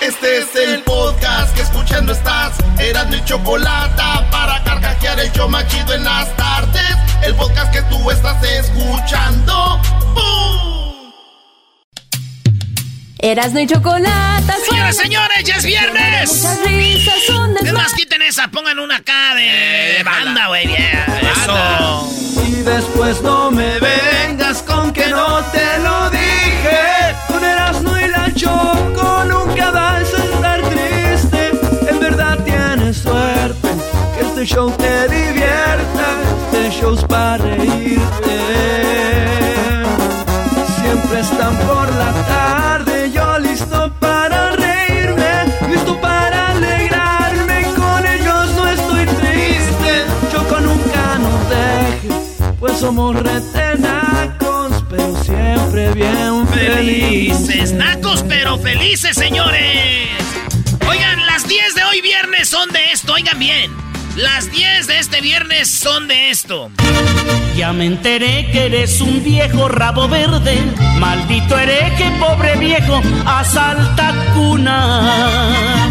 Este es el podcast que escuchando estás. Eran mi chocolate para carcajear el yo machido en las tardes. El podcast que tú estás escuchando. ¡Bum! Erasno y chocolate. Señoras, señores, ya es viernes. Muchas risas son Es más, quiten esa, pongan una acá de, de banda, güey, bien. Eso. Y después no me vengas con que no te lo dije. Este show te divierta. Este show es para reírte. Siempre están por la tarde, yo listo para reírme, listo para alegrarme. Con ellos no estoy triste, Choco nunca nos deje, pues somos retenacos, pero siempre bien Felices, felices. nacos, pero felices, señores. Oigan, las 10 de hoy viernes son de esto, oigan bien. Las 10 de este viernes son de esto. Ya me enteré que eres un viejo rabo verde, maldito hereje, pobre viejo, asalta cuna.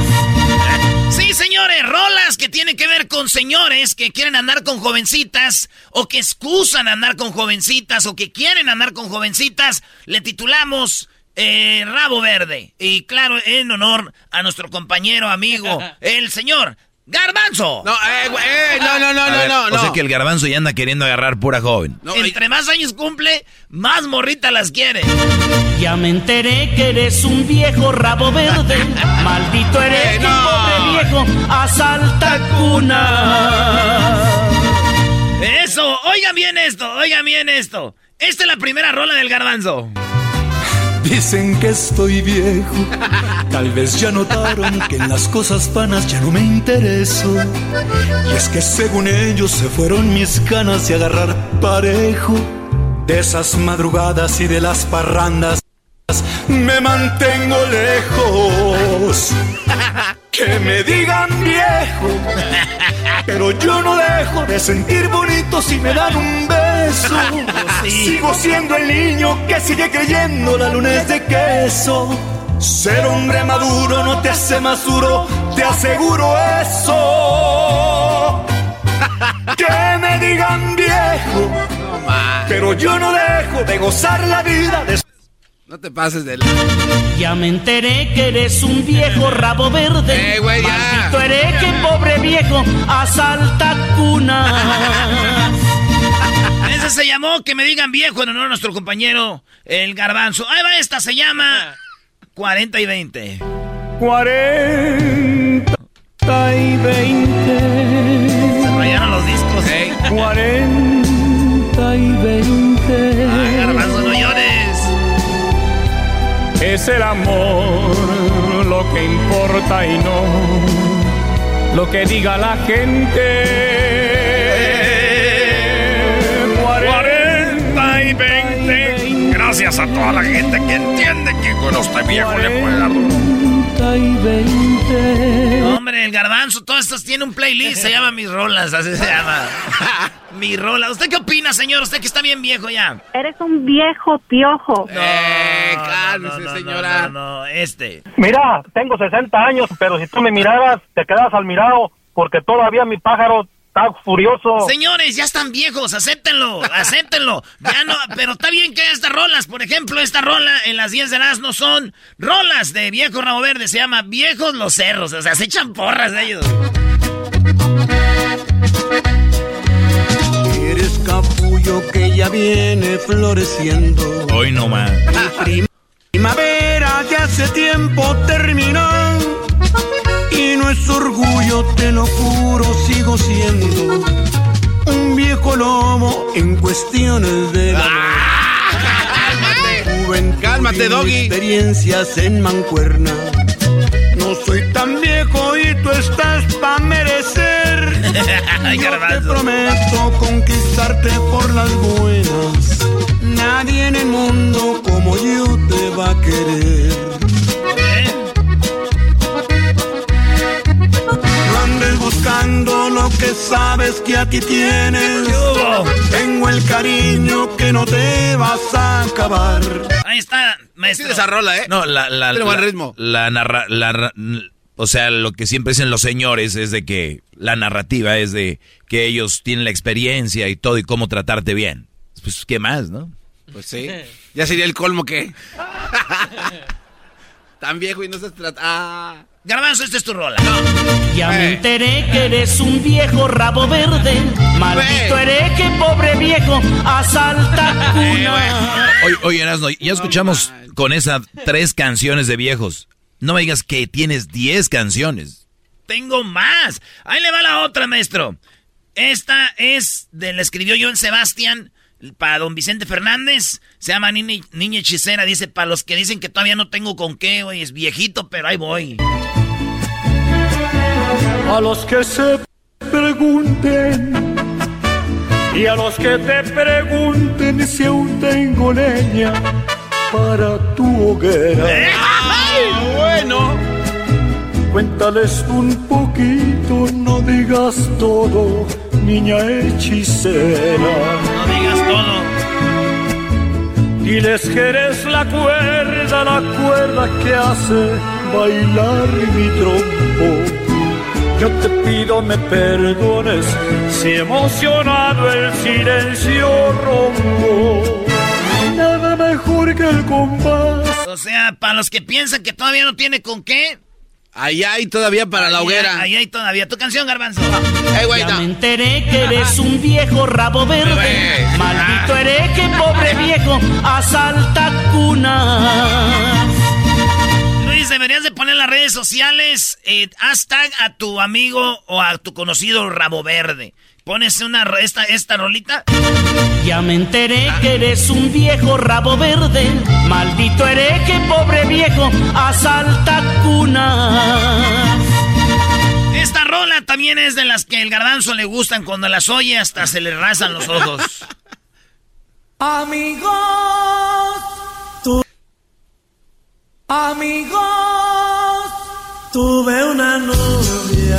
Sí, señores, rolas que tienen que ver con señores que quieren andar con jovencitas o que excusan andar con jovencitas o que quieren andar con jovencitas, le titulamos eh, Rabo Verde. Y claro, en honor a nuestro compañero, amigo, el señor Garbanzo. No, eh, eh, no, no, no, no, no, O no. sea que el garbanzo ya anda queriendo agarrar pura joven. No, Entre más años cumple, más morrita las quiere. Ya me enteré que eres un viejo rabo verde, maldito hereje, Eh, no. pobre viejo, asalta cuna. Eso, oigan bien esto, oigan bien esto. Esta es la primera rola del Garbanzo. Dicen que estoy viejo, tal vez ya notaron que en las cosas vanas ya no me intereso. Y es que según ellos se fueron mis ganas de agarrar parejo. De esas madrugadas y de las parrandas me mantengo lejos. Que me digan viejo, pero yo no dejo de sentir bonito si me dan un beso. Sigo siendo el niño que sigue creyendo la luna es de queso. Ser hombre maduro no te hace más duro, te aseguro eso. Que me digan viejo, pero yo no dejo de gozar la vida. de- No te pases de Ya me enteré que eres un viejo rabo verde, Eh, güey, ya. maldito hereje, pobre viejo, asalta cuna. Ese se llamó Que me digan viejo en honor a nuestro compañero el Garbanzo. Ahí va esta, se llama 40 y 20. 40 y 20. Rayaron los discos. 40 Es el amor lo que importa y no lo que diga la gente. 40 y 20. Gracias a toda la gente que entiende que con este viejo le puede dar. 40 y 20. Hombre, el Garbanzo, todas estas tiene un playlist, se llama Mis Rolas, así se llama. Mi rola. ¿Usted qué opina, señor? Usted que está bien viejo ya. Eres un viejo piojo. Eh, No, cálmese, no, no, señora. No, no, no, este. Mira, tengo 60 años, pero si tú me miraras, te quedas al mirado, porque todavía mi pájaro está furioso. Señores, ya están viejos, acéptenlo, acéptenlo. Ya no, pero está bien que haya estas rolas. Por ejemplo, esta rola en las 10 de las no son rolas de viejo rabo verde, se llama Viejos los Cerros. O sea, se echan porras de ellos. Eres capullo que ya viene floreciendo. Hoy no más. Primavera que hace tiempo terminó. Y no es orgullo, te lo juro, sigo siendo un viejo lobo en cuestiones de la Cálmate, cálmate, doggy. experiencias en mancuerna. No soy tan viejo y tú estás pa' merecer. Yo te prometo conquistarte por las buenas. Nadie en el mundo como yo te va a querer. Andes buscando lo que sabes que aquí tienes. Tengo el cariño que no te vas a acabar. Ahí está, maestro. esa rola, ¿eh? No, la, la, buen la- ritmo. La narra, la o sea, lo que siempre dicen los señores es de que la narrativa es de que ellos tienen la experiencia y todo y cómo tratarte bien. Pues, ¿qué más, no? Pues sí. Ya sería el colmo que. Tan viejo y no se trata. Ah. Garbanzo, esta es tu rola. Ya me Eh. enteré que eres un viejo rabo verde. Maldito Eh. hereje, pobre viejo, asalta cuna. Oye, oye Erasno, ya escuchamos con esas tres canciones de viejos. No me digas que tienes 10 canciones. Tengo más. Ahí le va la otra, maestro. Esta es de la escribió Joan Sebastián para don Vicente Fernández. Se llama Niña, Niña Hechicera. Dice, para los que dicen que todavía no tengo con qué, güey, es viejito, pero ahí voy. A los que se pregunten y a los que te pregunten si aún tengo leña para tu hoguera. bueno. Cuéntales un poquito, no digas todo, niña hechicera. No digas todo. Diles que eres la cuerda, la cuerda que hace bailar mi trompo. Yo te pido me perdones si emocionado el silencio rompo. Nada mejor que el compás. O sea, para los que piensan que todavía no tiene con qué. Ahí hay todavía para la ahí- hoguera. Ahí hay todavía. Tu canción, Garbanzo. Eh, güey, Ya no. me enteré que eres un viejo rabo verde. Maldito hereje, pobre viejo, asalta cuna. Luis, deberías de poner en las redes sociales eh, hashtag a tu amigo o a tu conocido rabo verde. Pones una esta, esta rolita. Ya me enteré que eres un viejo rabo verde. Maldito hereje, pobre viejo, asalta cuna. Esta rola también es de las que el garbanzo le gustan. Cuando las oye hasta se le rasan los ojos. Amigos, amigos, tuve una novia.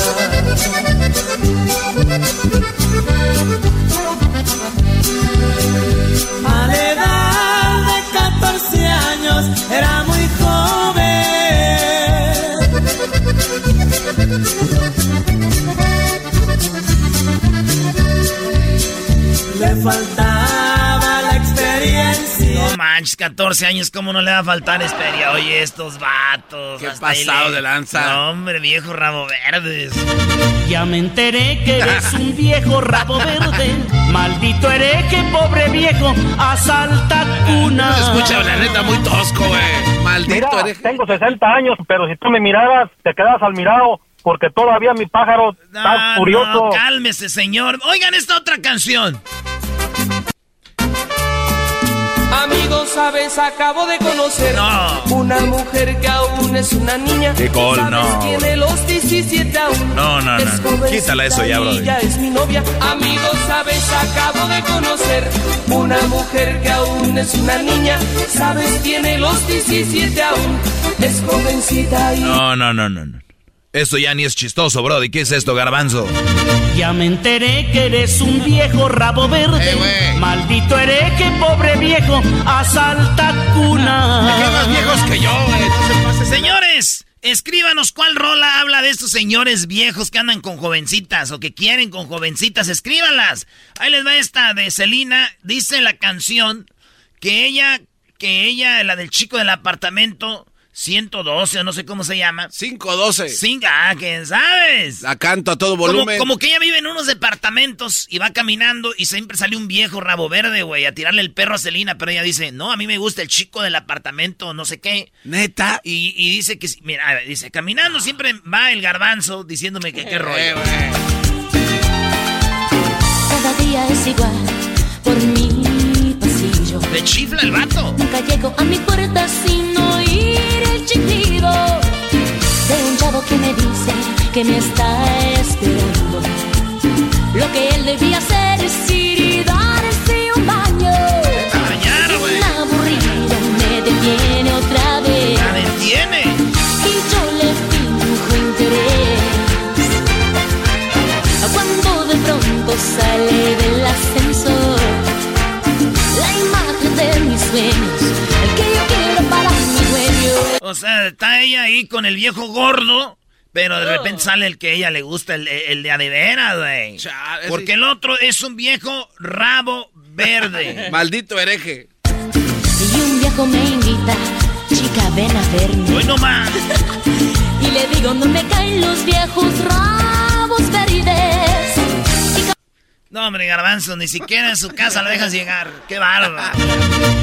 A la edad de 14 años era muy joven. Le faltaba la experiencia. No manches, 14 años, ¿cómo no le va a faltar experiencia? Oye, estos vatos. Qué pasado le- de lanza. No, hombre, viejo rabo verdes. Ya me enteré que eres un viejo rabo verde. Maldito hereje, pobre viejo, asalta cuna. Se escucha la neta muy tosco, güey. Maldito Mira, hereje. tengo 60 años, pero si tú me miraras, te quedas al mirado, porque todavía mi pájaro está No, furioso. no, cálmese, señor. Oigan esta otra canción. Amigos, sabes, acabo de conocer No. una mujer que aún es una niña. ¿Sabes? no. Tiene los 17 aún. No, no, Es no, Quítala eso ya, ya es mi novia. Amigos, sabes, acabo de conocer una mujer que aún es una niña. Sabes, tiene los 17 aún. Es jovencita y No, no, no, no, no. Esto ya ni es chistoso, Brody. ¿Qué es esto, garbanzo? Ya me enteré que eres un viejo rabo verde. Eh. Maldito hereje, pobre viejo, asalta ¿Qué más cuna. viejos que yo, güey? Señores, Escríbanos cuál rola habla de estos señores viejos que andan con jovencitas o que quieren con jovencitas. Escríbanlas. Ahí les va esta de Celina. Dice la canción que ella, que ella, la del chico del apartamento 112 o no sé cómo se llama. 512. Cinco, ah, ¿quién sabes? La canto a todo Como, volumen. como que ella vive en unos departamentos y va caminando y siempre sale un viejo rabo verde, güey, a tirarle el perro a Celina, pero ella dice, no, a mí me gusta el chico del apartamento, no sé qué. Neta. Y, y dice que, mira, dice, caminando siempre va el garbanzo diciéndome que qué rollo. Cada día es igual por mi pasillo. Le chifla el vato. Nunca llego a mi puerta sin oír el de un chavo que me dice que me está esperando. Lo que él debía hacer es ir y darse un baño. Un aburrido me detiene O sea, está ella ahí con el viejo gordo, pero de repente sale el que a ella le gusta, el, el de a de veras, güey. Porque el otro es un viejo rabo verde. Maldito hereje. Y un viejo me invita, chica, ven a verme. Hoy no más. Y le digo, no me caen los viejos rabos verdes. No, hombre, garbanzo, ni siquiera en su casa lo dejas llegar. Qué bárbaro.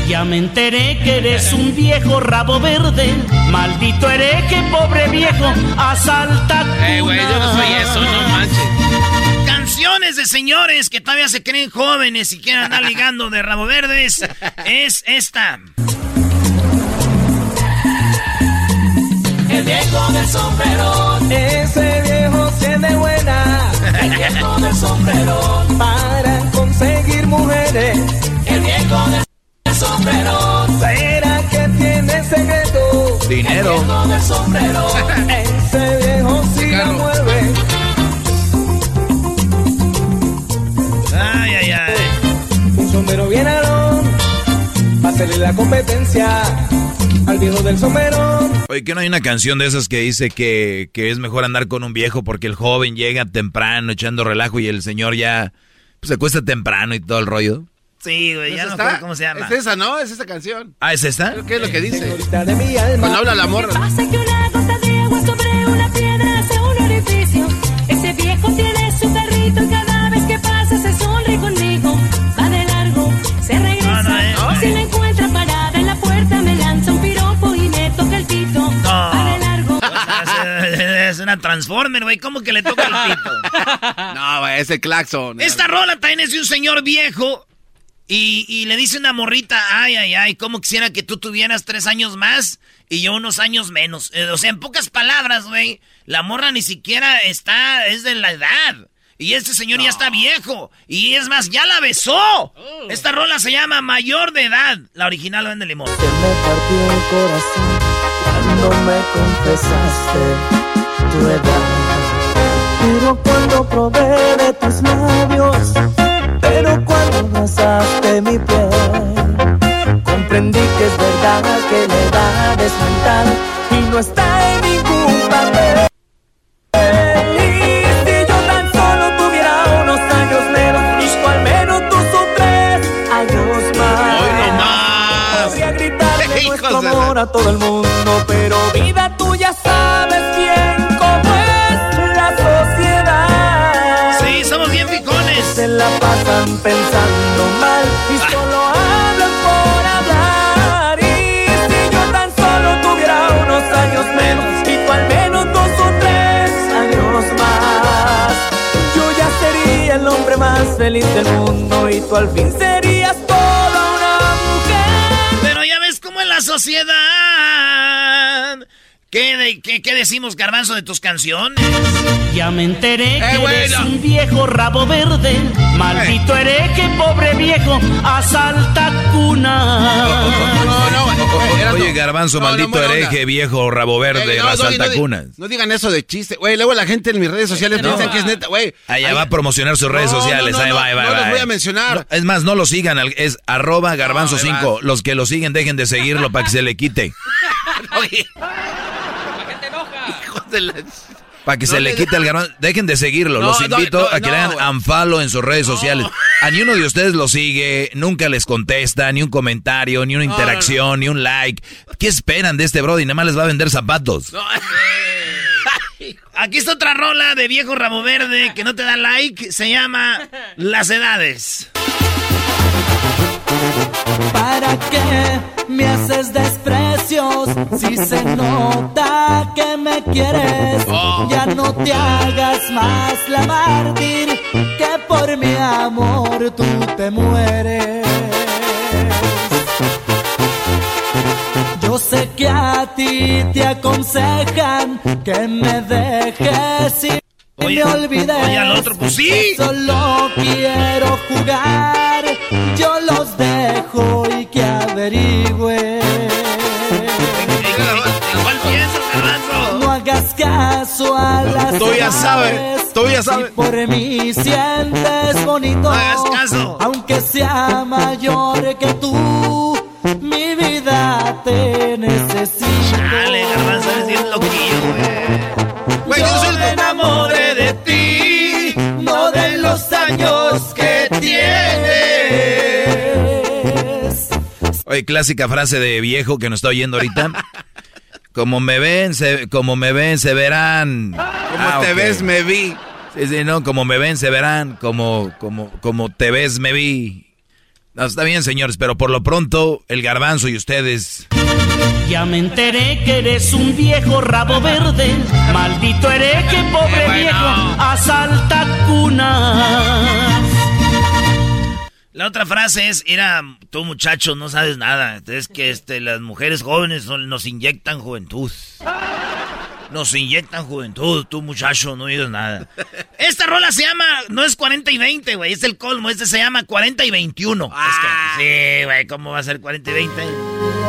Ya me enteré que eres un viejo rabo verde. Maldito hereje, pobre viejo. Asalta Eh, güey, yo no soy eso, no manches. Canciones de señores que todavía se creen jóvenes y quieren andar ligando de rabo verdes. Es esta. El viejo del sombrero, ese viejo tiene buena. El viejo del sombrero, para conseguir mujeres. El viejo del sombrero, ¿será que tiene secreto? Dinero. El viejo del sombrero, ese viejo sí la mueve. Ay, ay, ay. Un sombrero bien alón, para hacerle la competencia al viejo del sombrero. Oye, que no hay una canción de esas que dice que, que es mejor andar con un viejo porque el joven llega temprano echando relajo y el señor ya pues, se cuesta temprano y todo el rollo? Sí, güey, ya no está? cómo se llama. Es esa, ¿no? Es esa canción. Ah, ¿es esta? ¿Qué es lo que dice? Señorita de mi alma. Cuando habla la morra. Pasa que una gota de agua sobre una piedra hace un orificio. Ese viejo tiene su perrito y cada vez que pasa se sonríe conmigo. Es, una Transformer, güey. ¿Cómo que le toca el pito? No, güey, es el claxon. Esta rola también es de un señor viejo. Y, y le dice una morrita, ay, ay, ay, ¿cómo quisiera que tú tuvieras tres años más y yo unos años menos? Eh, o sea, en pocas palabras, güey, la morra ni siquiera está, es de la edad. Y este señor ya está viejo. Y es más, ya la besó. Esta rola se llama Mayor de Edad. La original vende limón. Se me partió el corazón cuando me confesaste tu edad. Pero cuando probé de tus labios, pero cuando abrazaste mi piel, comprendí que es verdad que la edad es mental y no está en ningún papel. A todo el mundo, pero vida tú ya sabes bien cómo es la sociedad. Sí, somos bien picones. Se la pasan pensando mal y solo hablan por hablar. Y si yo tan solo tuviera unos años menos y tú al menos dos o tres años más, yo ya sería el hombre más feliz del mundo y tú al fin serías toda una mujer. Pero ya ves cómo es la sociedad. ¿Qué, de- qué, qué decimos, garbanzo, de tus canciones? Ya me enteré que Eh, eres bueno. un viejo rabo verde. Maldito hereje, pobre viejo. Asalta cuna. No, no, güey, Erasmo. Oye, garbanzo, No, no, maldito hereje, viejo rabo verde, Eh, no, no, asalta no, no, cunas. No digan eso de chiste, güey. Luego la gente en mis redes sociales No. piensan que es neta, güey. Allá Ahí- va a promocionar sus redes No, no, sociales. no, ahí no, va, ahí va, no ahí los voy a mencionar. No, es más, no lo sigan. Es arroba garbanzo No, ahí 5. Los que lo siguen, dejen de seguirlo para que se le quite. Oye, Para que No se le quite el garbanzo. Dejen de seguirlo. No, Los invito no, a que le hagan unfollow en sus redes sociales. A ni uno de ustedes lo sigue, nunca les contesta, ni un comentario, ni una interacción, ni un like. ¿Qué esperan de este brody? Nada más les va a vender zapatos. Aquí está otra rola de viejo ramo verde que no te da like. Se llama Las Edades. ¿Para qué me haces desprecios si se nota que me quieres? Ya no te hagas más la mártir que por mi amor tú te mueres. Yo sé que a ti te aconsejan que me dejes y Oye, me olvides. oye, al otro, pues sí. Solo quiero jugar, yo los dejo y que averigüe. No hagas caso a las Tú ya sabes, tú ya sabes. Si por mí sientes bonito. No hagas caso. Aunque sea mayor que tú, mi vida te necesito. Dale, garbanzo, eres bien loquillo, güey. Güey, yo soy Oye, clásica frase de viejo que nos está oyendo ahorita. Como me ven, se, como me ven, se verán. Como Ah, te ves, me vi. Sí, sí, no, como me ven, se verán. Como, como, como te ves, me vi. No, está bien, señores, pero por lo pronto, el garbanzo y ustedes. Ya me enteré que eres un viejo rabo verde. Maldito hereje, pobre bueno. viejo, asalta cunas. La otra frase es, era, tú muchacho no sabes nada. Es que este, las mujeres jóvenes nos inyectan juventud. Nos inyectan juventud, tú muchacho no dices nada. Esta rola se llama, no es 40 y 20, güey, es el colmo. Este se llama 40 y 21. Ah. Es que, sí, güey, ¿cómo va a ser 40 y 20?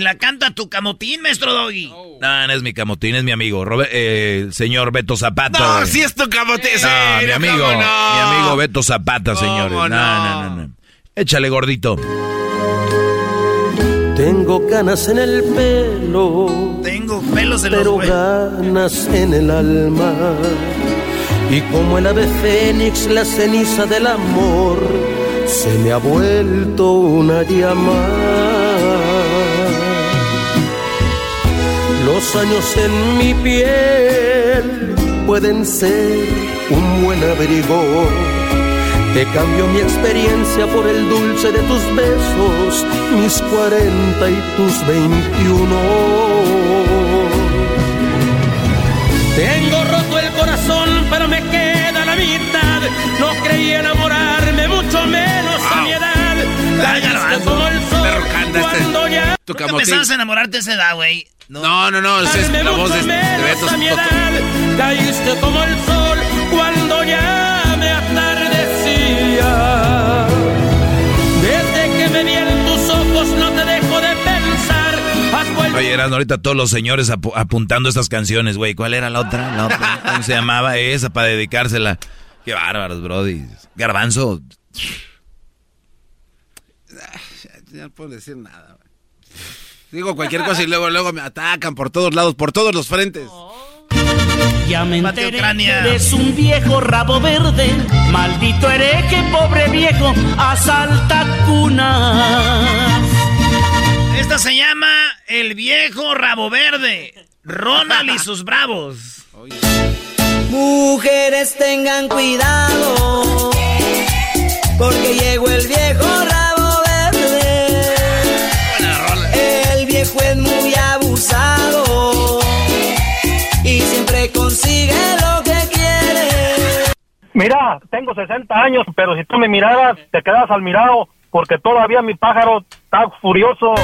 Y la canta tu camotín, maestro Doggy. No, no es mi camotín, es mi amigo, eh, el señor Beto Zapata. No, güey. si es tu camote. sí, No, mi amigo, mi amigo Beto Zapata, ¿Cómo señores. No, no, no, no. Échale, gordito. Tengo ganas en el pelo, Tengo pelos en los pero ganas en el alma. Y como el ave fénix, la ceniza del amor se me ha vuelto una llama. Los años en mi piel pueden ser un buen abrigo. Te cambio mi experiencia por el dulce de tus besos, mis 40 y tus 21. Tengo roto el corazón, pero me queda la mitad. No creí enamorarme, mucho menos a mi edad. Caíste garbanzo. como el sol este. cuando ya Tu ¿Nunca empezabas a enamorarte a esa edad, güey? No, no, no, esa es la voz de, Beto. mi edad. Caíste como el sol cuando ya me atardecía. Desde que me vi en tus ojos no te dejo de pensar. Has vuelto Oye, eran ahorita todos los señores apu- apuntando estas canciones, güey. ¿Cuál era la otra? La otra. ¿Cómo se llamaba esa para dedicársela? Qué bárbaros, brody. Garbanzo. Ya no puedo decir nada. Digo cualquier cosa y luego, luego me atacan por todos lados, por todos los frentes. Ya me enteré eres un viejo rabo verde. Maldito hereje, pobre viejo, asalta cunas. Esta se llama El Viejo Rabo Verde. Ronald y sus bravos. Mujeres tengan cuidado, porque llegó el viejo rabo Es muy abusado y siempre consigue lo que quiere. Mira, tengo 60 años, pero si tú me miraras, te quedas al mirado, porque todavía mi pájaro está furioso.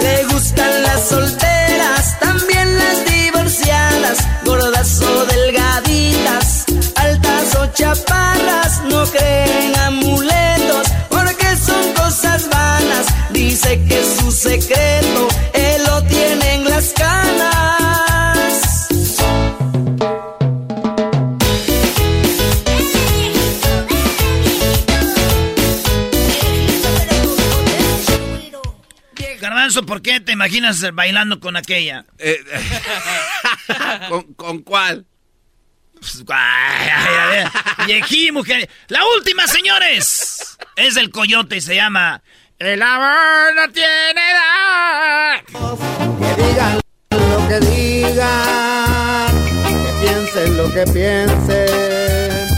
Le gustan las solteras, también las divorciadas, gordas o delgaditas, altas o chaparras, no creen amuletos, Dice que su secreto, él lo tiene en las canas. Garbanzo, ¿por qué te imaginas bailando con aquella? Eh, ¿Con, ¿Con cuál? Pues, Viejí, mujer. La última, señores. Es el coyote y se llama El amor no tiene edad. Que digan lo que digan, que piensen lo que piensen,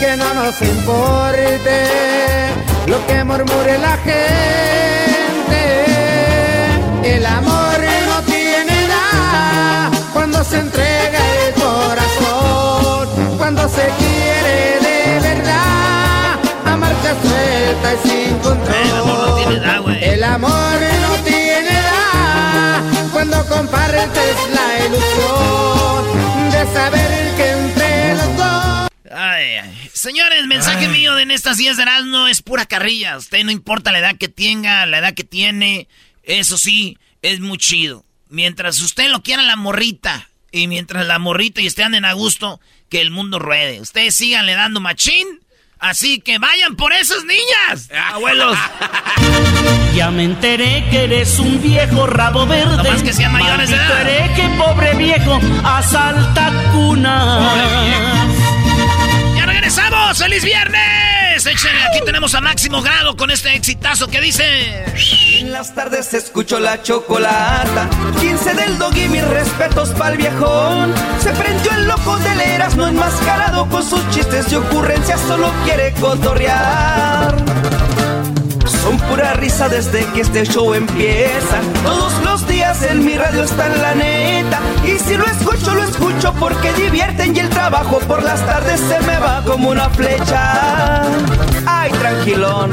que no nos importe lo que murmure la gente. El amor no tiene edad cuando se entrega el corazón, cuando se quiere de a marcha suelta y sin control. El amor no tiene edad, güey. El amor no tiene edad cuando compartes la ilusión de saber que entre los dos. Ay, ay. Señores, mensaje mío de en estas 10 de no es pura carrilla. Usted no importa la edad que tenga, la edad que tiene. Eso sí, es muy chido. Mientras usted lo quiera la morrita y mientras la morrita y estén en a gusto, que el mundo ruede. Ustedes síganle dando machín. Así que vayan por esas niñas, abuelos. Ya me enteré que eres un viejo rabo verde. No más que sean mayores de edad. hereje, pobre viejo, asalta cuna. ¡Ya regresamos! ¡Feliz viernes! Échenle, aquí tenemos a Máximo Grado con este exitazo que dice... En las tardes escucho la chocolata. 15 del dog y mis respetos pa'l viejón. Se prendió el loco del Erasmo enmascarado con sus chistes y ocurrencias, solo quiere cotorrear. Son pura risa desde que este show empieza. Todos los en mi radio está en la neta. Y si lo escucho, lo escucho porque divierten y el trabajo por las tardes se me va como una flecha. Ay, tranquilón.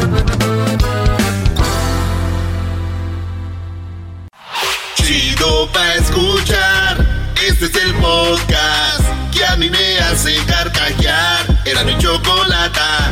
Chido pa' escuchar. Este es el podcast que a mí me hace carcajear. Era mi chocolata.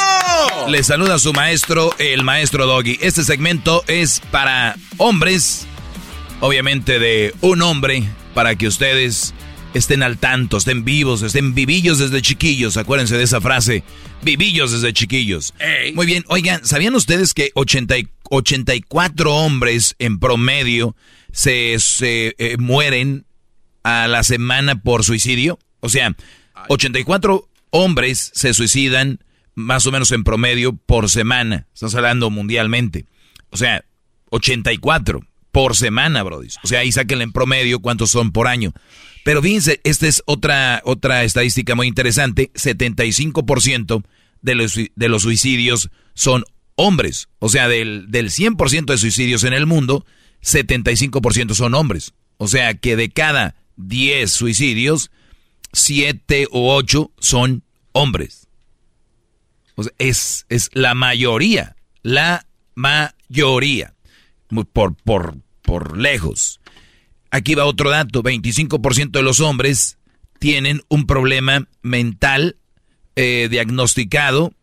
Les saluda su maestro, el maestro Doggy. Este segmento es para hombres, obviamente de un hombre, para que ustedes estén al tanto, estén vivos, estén vivillos desde chiquillos. Acuérdense de esa frase, vivillos desde chiquillos. Muy bien, oigan, ¿sabían ustedes que 80 y- 84 hombres en promedio se, se, eh, mueren a la semana por suicidio? O sea, 84 hombres se suicidan más o menos en promedio por semana. Estamos hablando mundialmente. O sea, 84 por semana, Brody. O sea, ahí sáquenle en promedio cuántos son por año. Pero fíjense, esta es otra, otra estadística muy interesante. 75% de los, de los suicidios son hombres. O sea, del, del 100% de suicidios en el mundo, 75% son hombres. O sea, que de cada 10 suicidios, 7 o 8 son hombres. Es, es la mayoría, la mayoría, por, por, por lejos. Aquí va otro dato, 25% de los hombres tienen un problema mental eh, diagnosticado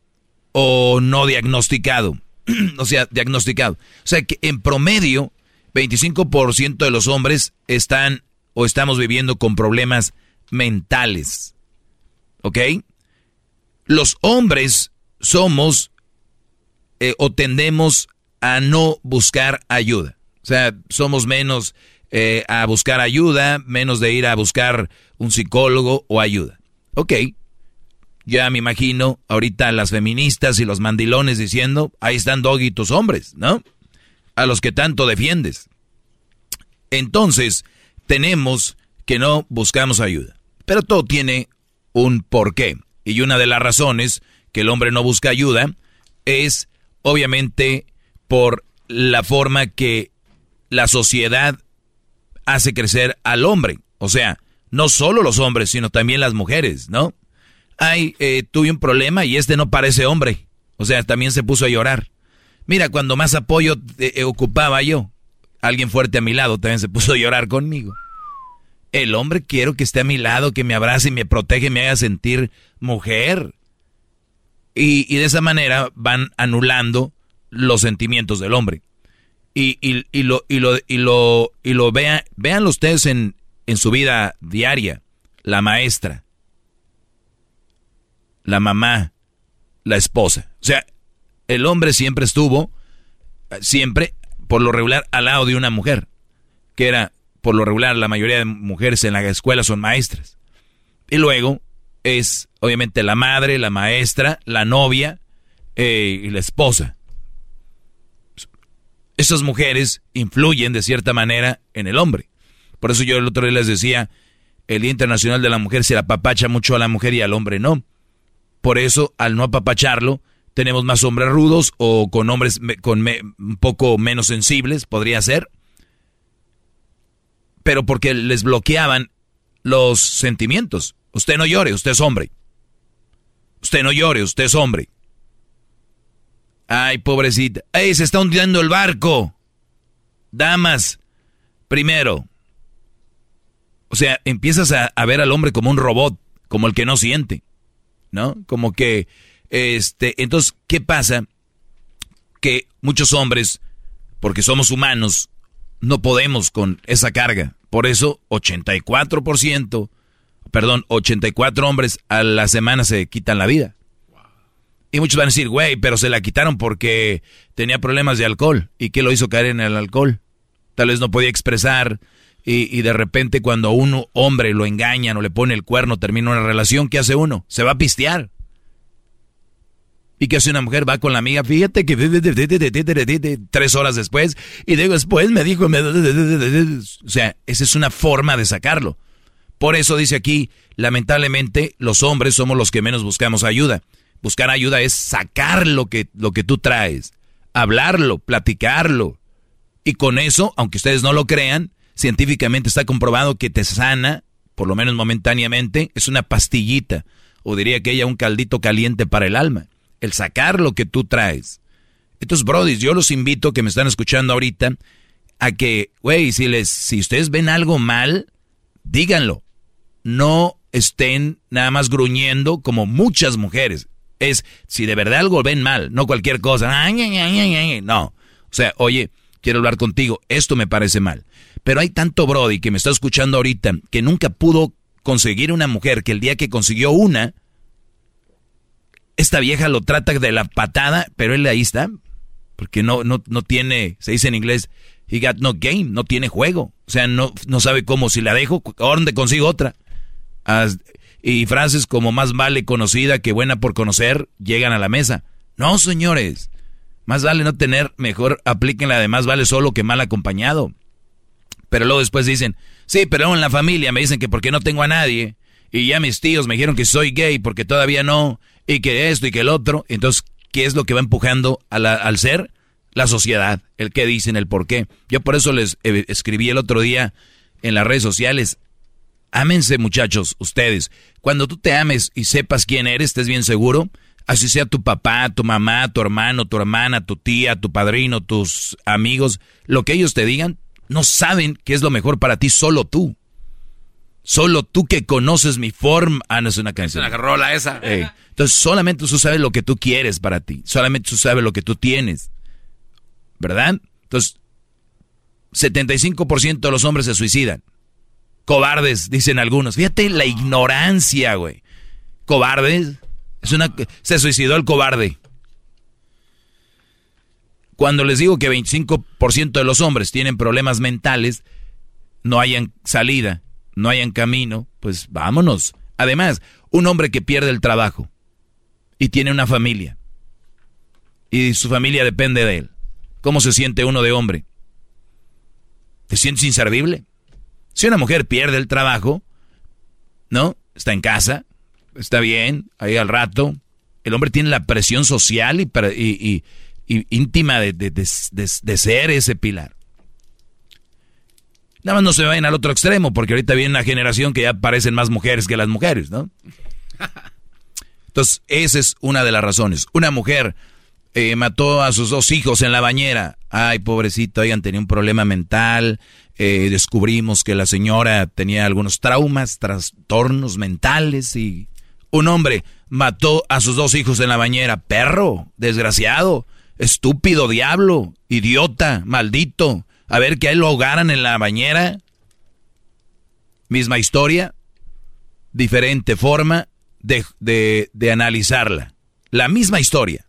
o no diagnosticado. o sea, diagnosticado. O sea que en promedio, 25% de los hombres están o estamos viviendo con problemas mentales. ¿Ok? Los hombres somos eh, o tendemos a no buscar ayuda. O sea, somos menos eh, a buscar ayuda, menos de ir a buscar un psicólogo o ayuda. Ok, ya me imagino ahorita las feministas y los mandilones diciendo, ahí están Doggy tus hombres, ¿no? A los que tanto defiendes. Entonces, tenemos que no buscamos ayuda. Pero todo tiene un porqué. Y una de las razones que el hombre no busca ayuda es, obviamente, por la forma que la sociedad hace crecer al hombre. O sea, no solo los hombres, sino también las mujeres, ¿no? Ay, eh, tuve un problema y este no parece hombre. O sea, también se puso a llorar. Mira, cuando más apoyo eh, ocupaba yo, alguien fuerte a mi lado también se puso a llorar conmigo. El hombre quiero que esté a mi lado, que me abrace y me protege, me haga sentir mujer. Y, de esa manera van anulando los sentimientos del hombre. Y, y, lo, y lo, y lo, y lo vean, véanlo ustedes en, en su vida diaria. La maestra, la mamá, la esposa. O sea, el hombre siempre estuvo, siempre, por lo regular, al lado de una mujer, que era, por lo regular, la mayoría de mujeres en la escuela son maestras. Y luego es, obviamente, la madre, la maestra, la novia eh, y la esposa. Esas mujeres influyen de cierta manera en el hombre. Por eso yo el otro día les decía, el Día Internacional de la Mujer se apapacha mucho a la mujer y al hombre no. Por eso, al no apapacharlo, tenemos más hombres rudos o con hombres con un poco menos sensibles, podría ser. Pero porque les bloqueaban los sentimientos. Usted no llore, usted es hombre. Usted no llore, usted es hombre. Ay, pobrecita. ¡Ay, se está hundiendo el barco! Damas, primero. O sea, empiezas a, a ver al hombre como un robot, como el que no siente. ¿No? Como que este, entonces, ¿qué pasa? Que muchos hombres, porque somos humanos, no podemos con esa carga. Por eso, 84%, perdón, 84 hombres a la semana se quitan la vida. Y muchos van a decir, güey, pero se la quitaron porque tenía problemas de alcohol. ¿Y qué lo hizo caer en el alcohol? Tal vez no podía expresar. Y, y de repente cuando a un hombre lo engañan o le pone el cuerno, termina una relación, ¿qué hace uno? Se va a pistear. ¿Y que hace una mujer? Va con la amiga, fíjate que tres horas después, y después me dijo, o sea, esa es una forma de sacarlo. Por eso dice aquí, lamentablemente, los hombres somos los que menos buscamos ayuda. Buscar ayuda es sacar lo que, lo que tú traes, hablarlo, platicarlo. Y con eso, aunque ustedes no lo crean, científicamente está comprobado que te sana, por lo menos momentáneamente, es una pastillita, o diría que ella un caldito caliente para el alma el sacar lo que tú traes. Entonces, brodis, yo los invito que me están escuchando ahorita a que, güey, si les, si ustedes ven algo mal, díganlo. No estén nada más gruñendo como muchas mujeres. Es, si de verdad algo ven mal, no cualquier cosa. No. O sea, oye, quiero hablar contigo, esto me parece mal. Pero hay tanto Brody que me está escuchando ahorita que nunca pudo conseguir una mujer que el día que consiguió una, esta vieja lo trata de la patada, pero él ahí está. Porque no, no, no tiene, se dice en inglés, he got no game, no tiene juego. O sea, no, no sabe cómo, si la dejo, ¿dónde consigo otra? Y frases como más vale conocida que buena por conocer llegan a la mesa. No, señores. Más vale no tener, mejor apliquen la de más vale solo que mal acompañado. Pero luego después dicen, sí, pero en la familia me dicen que porque no tengo a nadie. Y ya mis tíos me dijeron que soy gay porque todavía no y que esto y que el otro. Entonces, ¿qué es lo que va empujando al ser? La sociedad, el qué dicen, el por qué. Yo por eso les eh, escribí el otro día en las redes sociales. Ámense muchachos, ustedes. Cuando tú te ames y sepas quién eres, estés bien seguro, así sea tu papá, tu mamá, tu hermano, tu hermana, tu tía, tu padrino, tus amigos, lo que ellos te digan, no saben qué es lo mejor para ti, solo tú. Solo tú que conoces mi forma. Ah, no es una canción. Es una rola esa. Entonces, solamente tú sabes lo que tú quieres para ti. Solamente tú sabes lo que tú tienes. ¿Verdad? Entonces, 75% de los hombres se suicidan. Cobardes, dicen algunos. Fíjate la ignorancia, güey. Cobardes. Es una, se suicidó el cobarde. Cuando les digo que 25% de los hombres tienen problemas mentales, no hayan salida no hayan camino, pues vámonos. Además, un hombre que pierde el trabajo y tiene una familia y su familia depende de él, ¿cómo se siente uno de hombre? ¿Te sientes inservible? Si una mujer pierde el trabajo, ¿no? Está en casa, está bien, ahí al rato. El hombre tiene la presión social y, íntima de ser ese pilar. Nada más no se vayan al otro extremo, porque ahorita viene una generación que ya parecen más mujeres que las mujeres, ¿no? Entonces, esa es una de las razones. Una mujer eh, mató a sus dos hijos en la bañera. Ay, pobrecito, oigan, tenía un problema mental. Eh, descubrimos que la señora tenía algunos traumas, trastornos mentales y un hombre mató a sus dos hijos en la bañera. Perro, desgraciado, estúpido, diablo, idiota, maldito. A ver que a él lo ahogaran en la bañera. Misma historia, diferente forma de, de, de analizarla. La misma historia.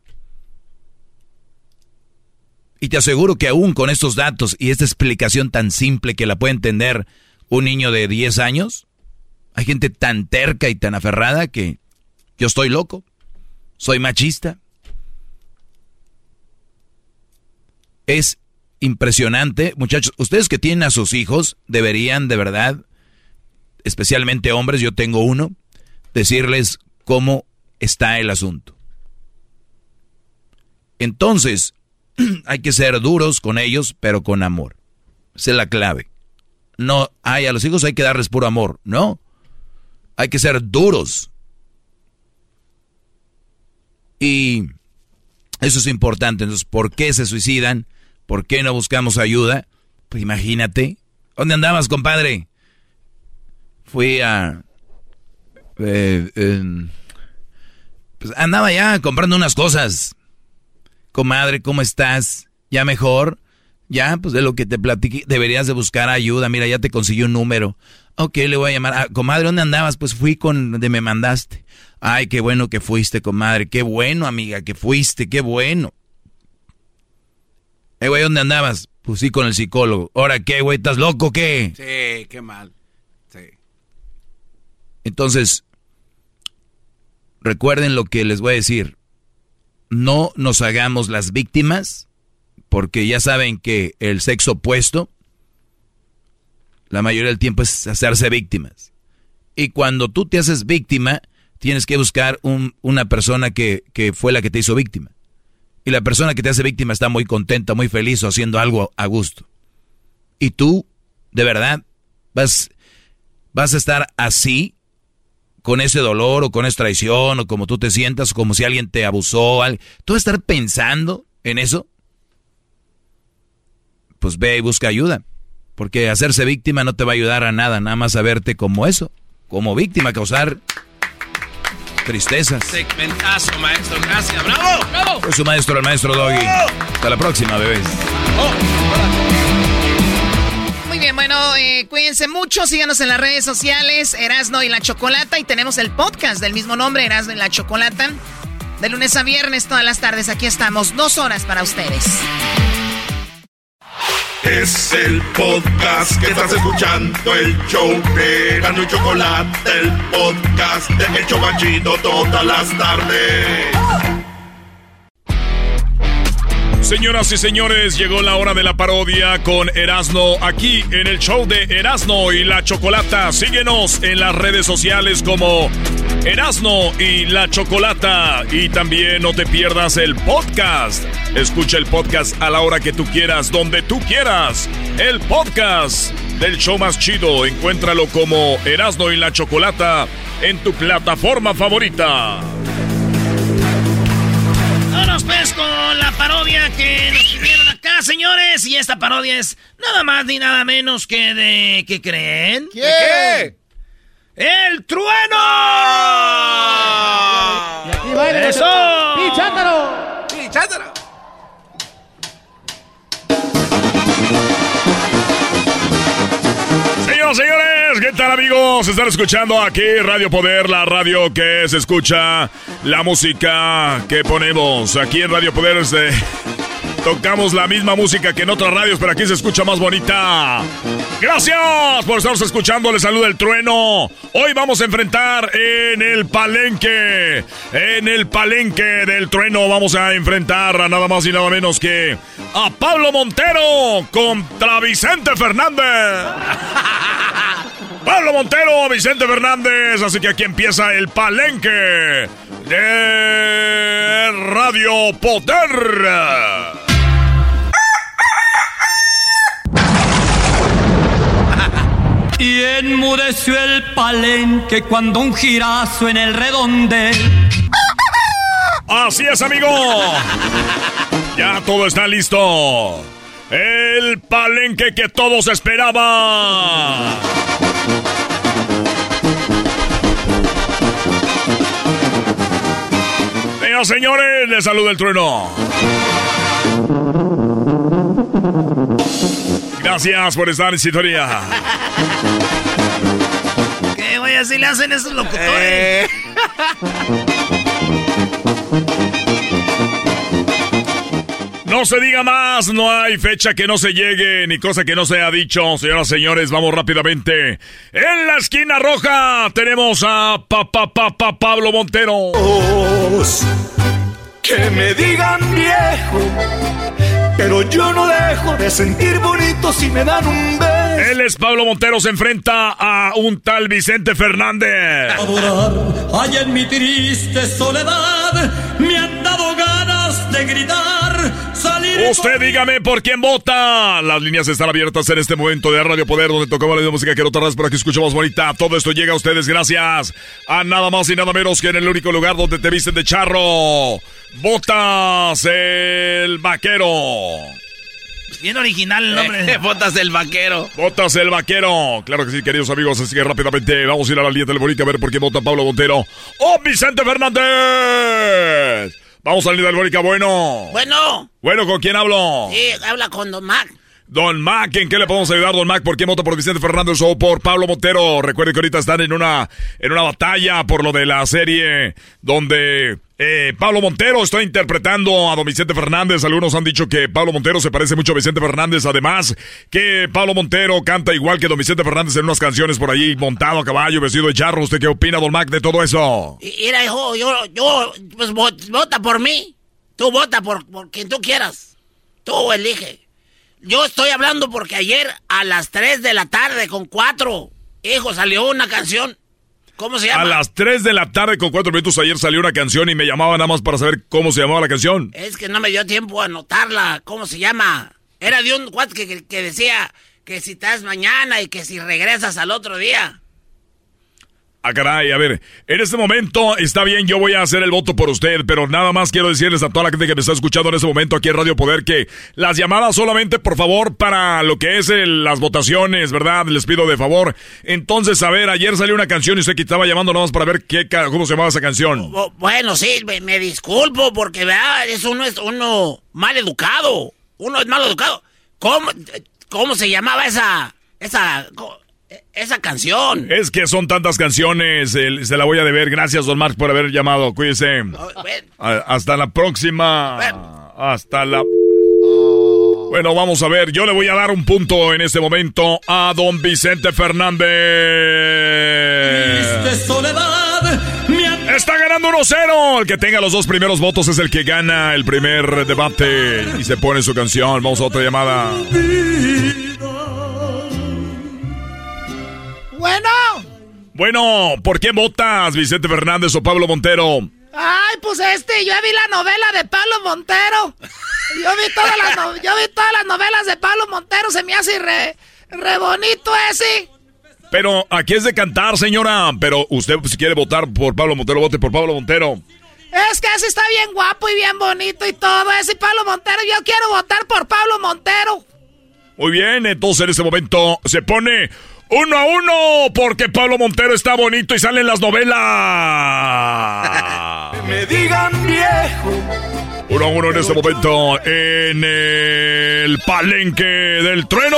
Y te aseguro que aún con estos datos y esta explicación tan simple que la puede entender un niño de 10 años, hay gente tan terca y tan aferrada que yo estoy loco, soy machista. Es impresionante, muchachos, ustedes que tienen a sus hijos deberían de verdad, especialmente hombres, yo tengo uno, decirles cómo está el asunto. Entonces, hay que ser duros con ellos, pero con amor. Esa es la clave. No, hay a los hijos hay que darles puro amor. No. Hay que ser duros. Y eso es importante. Entonces, ¿por qué se suicidan? ¿Por qué no buscamos ayuda? Pues imagínate. ¿Dónde andabas, compadre? Fui a... Eh, pues andaba ya comprando unas cosas. Comadre, ¿cómo estás? ¿Ya mejor? Ya, pues de lo que te platiqué, deberías de buscar ayuda. Mira, ya te consiguió un número. Ok, le voy a llamar. Ah, comadre, ¿dónde andabas? Pues fui con donde me mandaste. Ay, qué bueno que fuiste, comadre. Qué bueno, amiga, que fuiste. Qué bueno. Eh, güey, ¿dónde andabas? Pues sí, con el psicólogo. Ahora, ¿qué, güey? ¿Estás loco qué? Sí, qué mal. Sí. Entonces, recuerden lo que les voy a decir no nos hagamos las víctimas, porque ya saben que el sexo opuesto, la mayoría del tiempo es hacerse víctimas. Y cuando tú te haces víctima, tienes que buscar una persona que, que fue la que te hizo víctima. Y la persona que te hace víctima está muy contenta, muy feliz o haciendo algo a gusto. Y tú, de verdad, vas, vas a estar así con ese dolor o con esa traición o como tú te sientas, como si alguien te abusó. ¿Tú vas a estar pensando en eso? Pues ve y busca ayuda. Porque hacerse víctima no te va a ayudar a nada, nada más a verte como eso, como víctima, causar tristezas. Segmentazo, maestro, gracias, bravo, bravo. Soy su maestro, el maestro Doggy. Hasta la próxima, bebés. Oh, muy bien, bueno, eh, cuídense mucho, síganos en las redes sociales, Erasno y la Chocolata, y tenemos el podcast del mismo nombre, Erasno y la Chocolata, de lunes a viernes, todas las tardes, aquí estamos, dos horas para ustedes. Es el podcast que estás escuchando, el show de Erasno y Chocolata, el podcast de El todas las tardes. Señoras y señores, llegó la hora de la parodia con Erasno aquí en el show de Erasno y la Chocolata. Síguenos en las redes sociales como Erasno y la Chocolata. Y también no te pierdas el podcast. Escucha el podcast a la hora que tú quieras, donde tú quieras. El podcast del show más chido. Encuéntralo como Erasno y la Chocolata en tu plataforma favorita. Pues con la parodia que nos pidieron acá, señores. Y esta parodia es nada más ni nada menos que de... ¿Qué creen? ¿Qué? ¡El trueno! Y aquí ¡Eso! ¡Y chántaro! Señores, ¿qué tal amigos? Están escuchando aquí Radio Poder, la radio que se escucha, la música que ponemos aquí en Radio Poder. Este, tocamos la misma música que en otras radios, pero aquí se escucha más bonita. Gracias por estarnos escuchando, les saluda el trueno. Hoy vamos a enfrentar en el palenque, en el palenque del trueno vamos a enfrentar a nada más y nada menos que a Pablo Montero contra Vicente Fernández. Pablo Montero, Vicente Fernández. Así que aquí empieza el palenque de Radio Poder. Y enmudeció el palenque cuando un girazo en el redondel Así es, amigo. Ya todo está listo. El palenque que todos esperaban. Señoras señores, les saluda el trueno. Gracias por estar en sintonía. ¿Qué, güey? Así le hacen esos locutores. Eh. No se diga más, no hay fecha que no se llegue, ni cosa que no se haya dicho. Señoras y señores, vamos rápidamente. En la esquina roja tenemos a pa, pa Pablo Montero. Que me digan viejo, pero yo no dejo de sentir bonito si me dan un beso. Él es Pablo Montero, se enfrenta a un tal Vicente Fernández. Adorar, hay en mi triste soledad, me han dado ganas de gritar Usted dígame por quién vota. Las líneas están abiertas en este momento de Radio Poder, donde tocamos la música que no tardas para que escuchemos bonita. Todo esto llega a ustedes gracias a nada más y nada menos que en el único lugar donde te visten de charro. Botas el vaquero. Bien original el nombre. Botas el vaquero. Botas el vaquero. Claro que sí, queridos amigos. Así que rápidamente vamos a ir a la línea telefónica a ver por qué vota Pablo Montero o Vicente Fernández. Vamos a salir del bueno. Bueno. Bueno, ¿con quién hablo? Sí, habla con Don Mac. Don Mac, ¿en qué le podemos ayudar, Don Mac? ¿Por qué vota por Vicente Fernández o por Pablo Montero? Recuerde que ahorita están en una, en una batalla por lo de la serie donde eh, Pablo Montero está interpretando a don Vicente Fernández. Algunos han dicho que Pablo Montero se parece mucho a Vicente Fernández. Además, que Pablo Montero canta igual que don Vicente Fernández en unas canciones por ahí, montado a caballo, vestido de charro. ¿Usted qué opina, don Mac, de todo eso? Mira, hijo, yo, yo, pues vota por mí. Tú vota por, por quien tú quieras. Tú elige. Yo estoy hablando porque ayer a las 3 de la tarde con 4, hijo, salió una canción ¿Cómo se llama? A las 3 de la tarde con 4 minutos ayer salió una canción y me llamaba nada más para saber cómo se llamaba la canción. Es que no me dio tiempo a anotarla. ¿Cómo se llama? Era de un cuate que, que decía que si estás mañana y que si regresas al otro día. Ah, caray, a ver, en este momento está bien, yo voy a hacer el voto por usted, pero nada más quiero decirles a toda la gente que me está escuchando en este momento aquí en Radio Poder que las llamadas solamente, por favor, para lo que es las votaciones, ¿verdad? Les pido de favor. Entonces, a ver, ayer salió una canción y usted que estaba llamando nada más para ver qué, cómo se llamaba esa canción. Bueno, sí, me, disculpo porque, ¿verdad? Es uno es uno mal educado. Uno es mal educado. ¿Cómo, cómo se llamaba esa, esa, esa canción. Es que son tantas canciones, se la voy a deber. Gracias, don Mark, por haber llamado. Cuídese. hasta la próxima. Hasta la... Bueno, vamos a ver. Yo le voy a dar un punto en este momento a don Vicente Fernández. Está ganando 1-0. El que tenga los dos primeros votos es el que gana el primer debate y se pone su canción. Vamos a otra llamada. Bueno. Bueno, ¿por qué votas, Vicente Fernández o Pablo Montero? Ay, pues este, yo vi la novela de Pablo Montero. Yo vi todas las, yo vi todas las novelas de Pablo Montero, se me hace re, re bonito ese. Pero aquí es de cantar, señora. Pero usted, si quiere votar por Pablo Montero, vote por Pablo Montero. Es que ese está bien guapo y bien bonito y todo. Ese Pablo Montero, yo quiero votar por Pablo Montero. Muy bien, entonces en este momento se pone uno a uno, porque Pablo Montero está bonito y sale en las novelas. me digan viejo. Uno a uno en este momento en el palenque del trueno.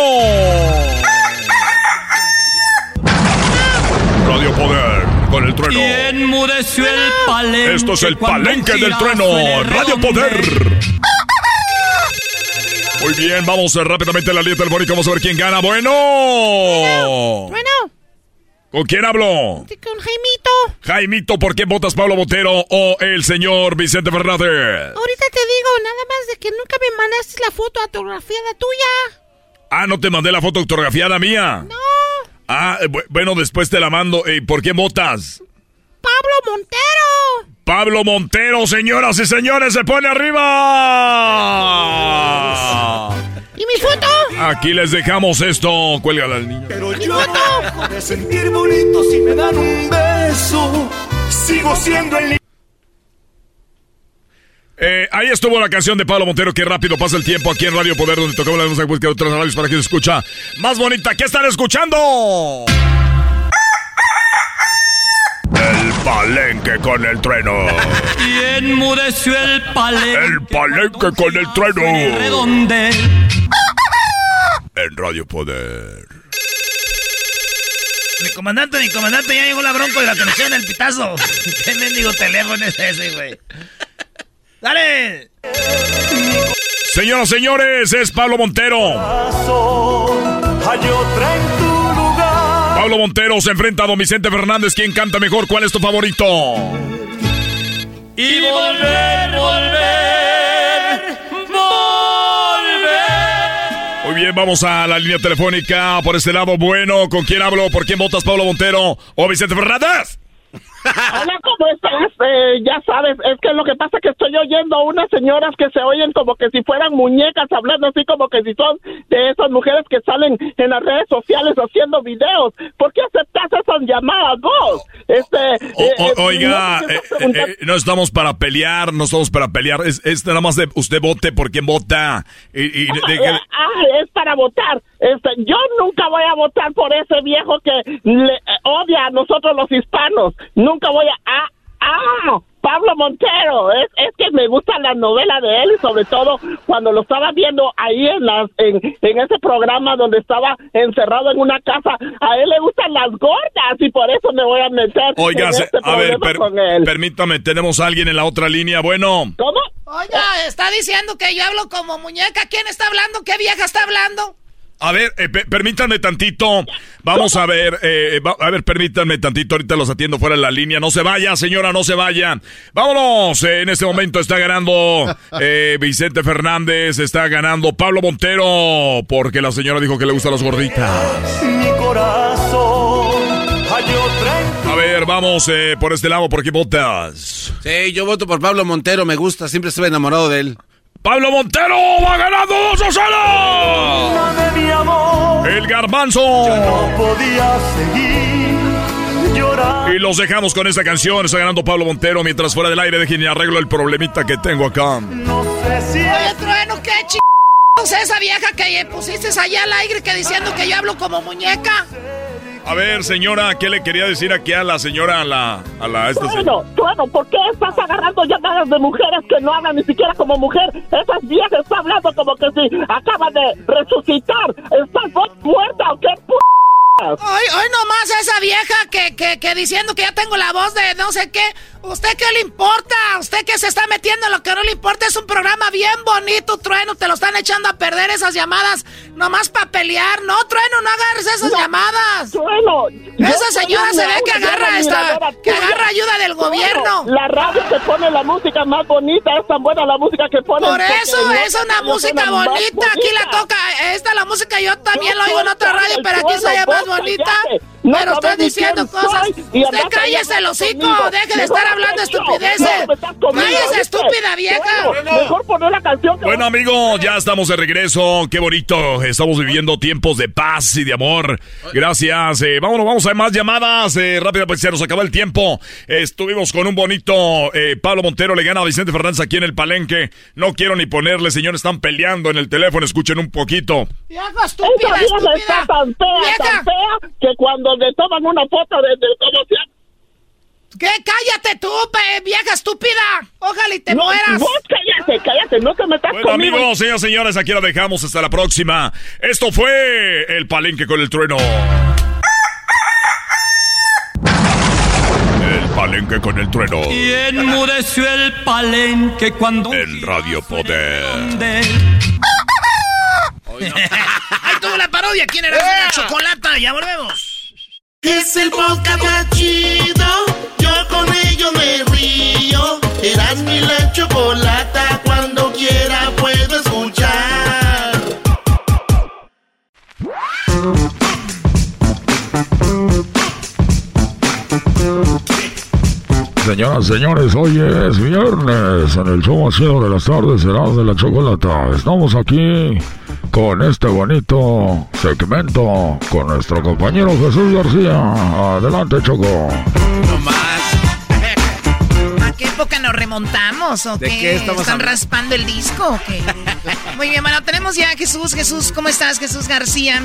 Radio Poder con el trueno. enmudeció el palenque. Esto es el palenque del trueno. Radio Poder. Muy bien, vamos rápidamente a la línea telefónica. Vamos a ver quién gana. Bueno. Bueno. ¿Con quién hablo? Con Jaimito. Jaimito, ¿por qué votas Pablo Botero o el señor Vicente Fernández? Ahorita te digo, nada más de que nunca me mandaste la foto autografiada tuya. Ah, ¿no te mandé la foto autografiada mía? No. Ah, eh, bueno, después te la mando. ¿Y ¿Por qué votas? Pablo Montero. Pablo Montero, señoras y señores, se pone arriba. ¿Y mi foto? Aquí les dejamos esto. Cuélgala al niño. Pero yo no de sentir bonito si me dan un beso. Sigo siendo el Eh, ahí estuvo la canción de Pablo Montero, que rápido pasa el tiempo aquí en Radio Poder, donde tocamos la música de otras radios para que se escucha más bonita. ¿Qué están escuchando? El palenque con el trueno. Y enmudeció el palenque. El palenque con el trueno. Redonde. En Radio Poder. Mi comandante, mi comandante, ya llegó la bronco de la conexión del pitazo. ¿Qué mendigo teléfono es ese, güey? ¡Dale! Señoras, señores, es Pablo Montero. Pablo Montero se enfrenta a Don Vicente Fernández. ¿Quién canta mejor? ¿Cuál es tu favorito? Y volver, volver, volver. Muy bien, vamos a la línea telefónica por este lado. Bueno, ¿con quién hablo? ¿Por quién votas, Pablo Montero o Vicente Fernández? Hola, ¿cómo estás? Eh, ya sabes, es que lo que pasa es que estoy oyendo unas señoras que se oyen como que si fueran muñecas, hablando así como que si son de esas mujeres que salen en las redes sociales haciendo videos. ¿Por qué aceptas esas llamadas vos? Este, eh, eh, oiga, no, eh, no estamos para pelear, no estamos para pelear. Es, es nada más de usted vote por quién vota. Y, y deje- Ah, es para votar. Este, yo nunca voy a votar por ese viejo que le, odia a nosotros los hispanos. Nunca voy a... Ah, ah, Pablo Montero. Es, es que me gusta la novela de él y sobre todo cuando lo estaba viendo ahí en, las, en, en ese programa donde estaba encerrado en una casa. A él le gustan las gordas y por eso me voy a meter Oiga, en este a ver, per- con él. permítame, tenemos a alguien en la otra línea. Bueno, ¿Cómo? Oiga, está diciendo que yo hablo como muñeca. ¿Quién está hablando? ¿Qué vieja está hablando? A ver, eh, pe- permítanme tantito. Vamos a ver, eh, va- a ver, permítanme tantito. Ahorita los atiendo fuera de la línea. No se vaya, señora, no se vaya. Vámonos. eh, en este momento está ganando eh, Vicente Fernández, está ganando Pablo Montero, porque la señora dijo que le gustan las gorditas. Mi corazón A ver, vamos eh, por este lado, ¿por qué votas? Sí, yo voto por Pablo Montero, me gusta, siempre estuve enamorado de él. ¡Pablo Montero va ganando 2 a 0! de mi amor. El garbanzo. No podía seguir llorando. Y los dejamos con esta canción. Está ganando Pablo Montero. Mientras fuera del aire, dejen y arreglo el problemita que tengo acá. Oye, Trueno, qué ch... esa vieja que pusiste allá al aire que diciendo que yo hablo como muñeca. A ver, señora, ¿qué le quería decir aquí a la señora, a la, a la, esta señora? Bueno, bueno, ¿por qué estás agarrando llamadas de mujeres que no hablan ni siquiera como mujer? Esas viejas están hablando como que si acaban de resucitar. ¿Estás vos muerta o qué p Hoy, hoy nomás esa vieja que, que, que diciendo que ya tengo la voz de no sé qué. ¿Usted qué le importa? ¿Usted que se está metiendo en lo que no le importa? Es un programa bien bonito, Trueno. Te lo están echando a perder esas llamadas nomás para pelear. No, Trueno, no agarres esas No, llamadas. Trueno, Esa señora se ve que agarra esta, que agarra ayuda del Trueno, gobierno. La radio que pone la música más bonita, es tan buena la música que pone. Por eso es una música bonita. Aquí la toca. Esta la música yo también la oigo en otra radio, pero aquí se más bonita. No Pero estás diciendo cosas. Usted cállese el hocico. Deje de estar hablando estupideces. Cállese, estúpida vieja. Bueno, mejor poner la canción que Bueno, amigos, ya estamos de regreso. Qué bonito. Estamos viviendo tiempos de paz y de amor. Gracias. Eh, vámonos, vamos a ver más llamadas. Eh, rápido, pues se nos acabó el tiempo. Estuvimos con un bonito eh, Pablo Montero le gana a Vicente Fernández aquí en el palenque. No quiero ni ponerle, señores, están peleando en el teléfono. Escuchen un poquito. Vieja estúpida, vieja está estúpida. tan fea, Vieja. tan fea, que cuando le toman una foto de, de se llama- ¿Qué? Cállate tú, pe- vieja estúpida. Ojalá y te No, mueras. Vos cállate, cállate, no te metas Bueno, conmigo. amigos, señoras y señores, aquí la dejamos. Hasta la próxima. Esto fue el palenque con el trueno. El palenque con el trueno. Y enmudeció el palenque cuando En Radio Poder. Ahí tuvo la parodia. ¿Quién era la chocolata? Ya volvemos. Es el podcast más chido. Con ello me río. Eras mi la chocolata. Cuando quiera puedo escuchar. Señoras, señores, hoy es viernes en el show más chido de las tardes, será de la chocolata. Estamos aquí con este bonito segmento con nuestro compañero Jesús García. Adelante, Choco. No más. ¿A qué época nos remontamos o ¿De qué? qué estamos ¿Están hablando? raspando el disco o qué? Muy bien, bueno, tenemos ya a Jesús. Jesús, ¿cómo estás? Jesús García.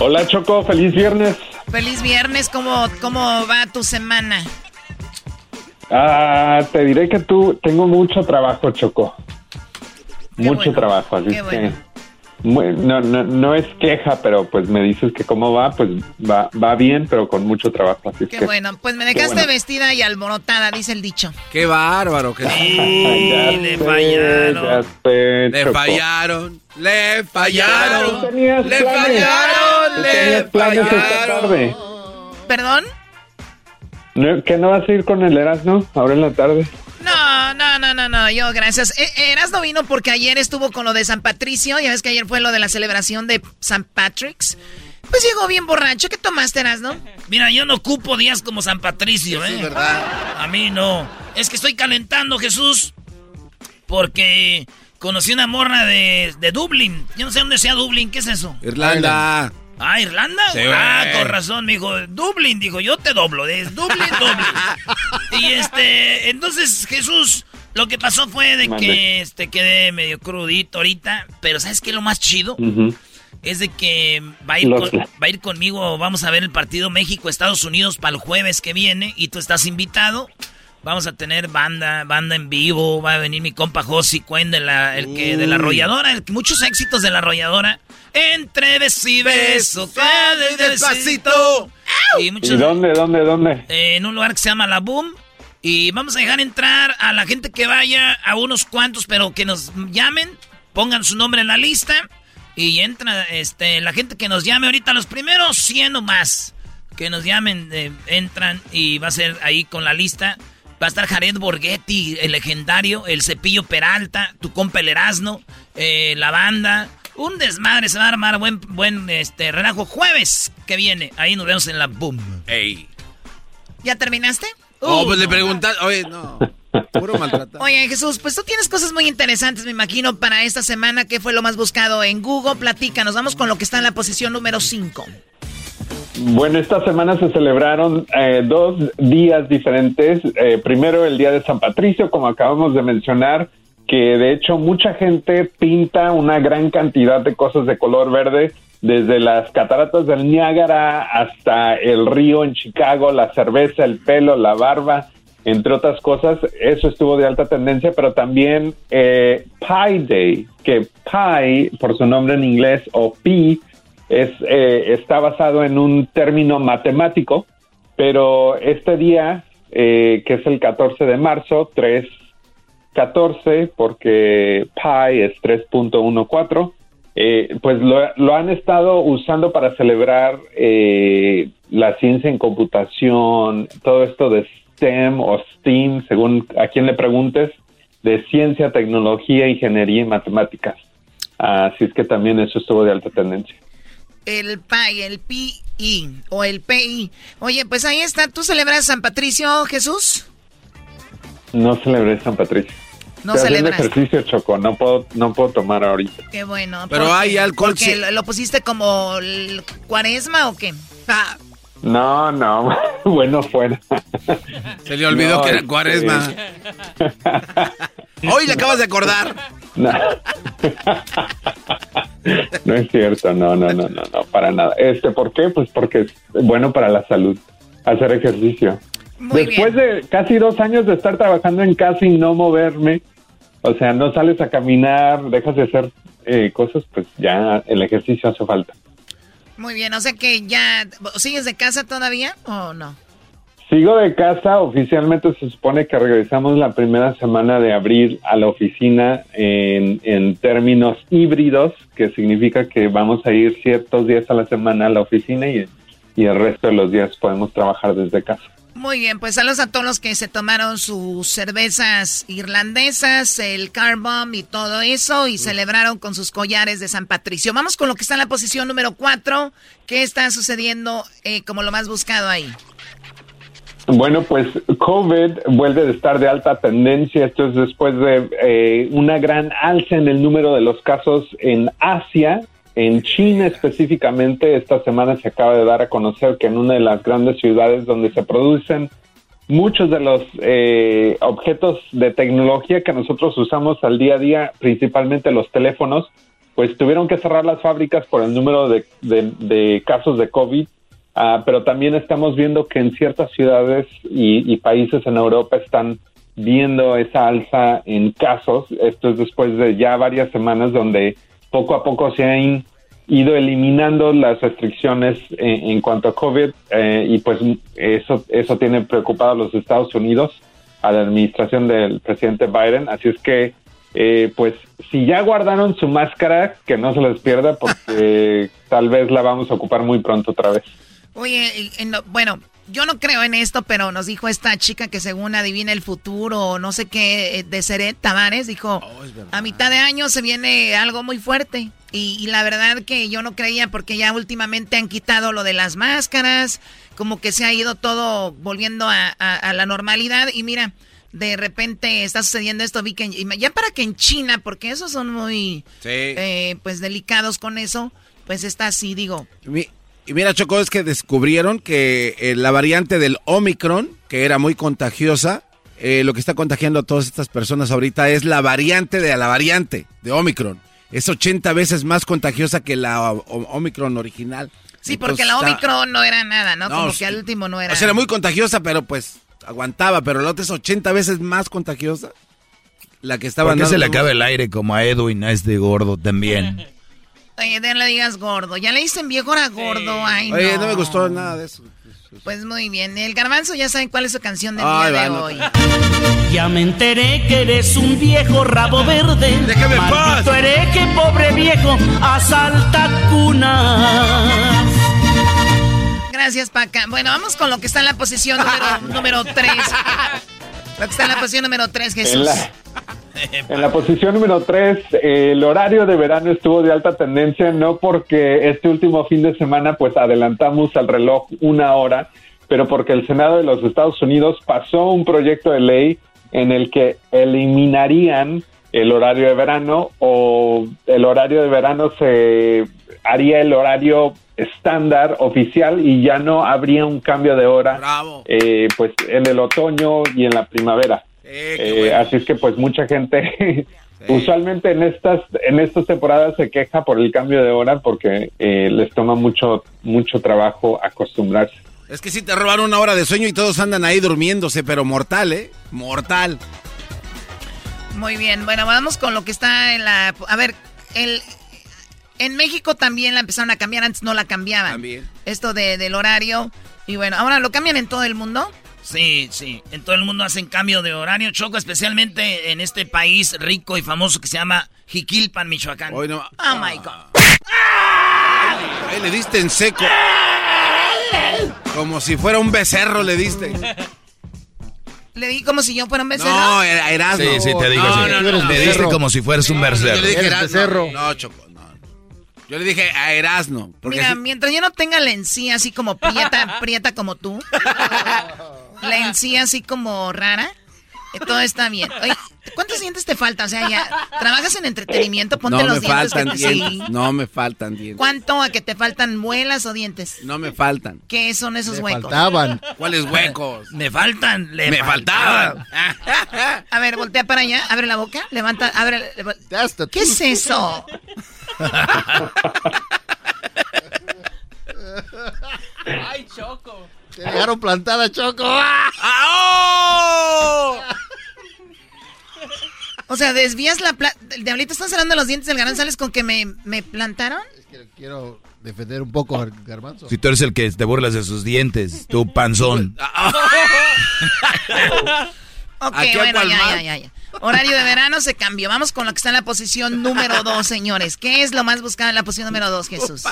Hola Choco, feliz viernes. Feliz viernes, ¿cómo, cómo va tu semana? Ah, te diré que tú tengo mucho trabajo, Choco. mucho bueno, trabajo, así qué que bueno. No, no, no es queja, pero pues me dices que cómo va, pues va, va bien, pero con mucho trabajo, así es Qué que bueno, pues me dejaste bueno. vestida y alborotada, dice el dicho. Qué bárbaro, Jesús. Ya le fallaron. sé, Le fallaron. Le fallaron. Le planes. fallaron. Le fallaron. tarde. ¿Perdón? ¿No- ¿Que no vas a ir con el Erasmo ahora en la tarde? No, no, no, no, no, yo gracias. Eh, Erasno vino porque ayer estuvo con lo de San Patricio, ya ves que ayer fue lo de la celebración de San Patrick's. Pues llegó bien borracho. ¿Qué tomaste, Erasno? Mira, yo no ocupo días como San Patricio, ¿eh? es verdad. A mí no. Es que estoy calentando, Jesús. Porque conocí una morra de, de Dublín. Yo no sé dónde sea Dublín. ¿Qué es eso? Irlanda. Ah, Irlanda. Sí, ah, con razón, me dijo. Dublín, dijo, yo te doblo. Es Dublín, Dublín. y este, entonces, Jesús, lo que pasó fue de que este quedé medio crudito ahorita. Pero ¿sabes qué es lo más chido? Es de que va a ir, con- va a ir conmigo, vamos a ver el partido México-Estados Unidos para el jueves que viene y tú estás invitado. Vamos a tener banda, banda en vivo, va a venir mi compa Josi Cuen de la, el que, de la Uy. arrolladora, el- muchos éxitos de la arrolladora. Entre beso y beso, cada despacito. Y ¿Y muchos, dónde, dónde, dónde? eh, en un lugar que se llama La Boom. Y vamos a dejar entrar a la gente que vaya, a unos cuantos, pero que nos llamen, pongan su nombre en la lista. Y entra este, la gente que nos llame ahorita, los primeros 100 o más que nos llamen, eh, entran y va a ser ahí con la lista. Va a estar Jared Borghetti, el legendario, el Cepillo Peralta, tu compa el Erasno, eh, la banda. Un desmadre se va a armar, buen, buen este, relajo. Jueves que viene, ahí nos vemos en la Boom. Ey. ¿Ya terminaste? Oh, Uh, pues le no. preguntaste. Oye, no. Puro maltratado. Oye, Jesús, pues tú tienes cosas muy interesantes, me imagino, para esta semana. ¿Qué fue lo más buscado en Google? Platícanos, vamos con lo que está en la posición número 5. Bueno, esta semana se celebraron eh, dos días diferentes. Eh, primero el Día de San Patricio, como acabamos de mencionar, que de hecho mucha gente pinta una gran cantidad de cosas de color verde, desde las cataratas del Niágara hasta el río en Chicago, la cerveza, el pelo, la barba, entre otras cosas. Eso estuvo de alta tendencia, pero también eh, Pi Day, que Pi, por su nombre en inglés, o Pi, es, eh, está basado en un término matemático, pero este día, eh, que es el 14 de marzo, 314, porque pi es 3.14, eh, pues lo, lo han estado usando para celebrar eh, la ciencia en computación, todo esto de STEM o STEAM, según a quien le preguntes, de ciencia, tecnología, ingeniería y matemáticas. Así es que también eso estuvo de alta tendencia. El PI, el PI o el PI. Oye, pues ahí está. ¿Tú celebras San Patricio, Jesús? No celebré San Patricio. No Estoy haciendo celebras. ejercicio, Choco. No puedo, no puedo tomar ahorita. Qué bueno. Pero ¿por hay alcohol, ¿Porque sí. lo, lo pusiste como el cuaresma o qué? No, no. bueno, fuera. Se le olvidó No, que era este- cuaresma. Hoy le acabas de acordar. No. No es cierto, no, no, no, no, no, para nada. Este, ¿por qué? Pues porque es bueno para la salud hacer ejercicio. Después de casi dos años de estar trabajando en casa y no moverme, o sea, no sales a caminar, dejas de hacer eh, cosas, pues ya el ejercicio hace falta. Muy bien, o sea que ya... ¿Sigues de casa todavía o no? Sigo de casa, oficialmente se supone que regresamos la primera semana de abril a la oficina en, en términos híbridos, que significa que vamos a ir ciertos días a la semana a la oficina y, y el resto de los días podemos trabajar desde casa. Muy bien, pues saludos a todos los que se tomaron sus cervezas irlandesas, el car bomb y todo eso y celebraron con sus collares de San Patricio. Vamos con lo que está en la posición número 4. ¿Qué está sucediendo eh, como lo más buscado ahí? Bueno, pues COVID vuelve a estar de alta tendencia. Esto es después de eh, una gran alza en el número de los casos en Asia. En China específicamente, esta semana se acaba de dar a conocer que en una de las grandes ciudades donde se producen muchos de los eh, objetos de tecnología que nosotros usamos al día a día, principalmente los teléfonos, pues tuvieron que cerrar las fábricas por el número de, casos de COVID, ah, pero también estamos viendo que en ciertas ciudades y, países en Europa están viendo esa alza en casos. Esto es después de ya varias semanas donde poco a poco se han ido eliminando las restricciones en, cuanto a COVID eh, y pues eso, eso tiene preocupado a los Estados Unidos, a la administración del presidente Biden. Así es que eh, pues si ya guardaron su máscara, que no se les pierda porque tal vez la vamos a ocupar muy pronto otra vez. Oye, bueno, yo no creo en esto, pero nos dijo esta chica que según adivina el futuro, no sé qué, eh, de Seret Tavares, dijo, oh, a mitad de año se viene algo muy fuerte. Y, la verdad que yo no creía porque ya últimamente han quitado lo de las máscaras, como que se ha ido todo volviendo a la normalidad. Y mira, de repente está sucediendo esto, vi que ya para que en China, porque esos son muy eh, pues delicados con eso, pues está así, digo. Y mira, Choco, es que descubrieron que eh, la variante del Omicron, que era muy contagiosa, eh, lo que está contagiando a todas estas personas ahorita es la variante de la variante de Omicron. Es 80 veces más contagiosa que la Omicron original. Sí, porque la Omicron no era nada, ¿no? Como que al último no era. O sea, era muy contagiosa, pero pues aguantaba, pero la otra es 80 veces más contagiosa. La que estaba... ¿Por qué se le acaba el aire como a Edwin, a este gordo también? Oye, no le digas gordo. Ya le dicen viejo era gordo. Ay, Oye, no. me gustó nada de eso. Pues muy bien. El garbanzo ya saben cuál es su canción del día de hoy. Ya me enteré que eres un viejo rabo verde. Déjame Maldito hereje, pobre viejo, asalta cuna. Gracias, Paca. Bueno, vamos con lo que está en la posición número, 3. Lo que está en la posición número 3, Jesús. En la, posición número 3, el horario de verano estuvo de alta tendencia, no porque este último fin de semana pues adelantamos al reloj una hora, pero porque el Senado de los Estados Unidos pasó un proyecto de ley en el que eliminarían el horario de verano o el horario de verano se haría el horario estándar oficial y ya no habría un cambio de hora eh, pues en el otoño y en la primavera eh, eh, así es que pues mucha gente usualmente en estas en estas temporadas se queja por el cambio de hora porque les toma mucho mucho trabajo acostumbrarse es que si te robaron una hora de sueño y todos andan ahí durmiéndose pero mortal eh mortal muy bien bueno vamos con lo que está en la a ver el en México también la empezaron a cambiar, antes no la cambiaban. También. Esto de, del horario. Y bueno, ahora lo cambian en todo el mundo. Sí, sí. En todo el mundo hacen cambio de horario, Choco, especialmente en este país rico y famoso que se llama Jiquilpan, Michoacán. Oh, my God. Ahí le diste en seco. Como si fuera un becerro le diste. Le di como si yo fuera un becerro. No, era Erasmo. Sí, sí, te digo. No, sí. no, no, le diste como si fueras un becerro. Yo le dije Erasmo. No, Choco. Yo le dije a Erasno. Mira, mientras yo no tenga la encía así como prieta, prieta como tú, la encía así como rara, eh, todo está bien. Oye, ¿cuántos dientes te faltan? O sea, ya trabajas en entretenimiento, ponte los dientes. Faltan dientes. No me faltan dientes. ¿Cuánto a que te faltan muelas o dientes? No me faltan. ¿Qué son esos me huecos? Faltaban. ¿Cuáles huecos? me faltan. me faltaban. a ver, voltea para allá, abre la boca, levanta, abre. ¿Qué es eso? Ay, Choco. Te dejaron plantada, Choco. O sea, desvías la plata. El diablito está cerrando los dientes del garbanzo. ¿Sales con que me, me plantaron? Es que quiero defender un poco al garbanzo. Si tú eres el que te burlas de sus dientes, tu panzón. ok, bueno, ya, ya, ya. Horario de verano se cambió. Vamos con lo que está en la posición número dos, señores. ¿Qué es lo más buscado en la posición número dos, Jesús?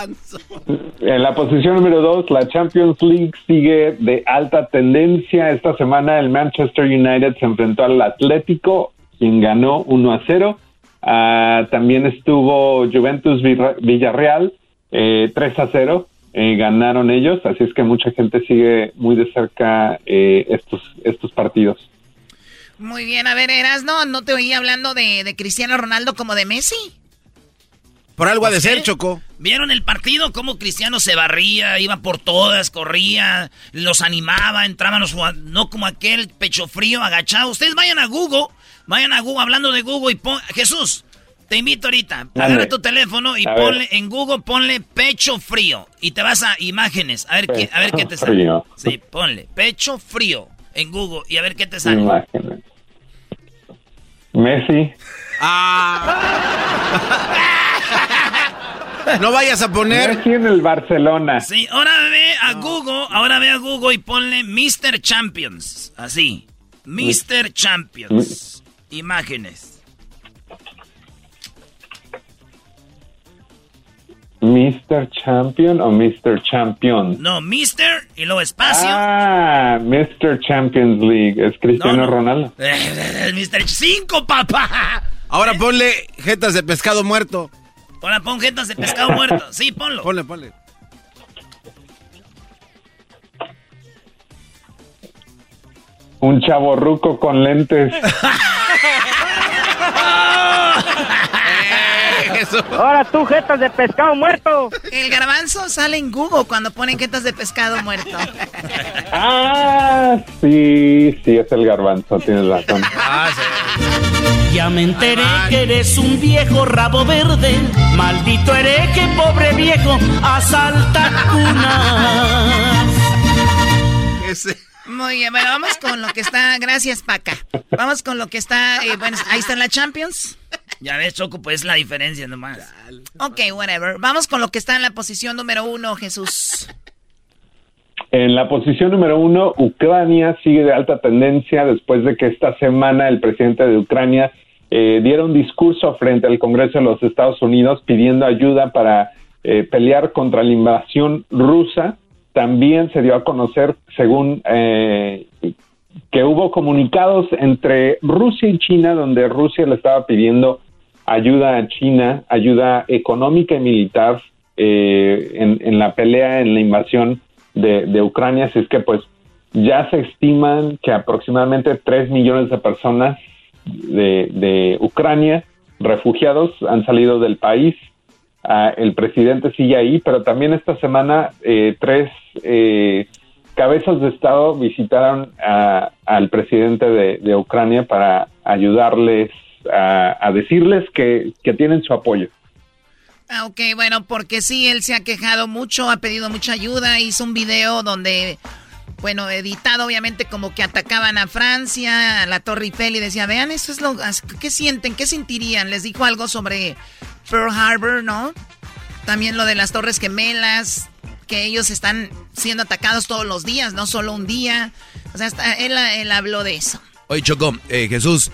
En la posición número dos, la Champions League sigue de alta tendencia. Esta semana el Manchester United se enfrentó al Atlético, quien ganó 1 a 0. Ah, también estuvo Juventus Villarreal, eh, 3 a 0. Eh, ganaron ellos, así es que mucha gente sigue muy de cerca eh, estos, estos partidos. Muy bien, a ver, Eras, no, no te oí hablando de, Cristiano Ronaldo como de Messi. Por algo ha de ser, Choco. ¿Vieron el partido? Cómo Cristiano se barría, iba por todas, corría, los animaba, entraban los jugadores, no como aquel pecho frío, agachado. Ustedes vayan a Google, vayan a Google, hablando de Google y pon... Jesús, te invito ahorita, agarra tu teléfono y A ponle, ver. en Google ponle pecho frío y te vas a imágenes, a ver, qué, a ver qué te sale. frío. Sí, ponle pecho frío en Google y a ver qué te sale. Imágenes. Messi. No vayas a poner. Messi en el Barcelona. Sí, ahora ve a Google, ahora ve a Google y ponle Mr. Champions. Así. Mr. Champions. Imágenes. Mr. Champion o Mr. Champion. No, Mr. y luego espacio. Ah, Mr. Champions League. Es Cristiano No, no. Ronaldo. Mr. 5, papá. Ahora ponle jetas de pescado muerto. Ahora pon jetas de pescado muerto. Sí, ponlo. Ponle, ponle. Un chavo ruco con lentes. Ahora tú, jetas de pescado muerto. El garbanzo sale en Google cuando ponen jetas de pescado muerto. Ah, sí, sí, es el garbanzo, tienes razón. Ya me enteré que eres un viejo rabo verde. Maldito hereje, pobre viejo, asalta cunas. Muy bien, bueno, vamos con lo que está. Gracias, Paca. Vamos con lo que está. eh, bueno, ahí está la Champions. Ya ves, Choco, pues la diferencia nomás. Ok, whatever. Vamos con lo que está en la posición número uno, Jesús. En la posición número uno, Ucrania sigue de alta tendencia después de que esta semana el presidente de Ucrania eh, diera un discurso frente al Congreso de los Estados Unidos pidiendo ayuda para eh, pelear contra la invasión rusa. También se dio a conocer, según eh, que hubo comunicados entre Rusia y China, donde Rusia le estaba pidiendo ayuda a China, ayuda económica y militar eh, en, en la pelea, en la invasión de, de Ucrania. Así es que, pues, ya se estiman que aproximadamente 3 millones de personas de, de Ucrania, refugiados, han salido del país. Ah, el presidente sigue ahí, pero también esta semana eh, tres eh, cabezas de Estado visitaron a- al presidente de, Ucrania para ayudarles a, decirles que, que tienen su apoyo. Ah, ok, bueno, porque sí, él se ha quejado mucho, ha pedido mucha ayuda, hizo un video donde, bueno, editado obviamente como que atacaban a Francia, a la Torre Eiffel y decía, vean, eso es lo, ¿qué sienten? ¿Qué sentirían? Les dijo algo sobre Pearl Harbor, ¿no? También lo de las Torres Gemelas, que ellos están siendo atacados todos los días, no solo un día. O sea, hasta él, él habló de eso. Oye, Choco, eh, Jesús,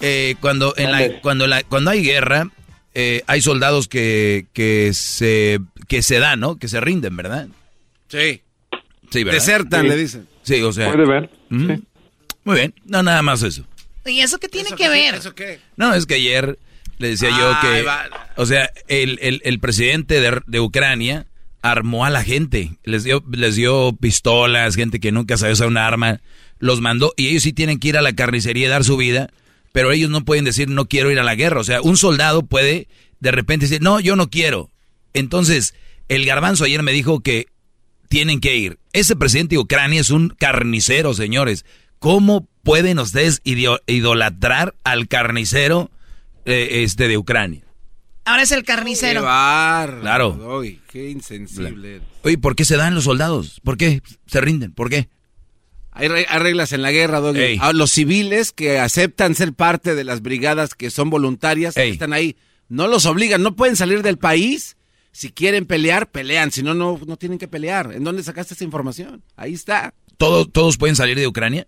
eh, cuando, en la, cuando, la, cuando hay guerra, eh, hay soldados que, que, se, que se dan, ¿no? Que se rinden, ¿verdad? Sí. Sí, ¿verdad? Desertan, Sí. le dicen. Sí, o sea. Puede ver. Ujú. Muy bien, no, nada más eso. ¿Y eso qué tiene que ver? ¿Eso qué? No, es que ayer le decía yo que, va. o sea, el, el, el presidente de, de Ucrania armó a la gente, les dio, les dio pistolas, gente que nunca sabe usar un arma, los mandó y ellos sí tienen que ir a la carnicería y dar su vida, pero ellos no pueden decir no quiero ir a la guerra, o sea, un soldado puede de repente decir no, yo no quiero. Entonces, el garbanzo ayer me dijo que tienen que ir. Ese presidente de Ucrania es un carnicero, señores. ¿Cómo pueden ustedes idolatrar al carnicero eh, este de Ucrania? Ahora es el carnicero. Qué bar. Claro. Qué insensible. Oye, ¿por qué se dan los soldados? ¿Por qué se rinden? ¿Por qué? Hay, re- hay reglas en la guerra, Doggy. Ey. A los civiles que aceptan ser parte de las brigadas que son voluntarias, que están ahí, no los obligan, no pueden salir del país. Si quieren pelear, pelean. Si no, no, no tienen que pelear. ¿En dónde sacaste esa información? Ahí está. ¿Todo- ¿Todos pueden salir de Ucrania?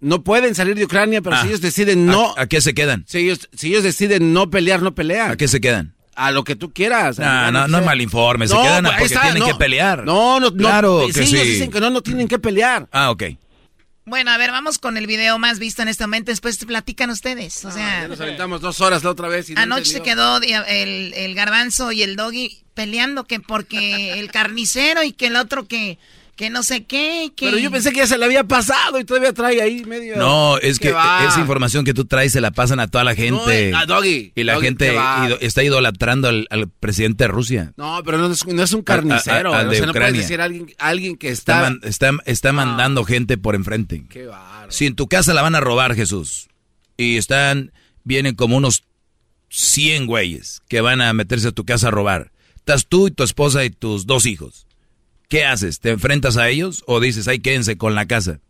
No pueden salir de Ucrania, pero Ah. si ellos deciden no... ¿A, a qué se quedan? Si ellos, si ellos deciden no pelear, no pelean. ¿A qué se quedan? A lo que tú quieras. No, a lo no, no sea. mal informe, se No, quedan a- pues, ahí porque está, tienen no. que pelear. No, no, no. Claro sí, que ellos sí. dicen que no, no tienen que pelear. Ah, ok. Bueno, a ver, vamos con el video más visto en este momento. Después platican ustedes. O sea, Ya nos aventamos dos horas la otra vez. Y no anoche se quedó el, el garbanzo y el doggy peleando que porque el carnicero y que el otro que, que no sé qué, que... Pero yo pensé que ya se le había pasado y todavía trae ahí medio... No, es que esa información que tú traes se la pasan a toda la gente. No, a Doggy. Y la gente está idolatrando al, presidente de Rusia. No, pero no es, no es un carnicero. A, de no decir alguien, alguien que está... Está, está, mandando gente por enfrente. Qué Si en tu casa la van a robar, Jesús, y están... Vienen como unos 100 güeyes que van a meterse a tu casa a robar. Estás tú y tu esposa y tus dos hijos ¿Qué haces? ¿Te enfrentas a ellos o dices, ay, quédense con la casa?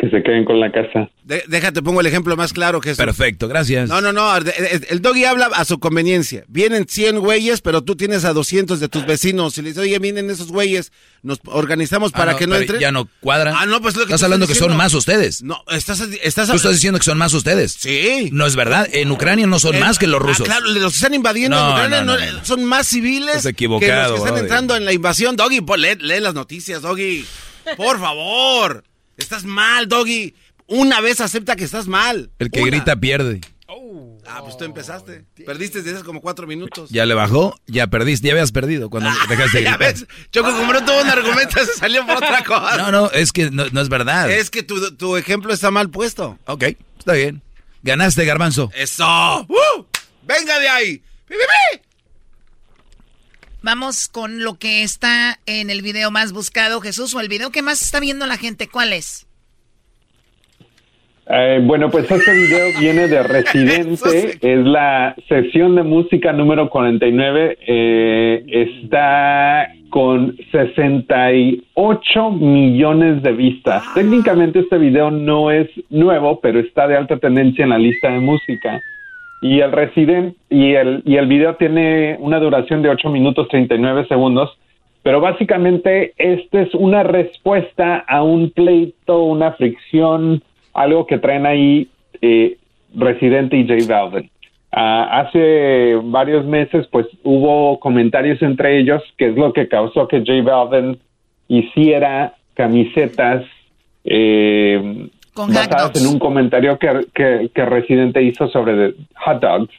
Que se queden con la casa. déjate, pongo el ejemplo más claro que es. Perfecto, gracias. No, no, no. El doggy habla a su conveniencia. Vienen 100 güeyes, pero tú tienes a 200 de tus vecinos. Y le dices, oye, vienen esos güeyes, nos organizamos para ah, que no entren. Ya no cuadra. Ah, no, pues lo que Estás hablando que son más ustedes. No, estás, estás. Tú estás diciendo que son más ustedes. Sí. No es verdad. En Ucrania no son más que los ah, rusos. claro, los están invadiendo en Ucrania son más civiles. Es equivocado. Que los que están entrando en la invasión. Doggy, lee, lee las noticias, Doggy. Por favor. Estás mal, Doggy. Una vez acepta que estás mal. El que grita pierde. Ah, pues tú empezaste. Perdiste desde hace como cuatro minutos. Ya le bajó, ya perdiste, ya habías perdido cuando ah, dejaste de Ya ves, Choco, como no tuvo un argumento, se salió por otra cosa. No, no, es que no, es verdad. Es que tu, ejemplo está mal puesto. Ok, está bien. Ganaste, garbanzo. ¡Eso! ¡Venga de ahí! Vamos con lo que está en el video más buscado, Jesús, o el video que más está viendo la gente. ¿Cuál es? Eh, bueno, pues este video viene de Residente, es la sesión de música número 49, eh, está con 68 millones de vistas. Técnicamente este video no es nuevo, pero está de alta tendencia en la lista de música. Y el Resident y el, y el video tiene una duración de 8 minutos 39 segundos, pero básicamente este es una respuesta a un pleito, una fricción, algo que traen ahí eh, Residente y J Balvin. Ah, hace varios meses, pues hubo comentarios entre ellos, que es lo que causó que J Balvin hiciera camisetas eh, basadas en un comentario que, que, Residente hizo sobre hot dogs,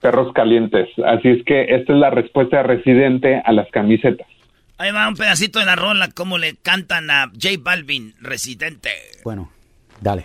perros calientes. Así es que esta es la respuesta de Residente a las camisetas. Ahí va un pedacito de la rola, como le cantan a J Balvin, Residente. Bueno. Dale.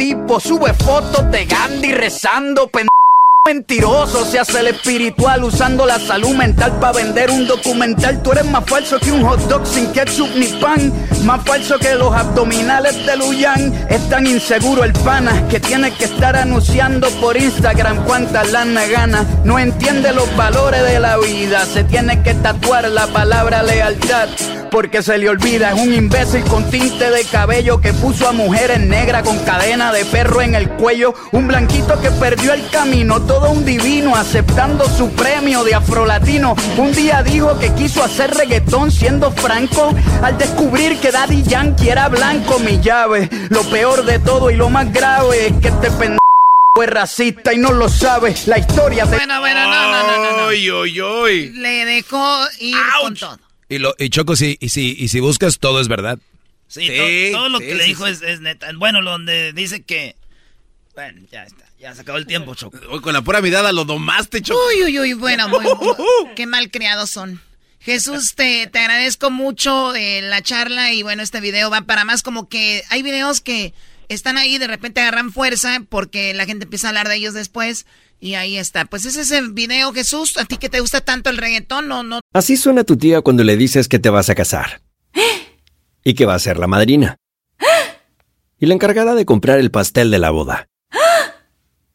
tipo sube fotos de Gandhi rezando, Mentiroso, se hace el espiritual usando la salud mental para vender un documental. Tú eres más falso que un hot dog sin ketchup ni pan. Más falso que los abdominales de Luyan. Es tan inseguro el pana que tiene que estar anunciando por Instagram cuántas lana gana. No entiende los valores de la vida. Se tiene que tatuar la palabra lealtad porque se le olvida. Es un imbécil con tinte de cabello que puso a mujeres negras con cadena de perro en el cuello. Un blanquito que perdió el camino todo un divino aceptando su premio de afrolatino. Un día dijo que quiso hacer reggaetón siendo franco al descubrir que Daddy Yankee era blanco. Mi llave, lo peor de todo y lo más grave es que este pendejo fue racista y no lo sabe. La historia de. Bueno, bueno, no, no, no, no. Le dejó ir con todo. Y, lo, y Choco, sí, y, si, y si buscas, todo es verdad. Sí, todo, lo que le dijo es, es, neta. Bueno, donde dice que. Bueno, ya está. Ya se acabó el tiempo, Choco. Hoy con la pura mirada lo domaste, Choco. Uy, uy, uy, bueno, muy, qué mal criados son. Jesús, te, te agradezco mucho eh, la charla y bueno, este video va para más como que hay videos que están ahí, de repente agarran fuerza porque la gente empieza a hablar de ellos después y ahí está. Pues ese es el video, Jesús. ¿A ti que te gusta tanto el reggaetón? No, no. Así suena tu tía cuando le dices que te vas a casar. Y que va a ser la madrina. Y la encargada de comprar el pastel de la boda.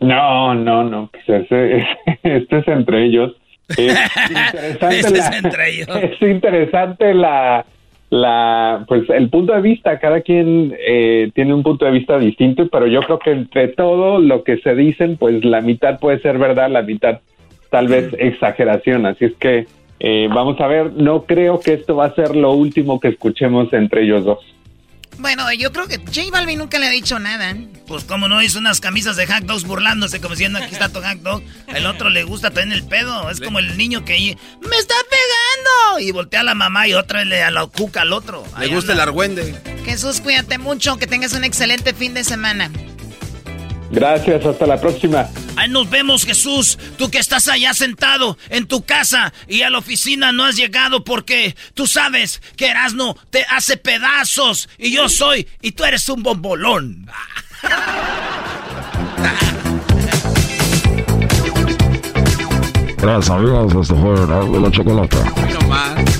No, no, no, pues ese, este es entre ellos. Es interesante, Este es la, entre ellos. es interesante la, la, pues el punto de vista. Cada quien eh, tiene un punto de vista distinto, pero yo creo que entre todo lo que se dicen, pues la mitad puede ser verdad, la mitad tal vez exageración. Así es que eh, vamos a ver. No creo que esto va a ser lo último que escuchemos entre ellos dos. Bueno, yo creo que J Balvin nunca le ha dicho nada. Pues como no hizo unas camisas de hack dogs burlándose como diciendo aquí está tu hack dog. El otro le gusta tener el pedo. Es como el niño que me está pegando y voltea a la mamá y otra vez le a la cuca al otro. Le gusta el argüende. Jesús, cuídate mucho, que tengas un excelente fin de semana. Gracias, hasta la próxima. Ahí nos vemos, Jesús. Tú que estás allá sentado en tu casa y a la oficina no has llegado porque tú sabes que Erasno te hace pedazos y yo soy y tú eres un bombolón. Gracias amigos, esto fue Erasmo y la Chocolata.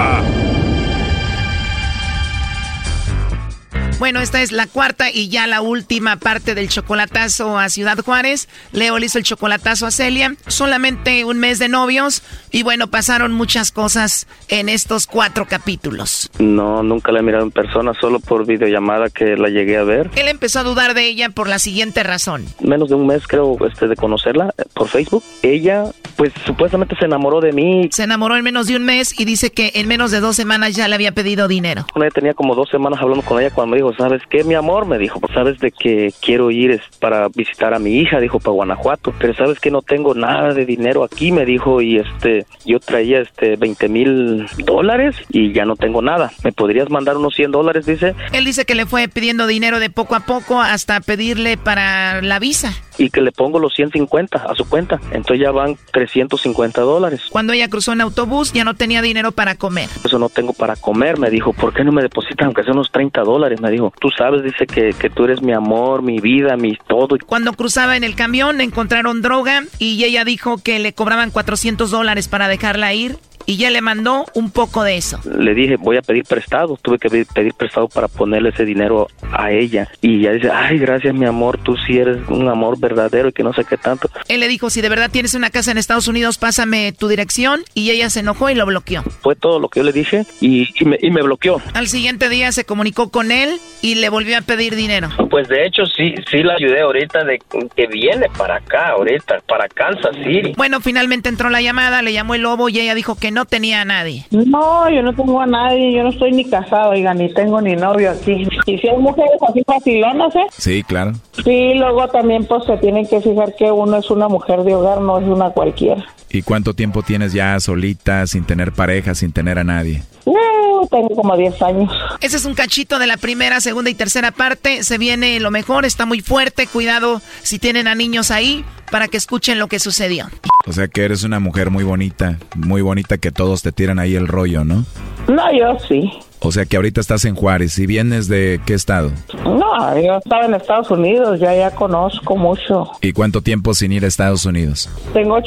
Bueno, esta es la cuarta y ya la última parte del chocolatazo a Ciudad Juárez. Leo le hizo el chocolatazo a Celia. Solamente un mes de novios. Y bueno, pasaron muchas cosas en estos cuatro capítulos. No, nunca la he mirado en persona, solo por videollamada que la llegué a ver. Él empezó a dudar de ella por la siguiente razón. Menos de un mes creo este, de conocerla eh, por Facebook. Ella, pues supuestamente se enamoró de mí. Se enamoró en menos de un mes y dice que en menos de dos semanas ya le había pedido dinero. Tenía como dos semanas hablando con ella cuando me dijo, ¿sabes qué, mi amor? Me dijo, ¿sabes de que quiero ir es, para visitar a mi hija? Dijo, para Guanajuato. Pero ¿sabes que no tengo nada de dinero aquí? Me dijo, y este, yo traía este 20 mil dólares y ya no tengo nada. ¿Me podrías mandar unos 100 dólares? Dice. Él dice que le fue pidiendo dinero de poco a poco hasta pedirle para la visa. Y que le pongo los 150 a su cuenta. Entonces ya van 350 dólares. Cuando ella cruzó en autobús ya no tenía dinero para comer. Eso no tengo para comer, me dijo. ¿Por qué no me depositan aunque sea unos 30 dólares? Me dijo. Tú sabes, dice que, que tú eres mi amor, mi vida, mi todo. Cuando cruzaba en el camión encontraron droga y ella dijo que le cobraban 400 dólares para dejarla ir y ya le mandó un poco de eso. Le dije, voy a pedir prestado. Tuve que pedir, prestado para ponerle ese dinero a ella. Y ella dice, ay, gracias, mi amor, tú sí eres un amor verdadero y que no sé qué tanto. Él le dijo, si de verdad tienes una casa en Estados Unidos, pásame tu dirección. Y ella se enojó y lo bloqueó. Fue todo lo que yo le dije y, y, me, y me bloqueó. Al siguiente día se comunicó con él y le volvió a pedir dinero. Pues de hecho sí, sí la ayudé ahorita de que viene para acá, ahorita, para Kansas City. Bueno, finalmente entró la llamada, le llamó el lobo y ella dijo que que no tenía a nadie. No, yo no tengo a nadie, yo no estoy ni casado, oiga, ni tengo ni novio aquí. Y si hay mujeres así facilonas, ¿eh? Sí, claro. Sí, luego también pues se tienen que fijar que uno es una mujer de hogar, no es una cualquiera. ¿Y cuánto tiempo tienes ya solita, sin tener pareja, sin tener a nadie? Uh, tengo como 10 años. Ese es un cachito de la primera, segunda y tercera parte. Se viene lo mejor, está muy fuerte. Cuidado si tienen a niños ahí para que escuchen lo que sucedió. O sea que eres una mujer muy bonita, muy bonita que todos te tiran ahí el rollo, ¿no? No, yo sí. O sea que ahorita estás en Juárez. ¿Y vienes de qué estado? No, yo estaba en Estados Unidos, ya ya conozco mucho. ¿Y cuánto tiempo sin ir a Estados Unidos? Tengo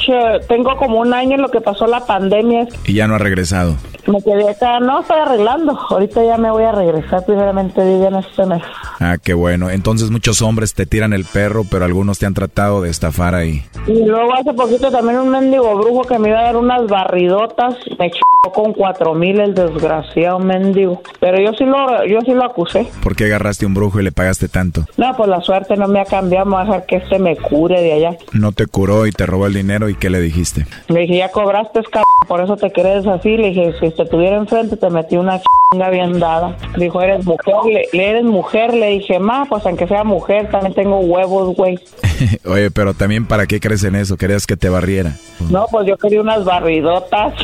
tengo como un año en lo que pasó la pandemia. ¿Y ya no ha regresado? Me quedé acá, no, estoy arreglando. Ahorita ya me voy a regresar, primeramente en este mes. Ah, qué bueno. Entonces muchos hombres te tiran el perro, pero algunos te han tratado de estafar ahí. Y luego hace poquito también un mendigo brujo que me iba a dar unas barridotas, me echó con cuatro mil el desgraciado mendigo. Pero yo sí lo, yo sí lo acusé. ¿Por qué agarraste un brujo y le pagaste tanto? No, pues la suerte no me ha cambiado, me a dejar que este me cure de allá. No te curó y te robó el dinero y ¿qué le dijiste? Le dije, ya cobraste, cabrón, por eso te crees así. Le dije, si te tuviera enfrente te metí una chinga bien dada. Dijo, eres mujer, le, eres mujer. Le dije, ma, pues aunque sea mujer, también tengo huevos, güey. Oye, pero también, ¿para qué crees en eso? ¿Querías que te barriera? No, pues yo quería unas barridotas.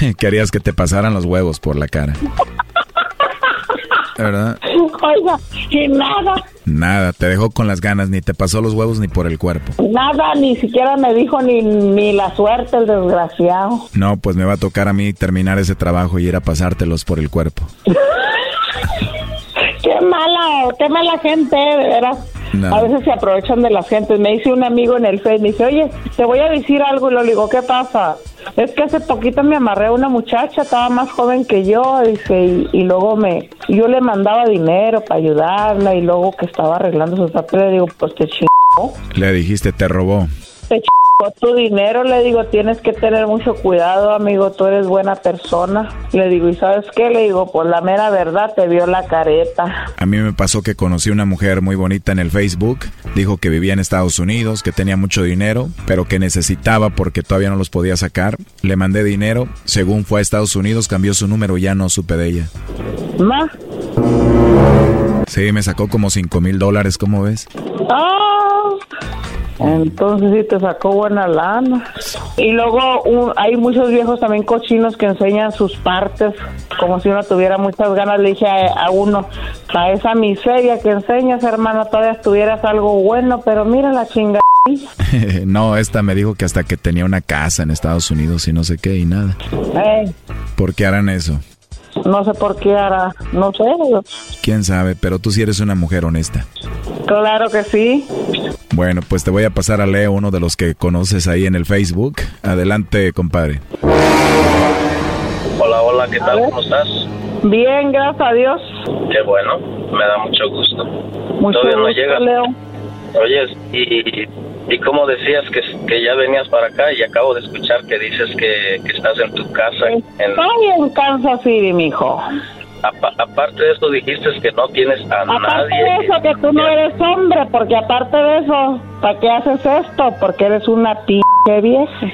Querías que te pasaran los huevos por la cara. ¿Verdad? Oiga, y nada. Nada, te dejó con las ganas, ni te pasó los huevos ni por el cuerpo. Nada, ni siquiera me dijo ni, ni la suerte, el desgraciado. No, pues me va a tocar a mí terminar ese trabajo y ir a pasártelos por el cuerpo. qué mala, qué mala gente, de veras. A veces se aprovechan de la gente. Me dice un amigo en el Facebook, me dice, oye, te voy a decir algo. Y le digo, ¿qué pasa? Es que hace poquito me amarré a una muchacha, estaba más joven que yo, dice, y, luego me, yo le mandaba dinero para ayudarla y luego que estaba arreglando sus papeles, le digo, pues te chingó. Le dijiste, te robó. Te tu dinero, le digo, tienes que tener mucho cuidado, amigo, tú eres buena persona. Le digo, ¿y sabes qué? Le digo, pues la mera verdad te vio la careta. A mí me pasó que conocí una mujer muy bonita en el Facebook, dijo que vivía en Estados Unidos, que tenía mucho dinero, pero que necesitaba porque todavía no los podía sacar. Le mandé dinero, según fue a Estados Unidos, cambió su número y ya no supe de ella. ¿Más? Sí, me sacó como 5 mil dólares, ¿cómo ves? ¡Ah! Entonces sí te sacó buena lana. Y luego hay muchos viejos también cochinos que enseñan sus partes como si uno tuviera muchas ganas. Le dije a, uno, a esa miseria que enseñas, hermano, todavía estuvieras algo bueno, pero mira la chingada. no, esta me dijo que hasta que tenía una casa en Estados Unidos y no sé qué y nada. ¿Por qué harán eso? No sé por qué hará, no sé. ¿Quién sabe? Pero tú sí eres una mujer honesta. Claro que sí. Bueno, pues te voy a pasar a Leo, uno de los que conoces ahí en el Facebook. Adelante, compadre. Hola, hola, ¿qué tal? ¿Cómo estás? Bien, gracias a Dios. Qué bueno, me da mucho gusto. Mucho Todavía gusto, no llega. Leo. Oyes, y, y como decías que, que ya venías para acá y acabo de escuchar que dices que, que estás en tu casa. En, Estoy en Kansas City, mijo aparte de eso dijiste que no tienes a aparte nadie. Aparte de eso que tú no eres hombre, porque aparte de eso, ¿para qué haces esto? Porque eres una p vieja.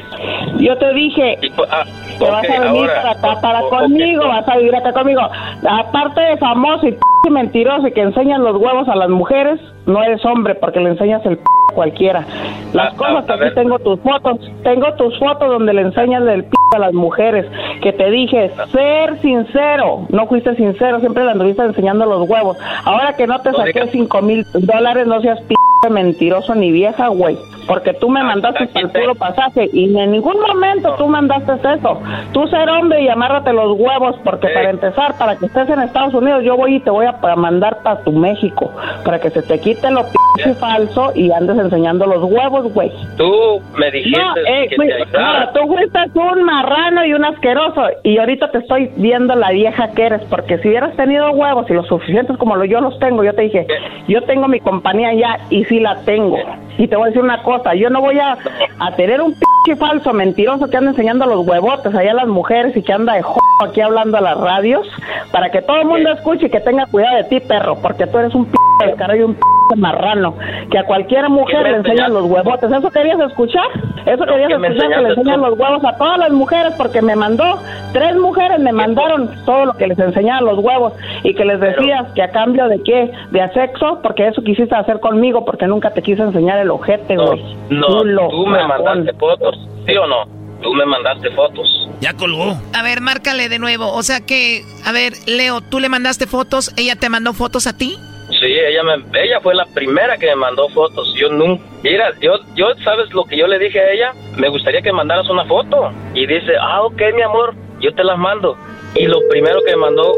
Yo te dije pues, ah, que vas a venir para acá, para conmigo, vas a vivir acá conmigo. Aparte de famoso y p mentiroso y que enseñan los huevos a las mujeres, no eres hombre porque le enseñas el p a cualquiera. Las ah, cosas que aquí tengo tus fotos, tengo tus fotos donde le enseñas el p a las mujeres, que te dije, ser sincero, no fuiste sincero, siempre le anduviste enseñando los huevos. Ahora que no te saqué cinco mil dólares, no seas p mentiroso ni vieja, güey. Porque tú me mandaste el puro pasaje y en ningún momento tú mandaste eso. Tú ser hombre y amárrate los huevos, porque para empezar, para que estés en Estados Unidos, yo voy y te voy a mandar para tu México, para que se te quite lo p falso y andes enseñando los huevos, güey. Tú me dijiste eh, que te no, tú fuiste un marrano y un asqueroso y ahorita te estoy viendo la vieja que eres, porque si hubieras tenido huevos y los suficientes como yo los tengo, yo te dije, yo tengo mi compañía ya y sí la tengo. Y te voy a decir una cosa, yo no voy a, a tener un pinche falso mentiroso que anda enseñando los huevotes allá a las mujeres y que anda de jo aquí hablando a las radios para que todo el mundo escuche y que tenga cuidado de ti, perro, porque tú eres un descarado y un p marrano, que a cualquier mujer le enseñan los huevotes. ¿Eso querías escuchar? ¿Eso querías que escuchar? Que le enseñan tú. los huevos a todas las mujeres porque me mandó, tres mujeres me mandaron todo lo que les enseñaban los huevos y que les decías que a cambio de qué, de sexo, porque eso quisiste hacer conmigo porque nunca te quise enseñar el ojete, güey. No, Culo, tú me mandaste fotos, ¿sí o no? Tú me mandaste fotos. Ya colgó. A ver, márcale de nuevo. O sea que, a ver, Leo, tú le mandaste fotos, ella te mandó fotos a ti. Sí, ella me, ella fue la primera que me mandó fotos. Yo nunca, mira, yo, yo, ¿sabes lo que yo le dije a ella? Me gustaría que mandaras una foto. Y dice, ah, ok, mi amor, yo te las mando. Y lo primero que me mandó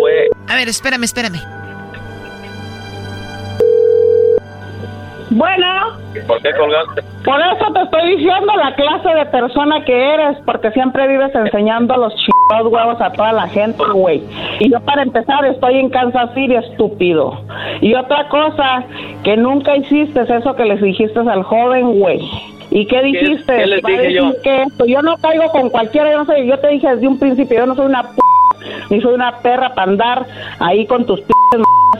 fue, A ver, espérame, espérame. Bueno, ¿por qué colgaste? por eso te estoy diciendo la clase de persona que eres, porque siempre vives enseñando los chingados huevos a toda la gente, güey. Y yo para empezar estoy en Kansas City, estúpido. Y otra cosa, que nunca hiciste es eso que les dijiste al joven, güey. ¿Y qué dijiste? qué les Va a dije yo? que esto, yo no caigo con cualquiera, yo no sé, yo te dije desde un principio, yo no soy una p ni soy una perra para andar ahí con tus p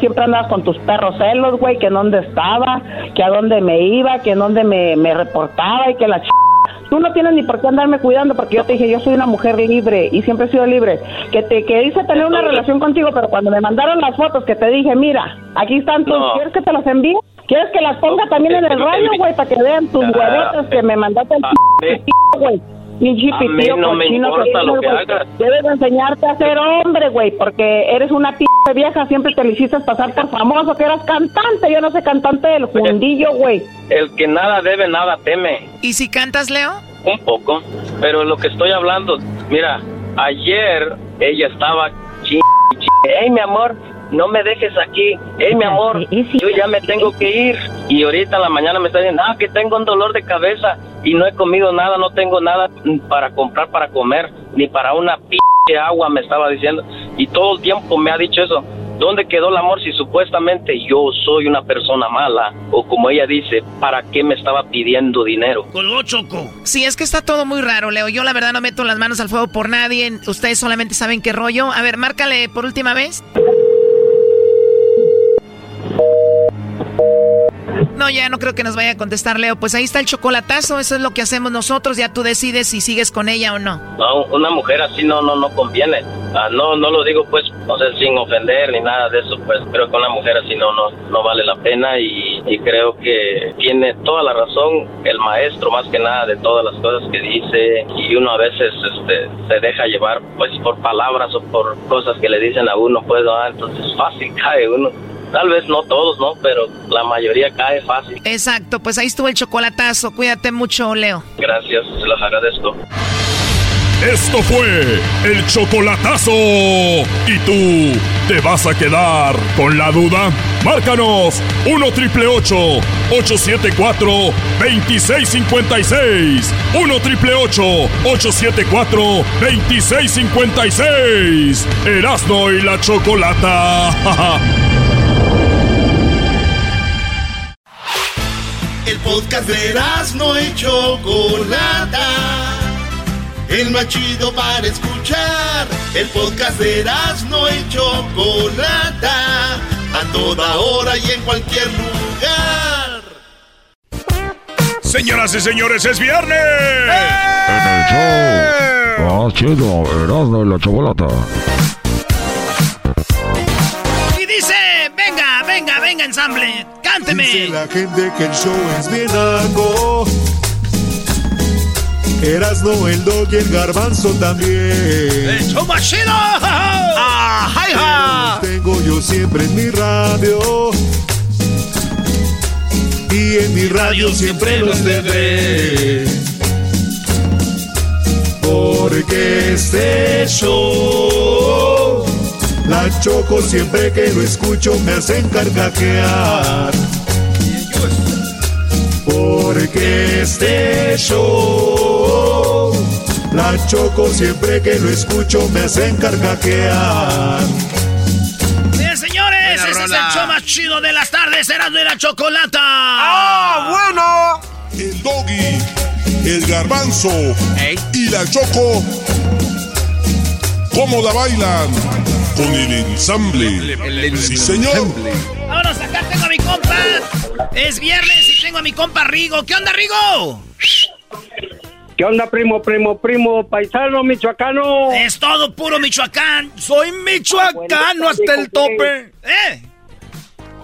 siempre andabas con tus perros celos, güey, que en dónde estaba, que a dónde me iba, que en dónde me, me reportaba y que la ch... Tú no tienes ni por qué andarme cuidando porque yo te dije, yo soy una mujer libre y siempre he sido libre. Que te que hice tener una relación contigo, pero cuando me mandaron las fotos que te dije, mira, aquí están tus, No. ¿quieres que te las envíe? ¿Quieres que las ponga también en el radio, güey, para que vean tus Ah, huevotes que me mandaste el a p- mí- güey? A mí no me importa tienes, lo que hagas. Debes de enseñarte a ser hombre, güey, porque eres una p vieja, siempre te lo hiciste pasar por famoso, que eras cantante, yo no sé cantante del fundillo, güey. El que nada debe, nada teme. ¿Y si cantas, Leo? Un poco. Pero lo que estoy hablando, mira, ayer ella estaba ching, ching. Hey, mi amor, no me dejes aquí. Hey, mi amor, yo ya me tengo que ir. Y ahorita en la mañana me está diciendo, ah, que tengo un dolor de cabeza y no he comido nada, no tengo nada para comprar para comer, ni para una p agua, me estaba diciendo. Y todo el tiempo me ha dicho eso. ¿Dónde quedó el amor si supuestamente yo soy una persona mala? O como ella dice, ¿para qué me estaba pidiendo dinero? Colgó Choco. Sí, es que está todo muy raro, Leo. Yo la verdad no meto las manos al fuego por nadie. Ustedes solamente saben qué rollo. A ver, márcale por última vez. No, ya no creo que nos vaya a contestar, Leo. Pues ahí está el chocolatazo. Eso es lo que hacemos nosotros. Ya tú decides si sigues con ella o no. No, una mujer así no no no conviene. Ah, no no lo digo pues, o sea, sin ofender ni nada de eso, pues creo que una mujer así no no no vale la pena y, y creo que tiene toda la razón el maestro más que nada de todas las cosas que dice y uno a veces este se deja llevar pues por palabras o por cosas que le dicen a uno, pues ah, entonces fácil cae uno. Tal vez no todos, ¿no? Pero la mayoría cae fácil. Exacto, pues ahí estuvo el chocolatazo. Cuídate mucho, Leo. Gracias, se los agradezco. Esto fue el chocolatazo. ¿Y tú te vas a quedar con la duda? Márcanos 1 triple 874 2656. 1 triple 874 2656. Erasno y la chocolata. El podcast de no y Chocolata. El más chido para escuchar. El podcast de no y Chocolata. A toda hora y en cualquier lugar. Señoras y señores, es viernes. En el show más chido, Erasmo y la chocolata. Y dice, venga, venga, venga, ensamble. Cánteme. Dice la gente que el show es bien algo. Erasno, el dog y el garbanzo también. ¡El show más chido! ¡Ah, tengo yo siempre en mi radio. Y en mi radio siempre los tendré. Porque este show, la choco siempre que lo escucho me hacen carcajear. Porque este show, la choco siempre que lo escucho me hacen carcajear. Bien, señores, Buena ese es rola. el show más chido de las tardes, Erasmo y la chocolata. ¡Ah, bueno! El doggy, el garbanzo y la choco. ¿Cómo la bailan? Con el ensamble. Sí, señor. Vámonos, acá tengo a mi compa. Es viernes y tengo a mi compa Rigo. ¿Qué onda, Rigo? ¿Qué onda, primo, primo, primo, paisano, michoacano? Es todo puro Michoacán. Soy michoacano hasta el tope. ¿Eh?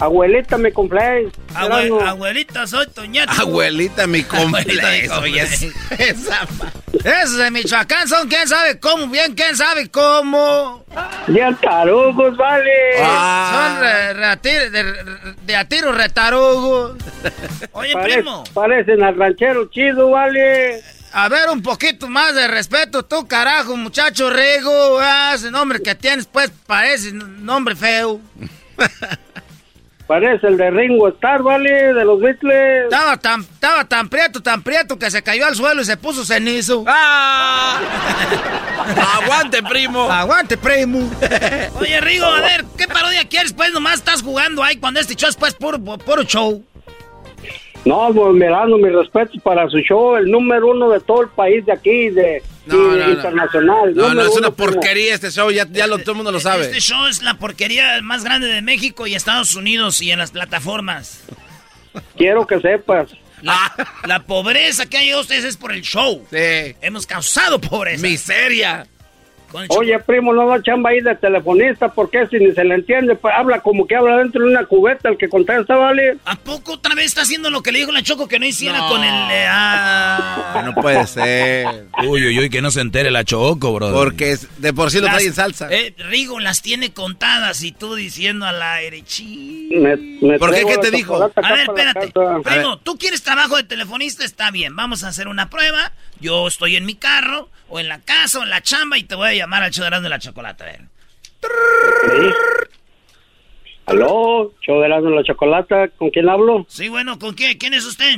Abuelita, me cumple. abuelita, soy Toñato. Abuelita, mi cumpleaños. esa. Esos de Michoacán son quién sabe cómo, bien quién sabe cómo. Ya tarugos, vale. Ah. Son de, a tiro retarugos. Oye, primo. Parecen al ranchero chido, vale. A ver, un poquito más de respeto, tú, carajo, muchacho Rigo. Ah, ese nombre que tienes, pues, parece nombre feo. Parece el de Ringo Starr, ¿vale? De los Beatles. Estaba tan, estaba tan prieto, tan prieto que se cayó al suelo y se puso cenizo. ¡Ah! ¡Aguante, primo! ¡Aguante, primo! Oye, Rigo, a ver, ¿qué parodia quieres? Pues nomás estás jugando ahí cuando este show es pues puro, puro show. No, pues mirando mi respeto para su show, el número uno de todo el país de aquí, de, internacional. No, no, es una porquería este show, ya, ya lo, todo el mundo lo sabe. Este show es la porquería más grande de México y Estados Unidos y en las plataformas. Quiero que sepas. La, pobreza que hay ustedes es por el show. Sí. Hemos causado pobreza. Miseria. Oye, primo, no da chamba ahí de telefonista, porque si ni se le entiende, pues, habla como que habla dentro de una cubeta el que contesta, ¿vale? ¿A poco otra vez está haciendo lo que le dijo la Choco que no hiciera con el... Eh, ah? No puede ser. Uy, uy, uy, que no se entere la Choco, bro. Porque de por sí lo trae en salsa. Eh, Rigo las tiene contadas y tú diciendo al aire, chi. ¿Por qué? ¿Qué te dijo? A ver, espérate. Primo, tú quieres trabajo de telefonista, está bien. Vamos a hacer una prueba. Yo estoy en mi carro, o en la casa, o en la chamba, y te voy a llamar al show de la chocolate. ¿Aló? ¿Show de la chocolate? ¿Con quién hablo? Sí, bueno, ¿con qué? ¿Quién es usted?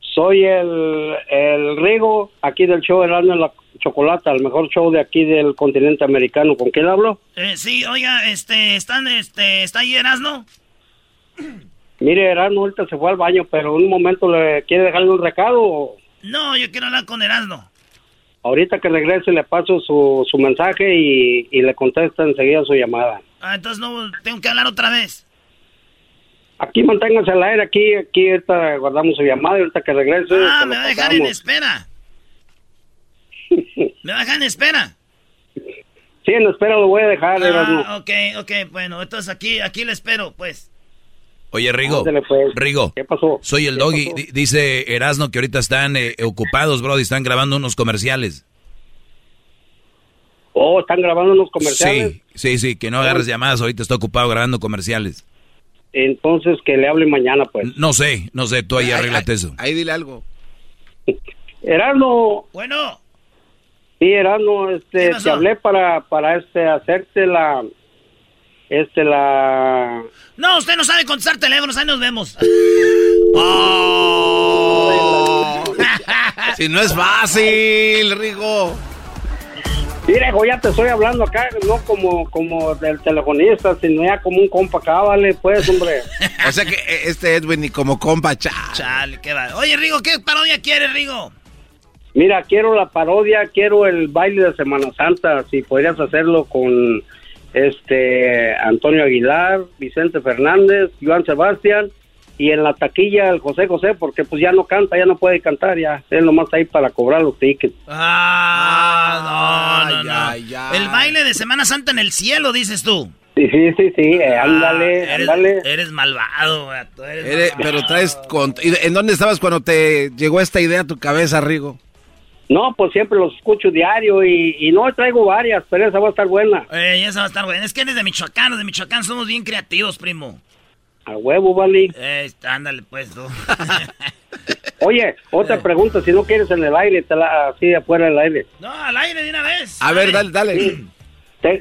Soy el, el Rigo, aquí del show de la chocolate, el mejor show de aquí del continente americano. ¿Con quién hablo? Eh, sí, oiga, este, están, este, ¿está ahí Erasno? Mire, Erasno ahorita se fue al baño, pero en un momento le quiere dejarle un recado. No, yo quiero hablar con Erasno. Ahorita que regrese le paso su, su mensaje y, le contesta enseguida su llamada. Ah, entonces no tengo que hablar otra vez. Aquí manténgase al aire, aquí, aquí ahorita guardamos su llamada y ahorita que regrese. Ah, me va a dejar en espera. me va a dejar en espera. Sí, en espera lo voy a dejar. Ah, ok, ok, bueno, entonces aquí, aquí le espero, pues. Oye, Rigo. Pues. Rigo. ¿Qué pasó? Soy el doggy. Dice Erasno que ahorita están eh, ocupados, bro, y están grabando unos comerciales. Oh, están grabando unos comerciales. Sí, sí, sí, que no agarres llamadas, ahorita está ocupado grabando comerciales. Entonces que le hable mañana, pues. No sé, no sé, tú ahí arreglate eso. Ahí dile algo. Erasno. Bueno. Sí, Erasno, este, te hablé para, para este, hacerte la, este, la... No, usted no sabe contestar teléfonos, ahí nos vemos. Oh. si no es fácil, Rigo. Mire, ya te estoy hablando acá, no como, como del telefonista, sino ya como un compa acá, vale, pues, hombre. o sea que eh, este Edwin ni como compa, chale. Chale, qué va. Oye, Rigo, ¿qué parodia quieres, Rigo? Mira, quiero la parodia, quiero el baile de Semana Santa, si podrías hacerlo con este Antonio Aguilar, Vicente Fernández, Joan Sebastián y en la taquilla el José José porque pues ya no canta, ya no puede cantar, ya él nomás está ahí para cobrar los tickets. Ah, no, no, El baile de Semana Santa en el cielo, dices tú. Sí, sí, sí, sí, eh, ah, ándale, ándale. Eres malvado, Pero traes... ¿En dónde estabas cuando te llegó esta idea a tu cabeza, Rigo? No, pues siempre los escucho diario y, no traigo varias, pero esa va a estar buena. Eh, esa va a estar buena. Es que eres de Michoacán, de Michoacán somos bien creativos, primo. A huevo, vale. Eh, ándale, pues, tú. Oye, otra eh. pregunta, si no quieres en el aire, te la, así afuera del aire. No, al aire de una vez. A ver, dale, dale.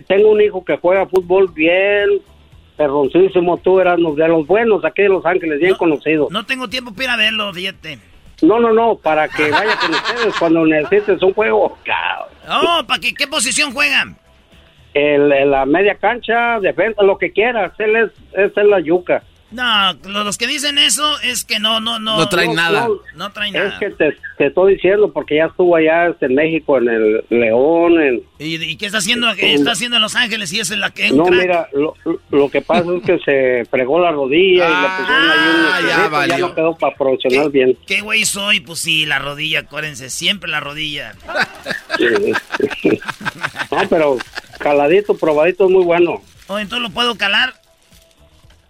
tengo un hijo que juega fútbol bien, perroncísimo, tú eras de los buenos aquí de Los Ángeles, bien conocido. No tengo tiempo para ir a verlo, fíjate. No, no, no, para que vaya con ustedes cuando necesites un juego. Oh, ¿para qué? ¿Qué posición juegan? El, la media cancha, defensa, lo que quieras. Él es, es la yuca. No, los que dicen eso es que no, no, no. No traen nada. No, traen nada. Es que te, te, estoy diciendo porque ya estuvo allá en México, en el León. En, ¿Y, qué está haciendo? ¿Qué está haciendo en Los Ángeles y es en la que. No, mira, lo, lo, que pasa es que se fregó la rodilla y le pusieron ahí un. Ah, ya, valió. ya no quedó para profesional bien. ¿Qué güey soy? Pues sí, la rodilla, acuérdense, siempre la rodilla. no, pero caladito, probadito es muy bueno. Oh, entonces lo puedo calar.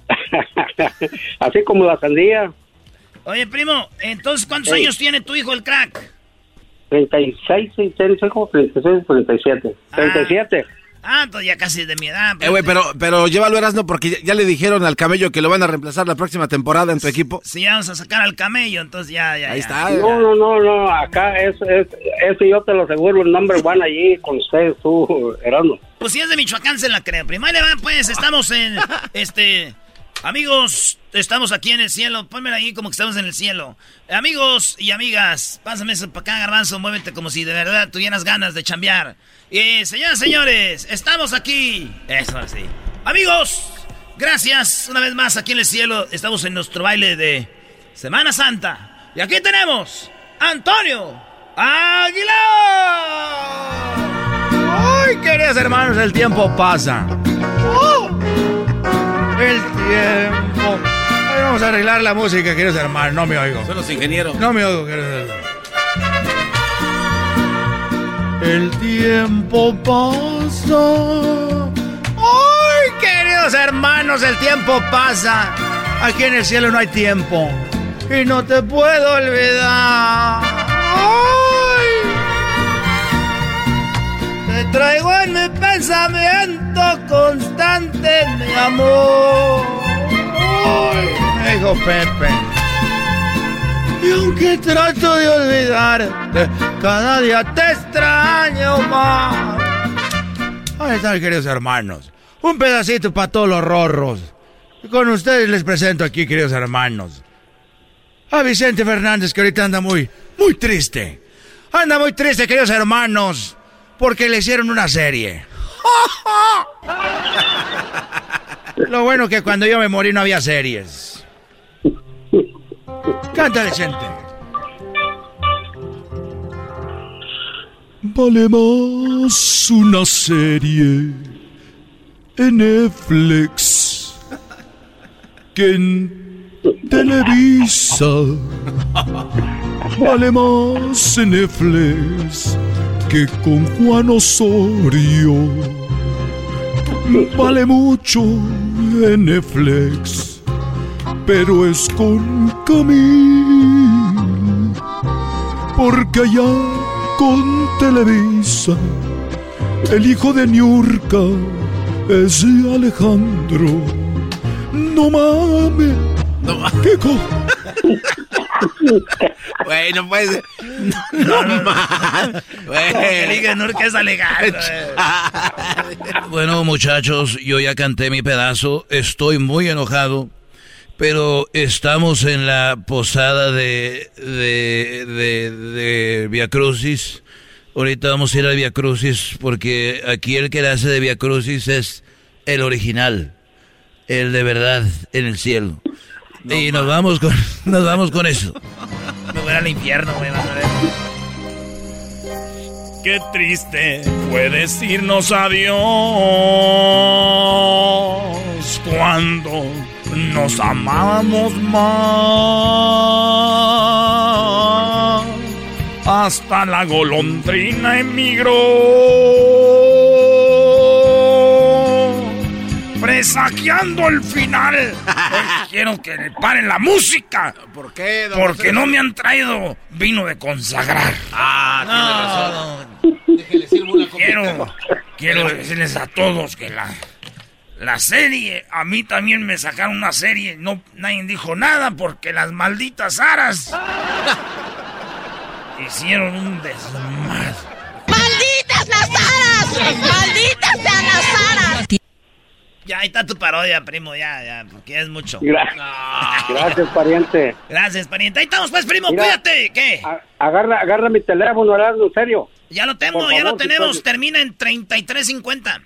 Así como la sandía. Oye, primo, entonces, ¿cuántos años tiene tu hijo el crack? 36, 36, 36, 37. 37. Ah, entonces ya casi de mi edad. Eh, güey, pero, pero llévalo Erasmo porque ya, le dijeron al camello que lo van a reemplazar la próxima temporada en tu equipo. Sí, vamos a sacar al camello, entonces ya, ya. Ahí está. No, no, no, no, acá es, es, eso yo te lo aseguro, el number one allí con ustedes, tú, Erasmo. Pues si es de Michoacán se la creo. Primero le van, pues, estamos en, este... Amigos, estamos aquí en el cielo. Pónmela ahí como que estamos en el cielo. Amigos y amigas, pásame eso para acá, garbanzo. Muévete como si de verdad tuvieras ganas de chambear. Y señoras señores, estamos aquí. Eso así. Amigos, gracias una vez más aquí en el cielo. Estamos en nuestro baile de Semana Santa. Y aquí tenemos Antonio Aguilar. ¡Ay, queridos hermanos! El tiempo pasa. El tiempo. vamos a arreglar la música, queridos hermanos. No me oigo. Son los ingenieros. No me oigo, queridos hermanos. El tiempo pasa. ¡Ay, queridos hermanos! El tiempo pasa. Aquí en el cielo no hay tiempo. Y no te puedo olvidar. ¡Ay! Traigo en mi pensamiento constante, mi amor. Ay, dijo Pepe. Y aunque trato de olvidarte, cada día te extraño más. Ahí están, queridos hermanos. Un pedacito para todos los rorros. Y con ustedes les presento aquí, queridos hermanos. A Vicente Fernández, que ahorita anda muy, muy triste. Anda muy triste, queridos hermanos porque le hicieron una serie. Lo bueno que cuando yo me morí no había series. Canta decente. Vale más una serie en Netflix que en Televisa. Vale más en Netflix que con Juan Osorio vale mucho Netflix, pero es con Camil, porque allá con Televisa el hijo de Niurka es Alejandro. No mames. No mames. ¿Qué co Güey, no puede ser. No, no, no. es bueno, muchachos, yo ya canté mi pedazo. Estoy muy enojado. Pero estamos en la posada de, de, de, de Via Crucis. Ahorita vamos a ir a Via Crucis porque aquí el que le hace de Via Crucis es el original. El de verdad en el cielo y nos vamos con nos vamos con eso. Me voy al infierno, güey. Qué triste fue decirnos adiós cuando nos amábamos más. Hasta la golondrina emigró presagiando el final. quiero que le paren la música. ¿Por qué? Porque no me han traído vino de consagrar. Ah, no, no. Quiero, quiero decirles a todos que la, la serie, a mí también me sacaron una serie. No, nadie dijo nada porque las malditas aras hicieron un desmadre. ¡Malditas las aras! ¡Malditas sean las ahí está tu parodia, primo, ya, ya, porque es mucho. Gracias, pariente. Gracias, pariente. Ahí estamos, pues, primo, cuídate. ¿Qué? agarra, agarra mi teléfono, en serio. Ya lo tengo, ya lo tenemos. Termina en 3350.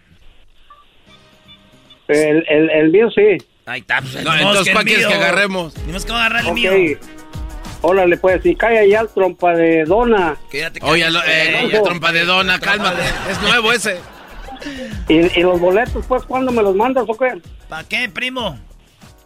El, el, el mío sí. Ahí está. Pues, no, entonces, ¿cuál quieres que agarremos? Tenemos que agarrar el Ok. mío. Órale, pues, cae allá el trompa de dona. Quédate Oye, eh, ya trompa de dona, cálmate. Es nuevo ese. ¿Y, y los boletos, pues, cuándo me los mandas o qué? ¿Para qué, primo?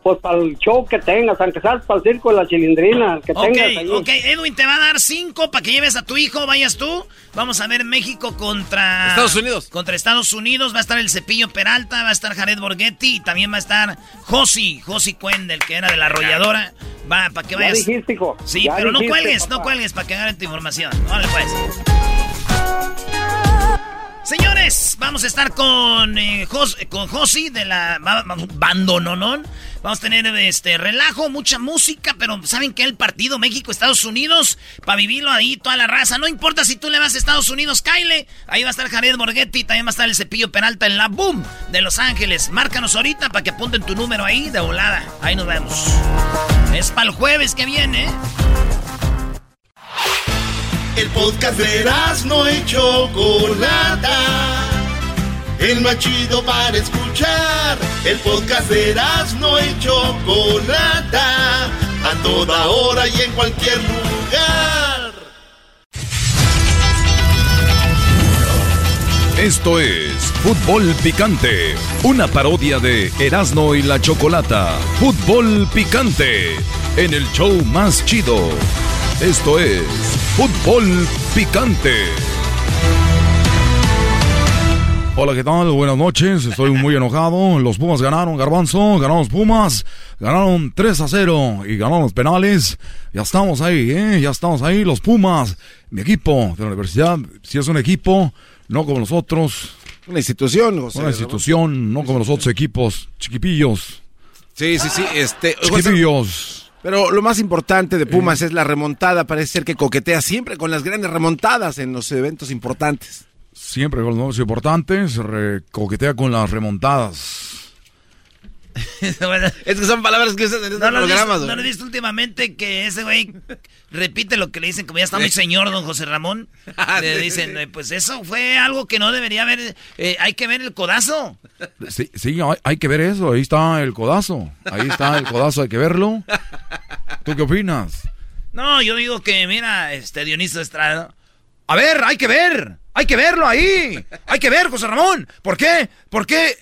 Pues para el show que tengas, aunque seas para el circo de la chilindrina, que tengas ahí. ok, Edwin te va a dar cinco para que lleves a tu hijo, vayas tú. Vamos a ver México contra... Estados Unidos. Contra Estados Unidos, va a estar el Cepillo Peralta, va a estar Jared Borghetti y también va a estar Josi, Josi Cuendel, que era de la arrolladora. Va, para que Ya vayas... dijiste, hijo. Sí, Ya pero no dijiste, cuelgues, no cuelgues para que agarren tu información. Órale, pues. Señores, vamos a estar con, eh, con Josi de la ba- ba- Bandononón. Vamos a tener este relajo, mucha música, pero ¿saben qué? El partido México-Estados Unidos, para vivirlo ahí toda la raza. No importa si tú le vas a Estados Unidos, Kyle. Ahí va a estar Jared Borghetti, también va a estar el Cepillo Peralta en la Boom de Los Ángeles. Márcanos ahorita para que apunten tu número ahí de volada. Ahí nos vemos. Es para el jueves que viene. ¿eh? El podcast de no y Chocolata. El más chido para escuchar. El podcast de no y Chocolata. A toda hora y en cualquier lugar. Esto es Fútbol Picante, una parodia de Erasmo y la Chocolata. Fútbol Picante, en el show más chido. Esto es Fútbol Picante. Hola, ¿qué tal? Buenas noches. Estoy muy enojado. Los Pumas ganaron, Garbanzo. Ganaron los Pumas. Ganaron 3 a 0 y ganaron los penales. Ya estamos ahí, ¿eh? Ya estamos ahí. Los Pumas, mi equipo de la universidad, si es un equipo, no como los otros. Una institución, José. Una institución, no como los otros equipos chiquipillos. Sí, sí, sí. Este, Chiquipillos. Pero lo más importante de Pumas es la remontada. Parece ser que coquetea siempre con las grandes remontadas en los eventos importantes. Siempre con los nombres importantes, coquetea con las remontadas. Es que son palabras que usan en estos ¿No visto. ¿No lo has visto últimamente que ese güey repite lo que le dicen? Como ya está muy señor, don José Ramón. Le dicen, pues eso fue algo que no debería haber. eh, hay que ver el codazo. Sí, sí, hay, hay que ver eso. Ahí está el codazo. Ahí está el codazo, hay que verlo. ¿Tú qué opinas? No, yo digo que, mira, este Dioniso Estrada. A ver, hay que ver. Hay que verlo ahí. Hay que ver, José Ramón. ¿Por qué? ¿Por qué?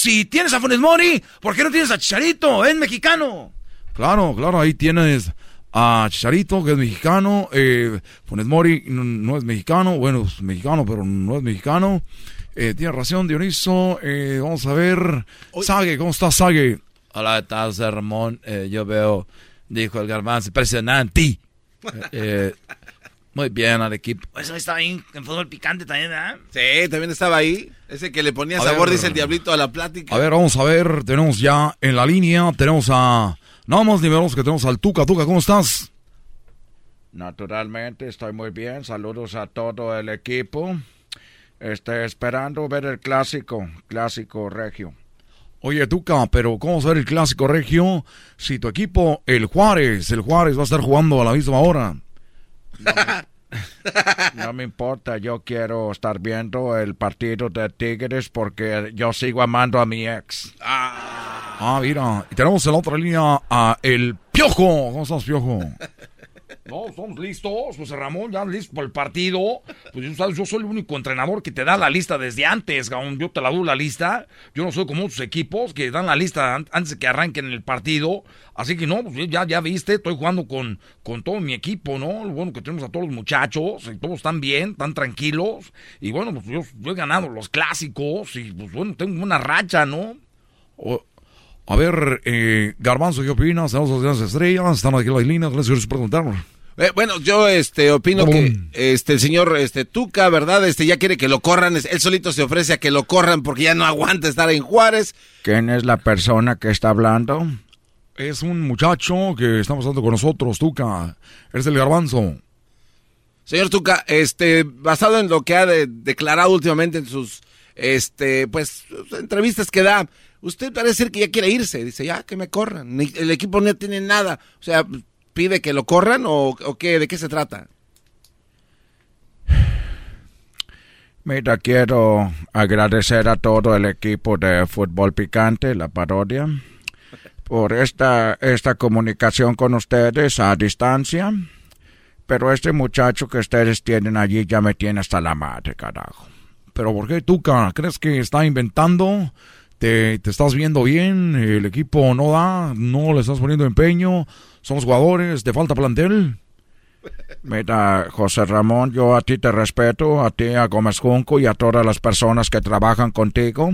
Si tienes a Funes Mori, ¿por qué no tienes a Chicharito? Es mexicano. Claro, claro, ahí tienes a Chicharito, que es mexicano. Eh, Funes Mori no, no es mexicano. Bueno, es mexicano, pero no es mexicano. Eh, tiene razón, Dioniso. Eh, vamos a ver. Sague, ¿cómo estás, Sague? Hola, ¿qué tal, José Ramón? Eh, yo veo, dijo el garbanzo, impresionante. Eh, eh, muy bien al equipo. Eso estaba ahí en fútbol picante también, ¿verdad? Sí, también estaba ahí. Ese que le ponía A sabor, ver. dice el diablito, a la plática. A ver, vamos a ver. Tenemos ya en la línea, tenemos a... Nada más ni menos que tenemos al Tuca. Tuca, ¿cómo estás? Naturalmente, estoy muy bien. Saludos a todo el equipo. Estoy esperando ver el clásico, clásico regio. Oye, Tuca, pero ¿cómo va a ser el clásico regio si tu equipo, el Juárez, el Juárez va a estar jugando a la misma hora? No me importa, yo quiero estar viendo el partido de Tigres porque yo sigo amando a mi ex. Ah, mira. Y tenemos en la otra línea a el Piojo. ¿Cómo estás, Piojo? No, estamos listos, José Ramón, ya listos para el partido. Pues yo soy el único entrenador que te da la lista desde antes, cabrón. Yo te la doy la lista. Yo no soy como otros equipos que dan la lista an- antes de que arranquen el partido. Así que no, pues ya, ya viste, estoy jugando con, con todo mi equipo, ¿no? Lo bueno que tenemos a todos los muchachos, y todos están bien, están tranquilos. Y bueno, pues yo, he ganado los clásicos y pues bueno, tengo una racha, ¿no? A ver, eh, Garbanzo, ¿qué opinas? Tenemos las estrellas, están aquí las líneas. Gracias por preguntar. Eh, bueno, yo este opino que este el señor este Tuca, ¿verdad? Este ya quiere que lo corran, es- él solito se ofrece a que lo corran porque ya no aguanta estar en Juárez. ¿Quién es la persona que está hablando? Es un muchacho que está pasando con nosotros, Tuca. Eres el Garbanzo. Señor Tuca, este basado en lo que ha de- declarado últimamente en sus este pues entrevistas que da, usted parece ser que ya quiere irse, dice, "Ya que me corran." El equipo no tiene nada. O sea, pide que lo corran o, o qué, de qué se trata? Mira, quiero agradecer a todo el equipo de Fútbol Picante, la parodia. por esta, esta comunicación con ustedes a distancia. Pero este muchacho que ustedes tienen allí ya me tiene hasta la madre, carajo. ¿Pero por qué, Tuca? ¿Crees que está inventando? ¿Te, ¿Te estás viendo bien? ¿El equipo no da? ¿No le estás poniendo empeño? ¿Son los jugadores? ¿Te falta plantel? Mira, José Ramón, yo a ti te respeto, a ti, a Gómez Junco y a todas las personas que trabajan contigo.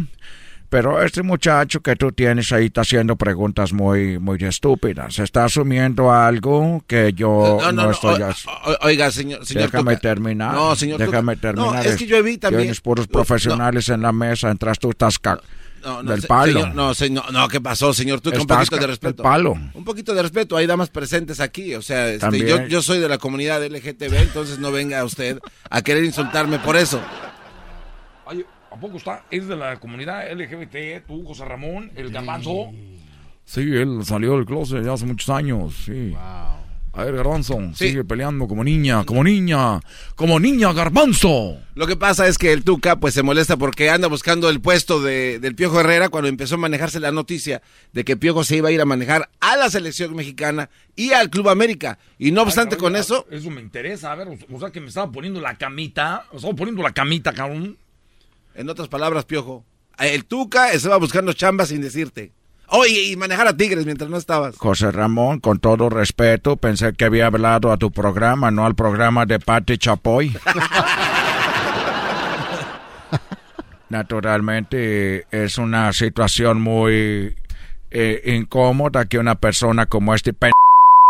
Pero este muchacho que tú tienes ahí está haciendo preguntas muy, muy estúpidas. Está asumiendo algo que yo no, estoy haciendo. Oiga, señor, señor Déjame terminar. No, señor Déjame terminar. No, es que yo vi también. Tienes puros profesionales en la mesa, entras tú, estás no, no, del palo. no, señor, no, ¿qué pasó, señor? Tú, un poquito de respeto. palo. Un poquito de respeto. Hay damas presentes aquí. O sea, este, yo, yo soy de la comunidad LGTB, entonces no venga usted a querer insultarme por eso. ¿A poco está? ¿Es de la comunidad LGBT, tú, José Ramón, el garbanzo? Sí, él salió del closet ya hace muchos años, sí. A ver, Garbanzo, sigue peleando como niña, como niña, como niña, Garbanzo. Lo que pasa es que el Tuca pues se molesta porque anda buscando el puesto de, del Piojo Herrera cuando empezó a manejarse la noticia de que Piojo se iba a ir a manejar a la selección mexicana y al Club América. Y no obstante con eso... Eso me interesa, a ver, o sea que me estaba poniendo la camita, o estaba poniendo la camita, cabrón. En otras palabras, Piojo, el Tuca estaba buscando chambas sin decirte. Oye, y manejar a Tigres mientras no estabas. José Ramón, con todo respeto, pensé que había hablado a tu programa, no al programa de Pati Chapoy. Naturalmente es una situación muy eh, incómoda que una persona como este p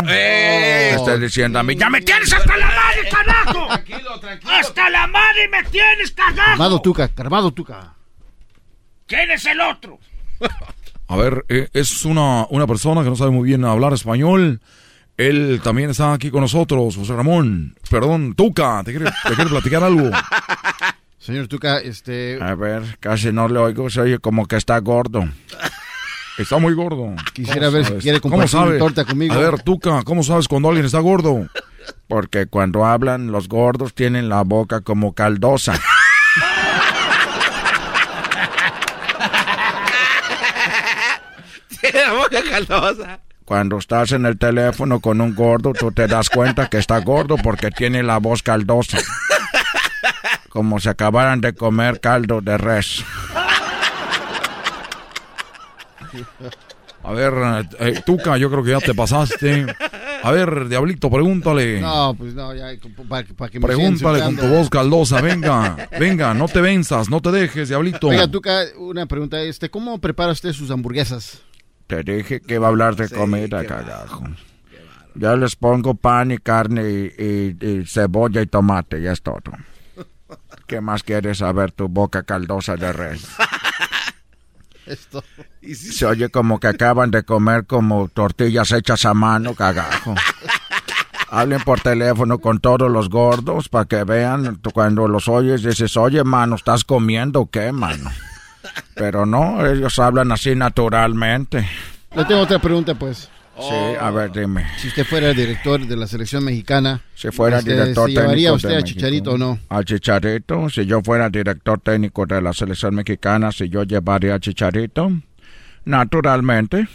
¡Eh! esté diciendo a mí, ¡Ya me tienes hasta la madre, carajo! Tranquilo, tranquilo. ¡Hasta la madre me tienes, carajo! Armado Tuca, armado Tuca. ¿Quién es el otro? A ver, eh, es una, una persona que no sabe muy bien hablar español. Él también está aquí con nosotros, José Ramón. Perdón, Tuca, ¿te quiere, te quiere platicar algo? Señor Tuca, este... A ver, casi no le oigo, se oye como que está gordo. Está muy gordo. Quisiera ver si quiere compartir una torta conmigo. A ver, Tuca, ¿cómo sabes cuando alguien está gordo? Porque cuando hablan, los gordos tienen la boca como caldosa. Tiene la boca caldosa. Cuando estás en el teléfono con un gordo, tú te das cuenta que está gordo porque tiene la voz caldosa. Como si acabaran de comer caldo de res. A ver, eh, Tuca, yo creo que ya te pasaste. A ver, Diablito, pregúntale. No, pues no, ya, para, que me Pregúntale con tu voz caldosa, venga, venga, no te venzas, no te dejes, Diablito. Oiga, Tuca, una pregunta, este, ¿cómo prepara usted sus hamburguesas? Te dije que iba a hablar de comida, carajo. Ya les pongo pan y carne y, cebolla y tomate, ya es todo. ¿Qué más quieres saber tu boca caldosa de res? Esto. Se oye como que acaban de comer como tortillas hechas a mano, cagajo. Hablen por teléfono con todos los gordos para que vean cuando los oyes dices, oye, mano, ¿estás comiendo o qué, mano? Pero no, ellos hablan así naturalmente. Le tengo otra pregunta, pues. Sí, a ver, dime. Si usted fuera el director de la selección mexicana, si fuera director ¿se llevaría usted de a México? Chicharito o no? ¿A Chicharito? Si yo fuera director técnico de la selección mexicana, si yo llevaría a Chicharito, naturalmente,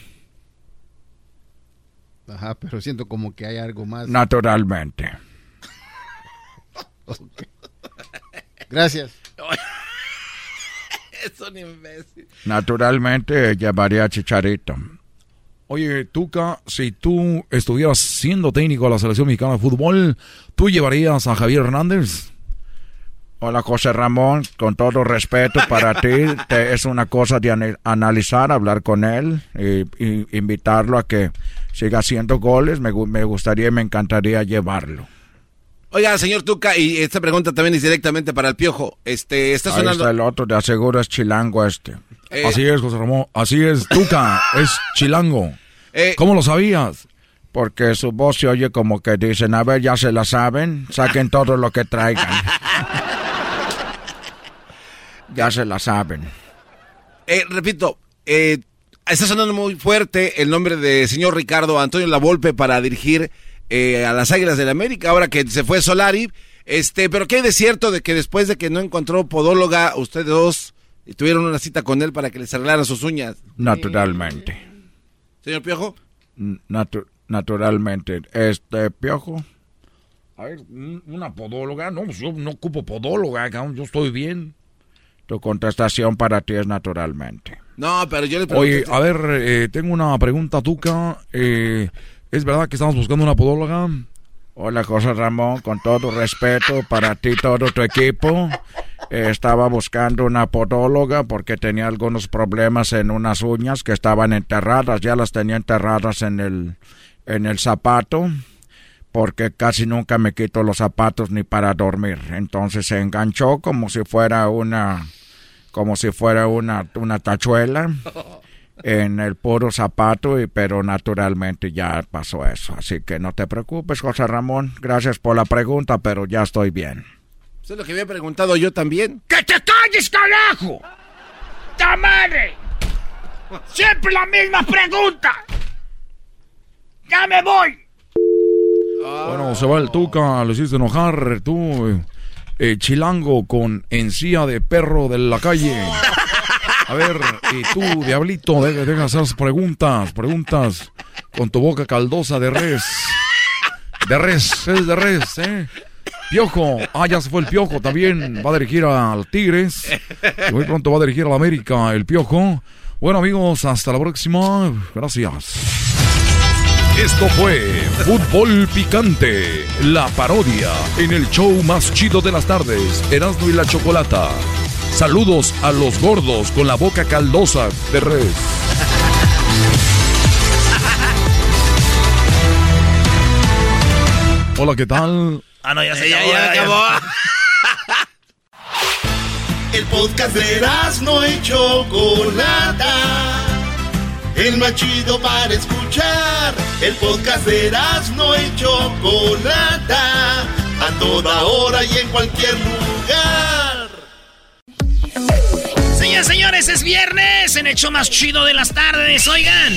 Ajá, pero siento como que hay algo más. naturalmente. Gracias. Es un imbécil. Naturalmente llevaría a Chicharito. Oye, Tuca, si tú estuvieras siendo técnico de la selección mexicana de fútbol, ¿tú llevarías a Javier Hernández? Hola José Ramón, con todo respeto para ti, te- es una cosa de ana- analizar, hablar con él y, y invitarlo a que siga haciendo goles. Me, me gustaría y me encantaría llevarlo. Oiga, señor Tuca, y esta pregunta también es directamente para el Piojo. Este, está Ahí sonando... está el otro, de aseguro es chilango este. Eh, Así es, José Ramón. Así es, Tuca, es chilango. Eh, ¿Cómo lo sabías? Porque su voz se oye como que dicen, a ver, ya se la saben, saquen todo lo que traigan. ya se la saben. Eh, repito, eh, está sonando muy fuerte el nombre de señor Ricardo Antonio Lavolpe para dirigir eh, a las Águilas del América, ahora que se fue Solari. Este, pero ¿qué hay de cierto de que después de que no encontró podóloga, ustedes dos tuvieron una cita con él para que les arreglaran sus uñas? Naturalmente. Señor Piojo. Natu- naturalmente. Este, Piojo. A ver, un- una podóloga. No, yo no ocupo podóloga, yo estoy bien. Tu contestación para ti es naturalmente. No, pero yo le pregunté. Oye, a ver, eh, tengo una pregunta, Tuca. Eh, ¿Es verdad que estamos buscando una podóloga? Hola, José Ramón, con todo respeto para ti y todo tu equipo. eh, estaba buscando una podóloga porque tenía algunos problemas en unas uñas que estaban enterradas. Ya las tenía enterradas en el, en el zapato porque casi nunca me quito los zapatos ni para dormir. Entonces se enganchó como si fuera una, como si fuera una, una tachuela en el puro zapato, y, pero naturalmente ya pasó eso. Así que no te preocupes, José Ramón. Gracias por la pregunta, pero ya estoy bien. Eso es lo que había preguntado yo también. ¡Que te calles, carajo! ¡Ta madre! ¡Siempre la misma pregunta! ¡Ya me voy! Bueno, se va el Tuca, lo hiciste enojar, tú, eh, chilango con encía de perro de la calle. A ver, y tú, diablito, deja, deja hacer preguntas, preguntas con tu boca caldosa de res. De res, es de res, ¿eh? Piojo, ah, ya se fue el Piojo también, va a dirigir al Tigres. Muy pronto va a dirigir al América, el Piojo. Bueno, amigos, hasta la próxima. Gracias. Esto fue Fútbol Picante, la parodia en el show más chido de las tardes, Erasmo y la Chocolata. Saludos a los gordos con la boca caldosa de res. Hola, ¿qué tal? Ah, no, ya se Ya, acabó. ya ya. acabó. El podcast de no y Chocolata. El más chido para escuchar. El podcast de no y Chocolata. A toda hora y en cualquier lugar. Señoras y señores, es viernes en el show más chido de las tardes. Oigan,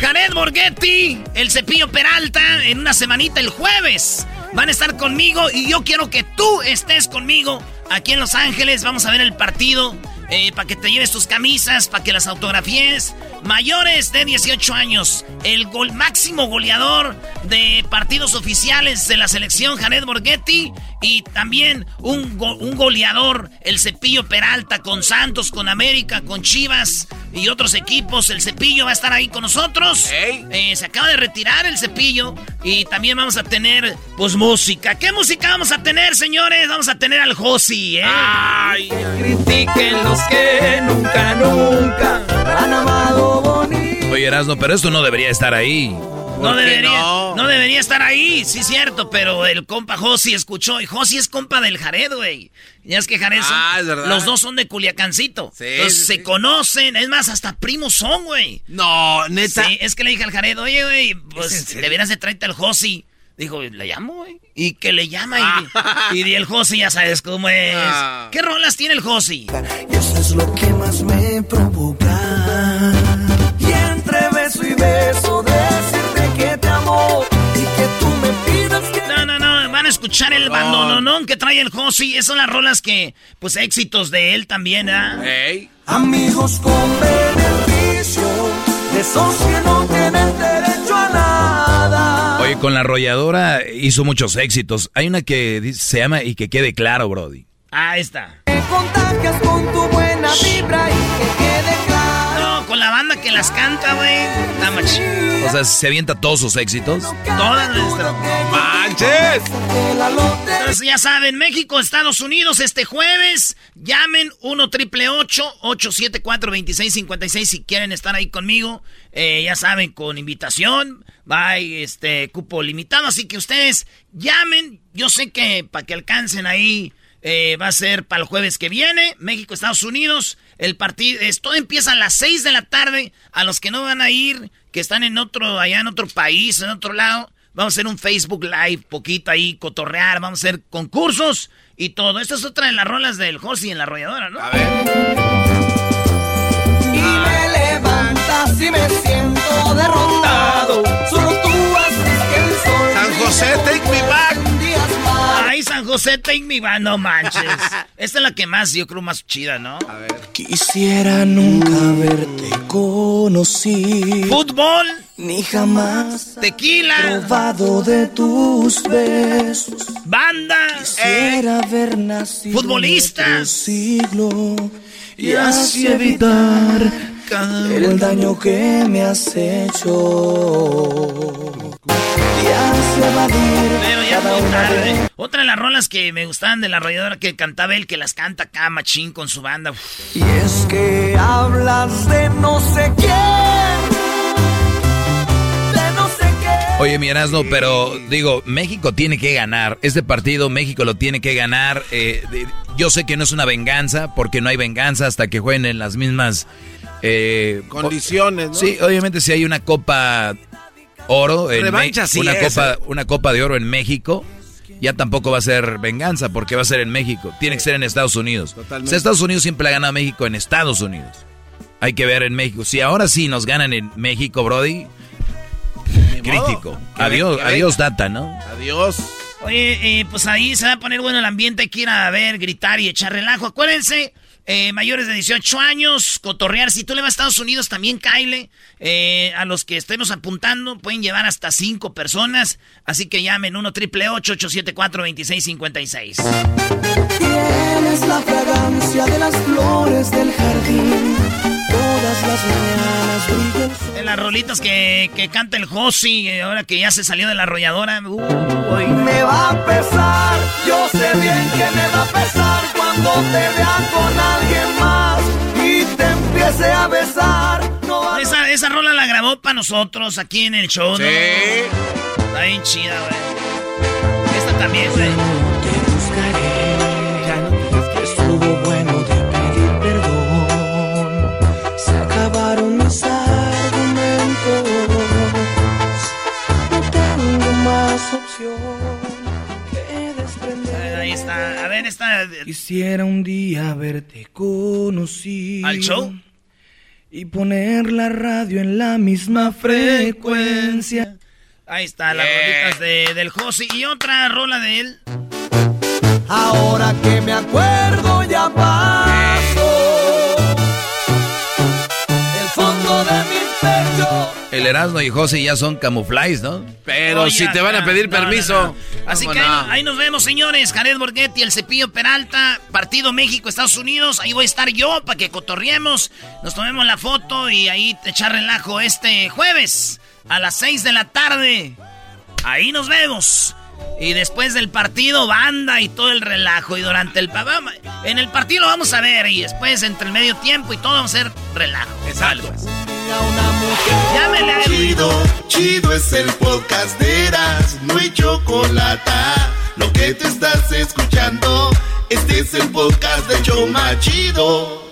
Jared Borghetti, el cepillo Peralta, en una semanita el jueves. Van a estar conmigo y yo quiero que tú estés conmigo aquí en Los Ángeles. Vamos a ver el partido para que te lleves tus camisas, para que las autografíes. Mayores de 18 años, el gol máximo goleador de partidos oficiales de la selección, Jared Borghetti. Y también un, go- un goleador, el Cepillo Peralta, con Santos, con América, con Chivas y otros equipos. El Cepillo va a estar ahí con nosotros. Eh, se acaba de retirar el Cepillo. Y también vamos a tener, pues, música. ¿Qué música vamos a tener, señores? Vamos a tener al Josi, ¿eh? ¡Ay! Critiquen los que nunca, nunca han amado bonito. Oye, Erasno, pero esto no debería estar ahí. No ¿Por qué debería, no? no? debería estar ahí, sí cierto, pero el compa Josi escuchó y Josi es compa del Jared, güey. Ya es que Jared son- Ah, es verdad. los dos son de Culiacancito. Sí, Entonces sí, se sí. conocen, es más, hasta primos son, güey. No, neta. Sí, es que le dije al Jared, oye, güey, ¿Es en pues deberías de traerte al Josi. Dijo, le llamo, güey. Y que le llama Ah. y, y el Josi ya sabes cómo es. Ah. ¿Qué rolas tiene el Josi? Y eso es lo que más me provoca. Y entre beso y beso decirte y que tú me pidas que... No, no, no, van a escuchar el bandononón que trae el Josi. Esas son las rolas que, pues, éxitos de él también, ¿ah? Amigos con beneficio, de esos que no tienen derecho a nada. Oye, con la arrolladora hizo muchos éxitos. Hay una que se llama Y que quede claro, Brody. Ah, ahí está. Te contagias con tu buena vibra y que quede claro. Con la banda que las canta, güey. O sea, se avienta todos sus éxitos. Todas nuestras. ¡Manches! Entonces ya saben, México, Estados Unidos, este jueves, llamen 1 triple 874 2656 si quieren estar ahí conmigo. Eh, ya saben, con invitación, va este cupo limitado, así que ustedes llamen. Yo sé que para que alcancen ahí eh, va a ser para el jueves que viene, México, Estados Unidos. El partido, todo empieza a las 6 de la tarde. A los que no van a ir, que están en otro, allá en otro país, en otro lado, vamos a hacer un Facebook Live, poquito ahí, cotorrear, vamos a hacer concursos y todo. Esta es otra de las rolas del Josi en la arrolladora, ¿no? A Y me levantas y me siento derrotado. Solo tú haces que el sol. San José, take me back. José, take me back, no manches. Esta es la que más, yo creo, más chida, ¿no? A ver. Quisiera nunca haberte conocido. Fútbol. Ni jamás. Tequila. Probado de tus besos. Banda. Quisiera haber nacido. Futbolista. En otro siglo. Y así evitar el daño que me has hecho. Y así evadir Pero ya cada muy una tarde. Otra de las rolas que me gustaban de la arrolladora que cantaba él, que las canta acá machín con su banda. Uf. Y es que hablas de no sé quién. Oye, mi Erasmo, pero digo, México tiene que ganar. Este partido México lo tiene que ganar. Eh, de- yo sé que no es una venganza, porque no hay venganza hasta que jueguen en las mismas eh, Condiciones, ¿no? Sí, obviamente si hay una copa oro, en Revancha Me- sí una es, copa, eh. una copa de oro en México. Ya tampoco va a ser venganza porque va a ser en México. Tiene que ser en Estados Unidos. Totalmente. O sea, Estados Unidos siempre le ha ganado a México en Estados Unidos. Hay que ver en México. Si ahora sí nos ganan en México, Brody, crítico. Adiós, que adiós, Data, ¿no? Adiós. Oye, eh, pues ahí se va a poner bueno el ambiente. Hay que ir a ver, gritar y echar relajo. Acuérdense, eh, mayores de 18 años, cotorrear. Si tú le vas a Estados Unidos, también caile. Eh, a los que estemos apuntando, pueden llevar hasta 5 personas. Así que llamen 1 triple 874 2656 Tienes la fragancia de las flores del jardín. Todas las mañanas. En las rolitas que, que canta el Josi, eh, ahora que ya se salió de la arrolladora. uh, Hoy me va a pesar, yo sé bien que me va a pesar cuando te vea con alguien más y te empiece a besar. No va a- esa, esa rola la grabó para nosotros aquí en el show, ¿no? Sí. Está bien chida, güey. Esta también, güey. Te buscaré, Ahí está. A ver, esta. Quisiera un día haberte conocido. ¿Al show? Y poner la radio en la misma frecuencia. Ahí está, las rolitas de, del Josi. Y otra rola de él. Ahora que me acuerdo ya pasó. El Erasmo y José ya son camuflajes, ¿no? Pero Oye, si te van a pedir no, permiso. no. Así ¿cómo que ahí nos vemos, señores. Jared Borghetti, el Cepillo Peralta, Partido México, Estados Unidos. Ahí voy a estar yo para que cotorriemos, nos tomemos la foto y ahí te echar relajo este jueves a las 6 de la tarde. Ahí nos vemos. Y después del partido, banda y todo el relajo. Y durante el... En el partido lo vamos a ver y después entre el medio tiempo y todo vamos a hacer relajo. Exacto. Llámele a Edwin. Chido, chido es el podcast de Eras, no hay chocolate. Lo que te estás escuchando, este es el podcast de Choma Chido.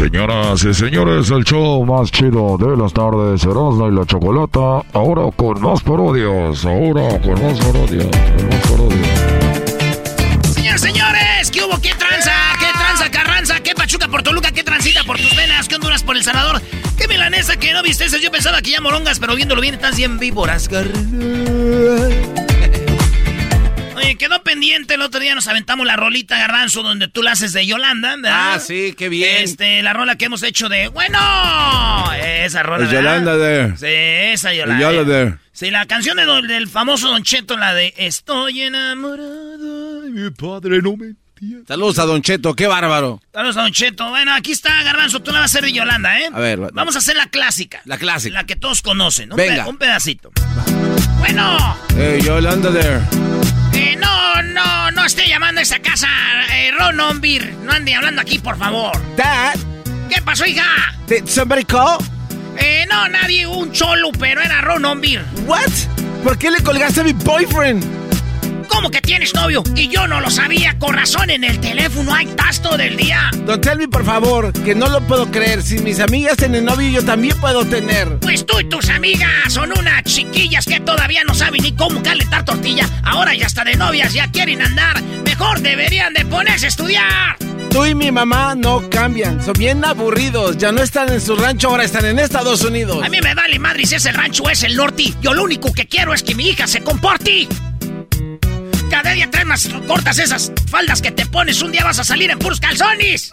Señoras y señores, el show más chido de las tardes, Erasmo y la Chocolata, ahora con más parodias, ahora con más parodias, con más señores, ¿qué hubo? ¿Qué tranza? ¿Qué tranza, Carranza? ¿Qué Pachuca por Toluca? ¿Qué transita por tus venas? ¿Qué Honduras por El Salvador? ¿Qué milanesa que no viste? Yo pensaba que ya morongas, pero viéndolo bien estás bien víboras, carnal. Oye, quedó pendiente el otro día, nos aventamos la rolita Garbanzo donde tú la haces de Yolanda, ¿verdad? Ah, sí, qué bien. Este, la rola que hemos hecho de, bueno, esa rola, ¿verdad? Yolanda de- Sí, esa Yolanda. Yolanda de- Sí, la canción de don- del famoso Don Cheto, la de Estoy enamorado y mi padre no me Saludos a Don Cheto, qué bárbaro. Saludos a Don Cheto. Bueno, aquí está Garbanzo, tú la vas a hacer de Yolanda, ¿eh? A ver, va- Vamos a hacer la clásica. La clásica. La que todos conocen. Un, Venga. pe- un pedacito. Bueno, Eh, Yolanda there. eh, no, no, no esté llamando a esa casa, eh, Ron Beer. No ande hablando aquí, por favor. Dad, ¿Qué pasó, hija? did somebody call? Eh, no, nadie, un cholo, pero era Ron Beer. What? ¿Por qué le colgaste a mi boyfriend? ¿Cómo que tienes novio? Y yo no lo sabía. Con razón, en el teléfono hay tasto del día. Don Telmi, por favor, que no lo puedo creer. Si mis amigas tienen novio, yo también puedo tener. Pues tú y tus amigas son unas chiquillas que todavía no saben ni cómo calentar tortilla. Ahora ya hasta de novias ya quieren andar. Mejor deberían de ponerse a estudiar. Tú y mi mamá no cambian. Son bien aburridos. Ya no están en su rancho, ahora están en Estados Unidos. A mí me vale madre si es el rancho es el norte. Yo lo único que quiero es que mi hija se comporte. Cada día traes más cortas esas faldas que te pones. Un día vas a salir en puros calzones.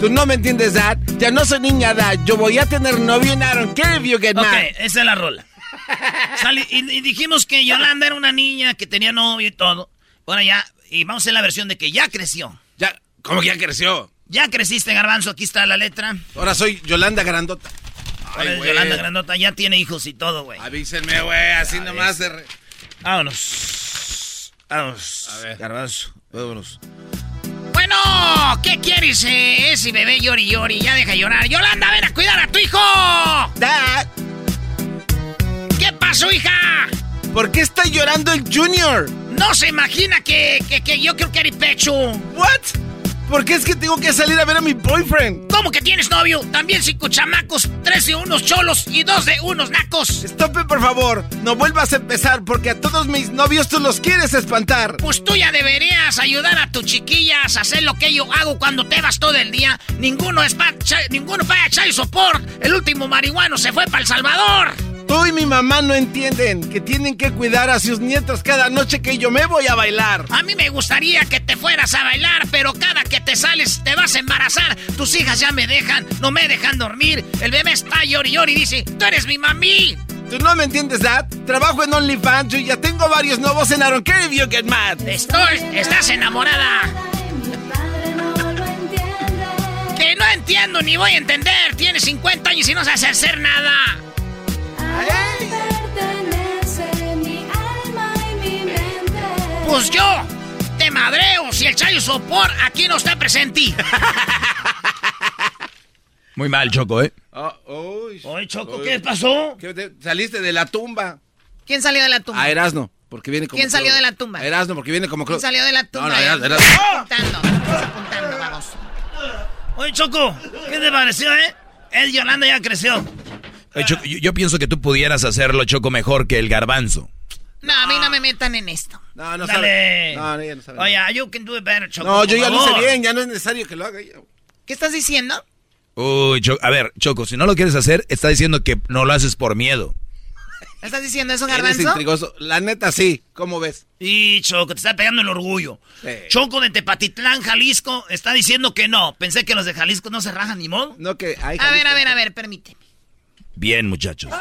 Tú no me entiendes, Dad. Ya no soy niña, Dad. Yo voy a tener novio en I don't care if you get Ok, esa es la rola. Sali- y, y dijimos que Yolanda era una niña que tenía novio y todo. Bueno, ya, y vamos a hacer la versión de que ya creció. Ya, ¿cómo que ya creció? Ya creciste, Garbanzo, aquí está la letra. Ahora soy Yolanda Grandota. Ahora Yolanda Grandota ya tiene hijos y todo, güey. Avísenme, güey, así nomás de... re- Vámonos. Vámonos. A ver. Garbanzo, vámonos. Bueno, ¿qué quieres? Eh, ese bebé llori llori, ya deja de llorar. Yolanda, ven a cuidar a tu hijo. Dad. ¿Qué pasó, hija? ¿Por qué está llorando el Junior? No se imagina que, que, que yo creo que eres pecho. ¿What? ¿Por qué es que tengo que salir a ver a mi boyfriend? ¿Cómo que tienes novio? También cinco chamacos, tres de unos cholos y dos de unos nacos. Tope, por favor, no vuelvas a empezar porque a todos mis novios tú los quieres espantar. Pues tú ya deberías ayudar a tus chiquillas a hacer lo que yo hago cuando te vas todo el día. Ninguno es pa ninguno paga child support. El último marihuano se fue para El Salvador. Tú y mi mamá no entienden que tienen que cuidar a sus nietos cada noche que yo me voy a bailar. A mí me gustaría que te fueras a bailar, pero cada que te sales te vas a embarazar. Tus hijas ya me dejan, no me dejan dormir. El bebé está llori llori y dice, tú eres mi mami. ¿Tú no me entiendes, Dad? Trabajo en OnlyFans y ya tengo varios nuevos en don't care if you get mad. Estoy, estás enamorada. Que no entiendo ni voy a entender. Tienes 50 años y no sabes hacer nada. Pues yo te madreo si el Chayo Sopor aquí no está presente. Muy mal, Choco, ¿eh? Oye, Choco, ¿qué pasó? Te- saliste de la tumba. ¿Quién salió de la tumba? A Erasno, porque viene como... ¿Quién salió de la tumba? A Erasno, porque viene como... ¿Quién salió de la tumba? No, no, Erasno, apuntando, apuntando, vamos. Oye, Choco, ¿qué te pareció, eh? El Yolanda ya creció. Choco, yo, yo pienso que tú pudieras hacerlo, Choco, mejor que el garbanzo. No, a mí no me metan en esto. No, no Dale. sabe. No, no, ella no sabe. Oye, you can do it better, Choco. No, yo ya lo hice bien, ya no es necesario que lo haga ella. ¿Qué estás diciendo? Uy, Cho- a ver, Choco, si no lo quieres hacer, está diciendo que no lo haces por miedo. ¿Estás diciendo eso, Eres Garbanzo? intrigoso. La neta, sí. ¿Cómo ves? Y Choco, te está pegando el orgullo. Sí. Choco de Tepatitlán, Jalisco, está diciendo que no. Pensé que los de Jalisco no se rajan ni modo. No, que hay A ver, a ver, a ver, permíteme. Bien, muchachos.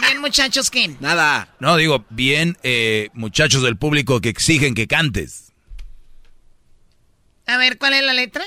Bien, muchachos, ¿qué? Nada. No, digo, bien, eh, muchachos del público que exigen que cantes. A ver, ¿cuál es la letra?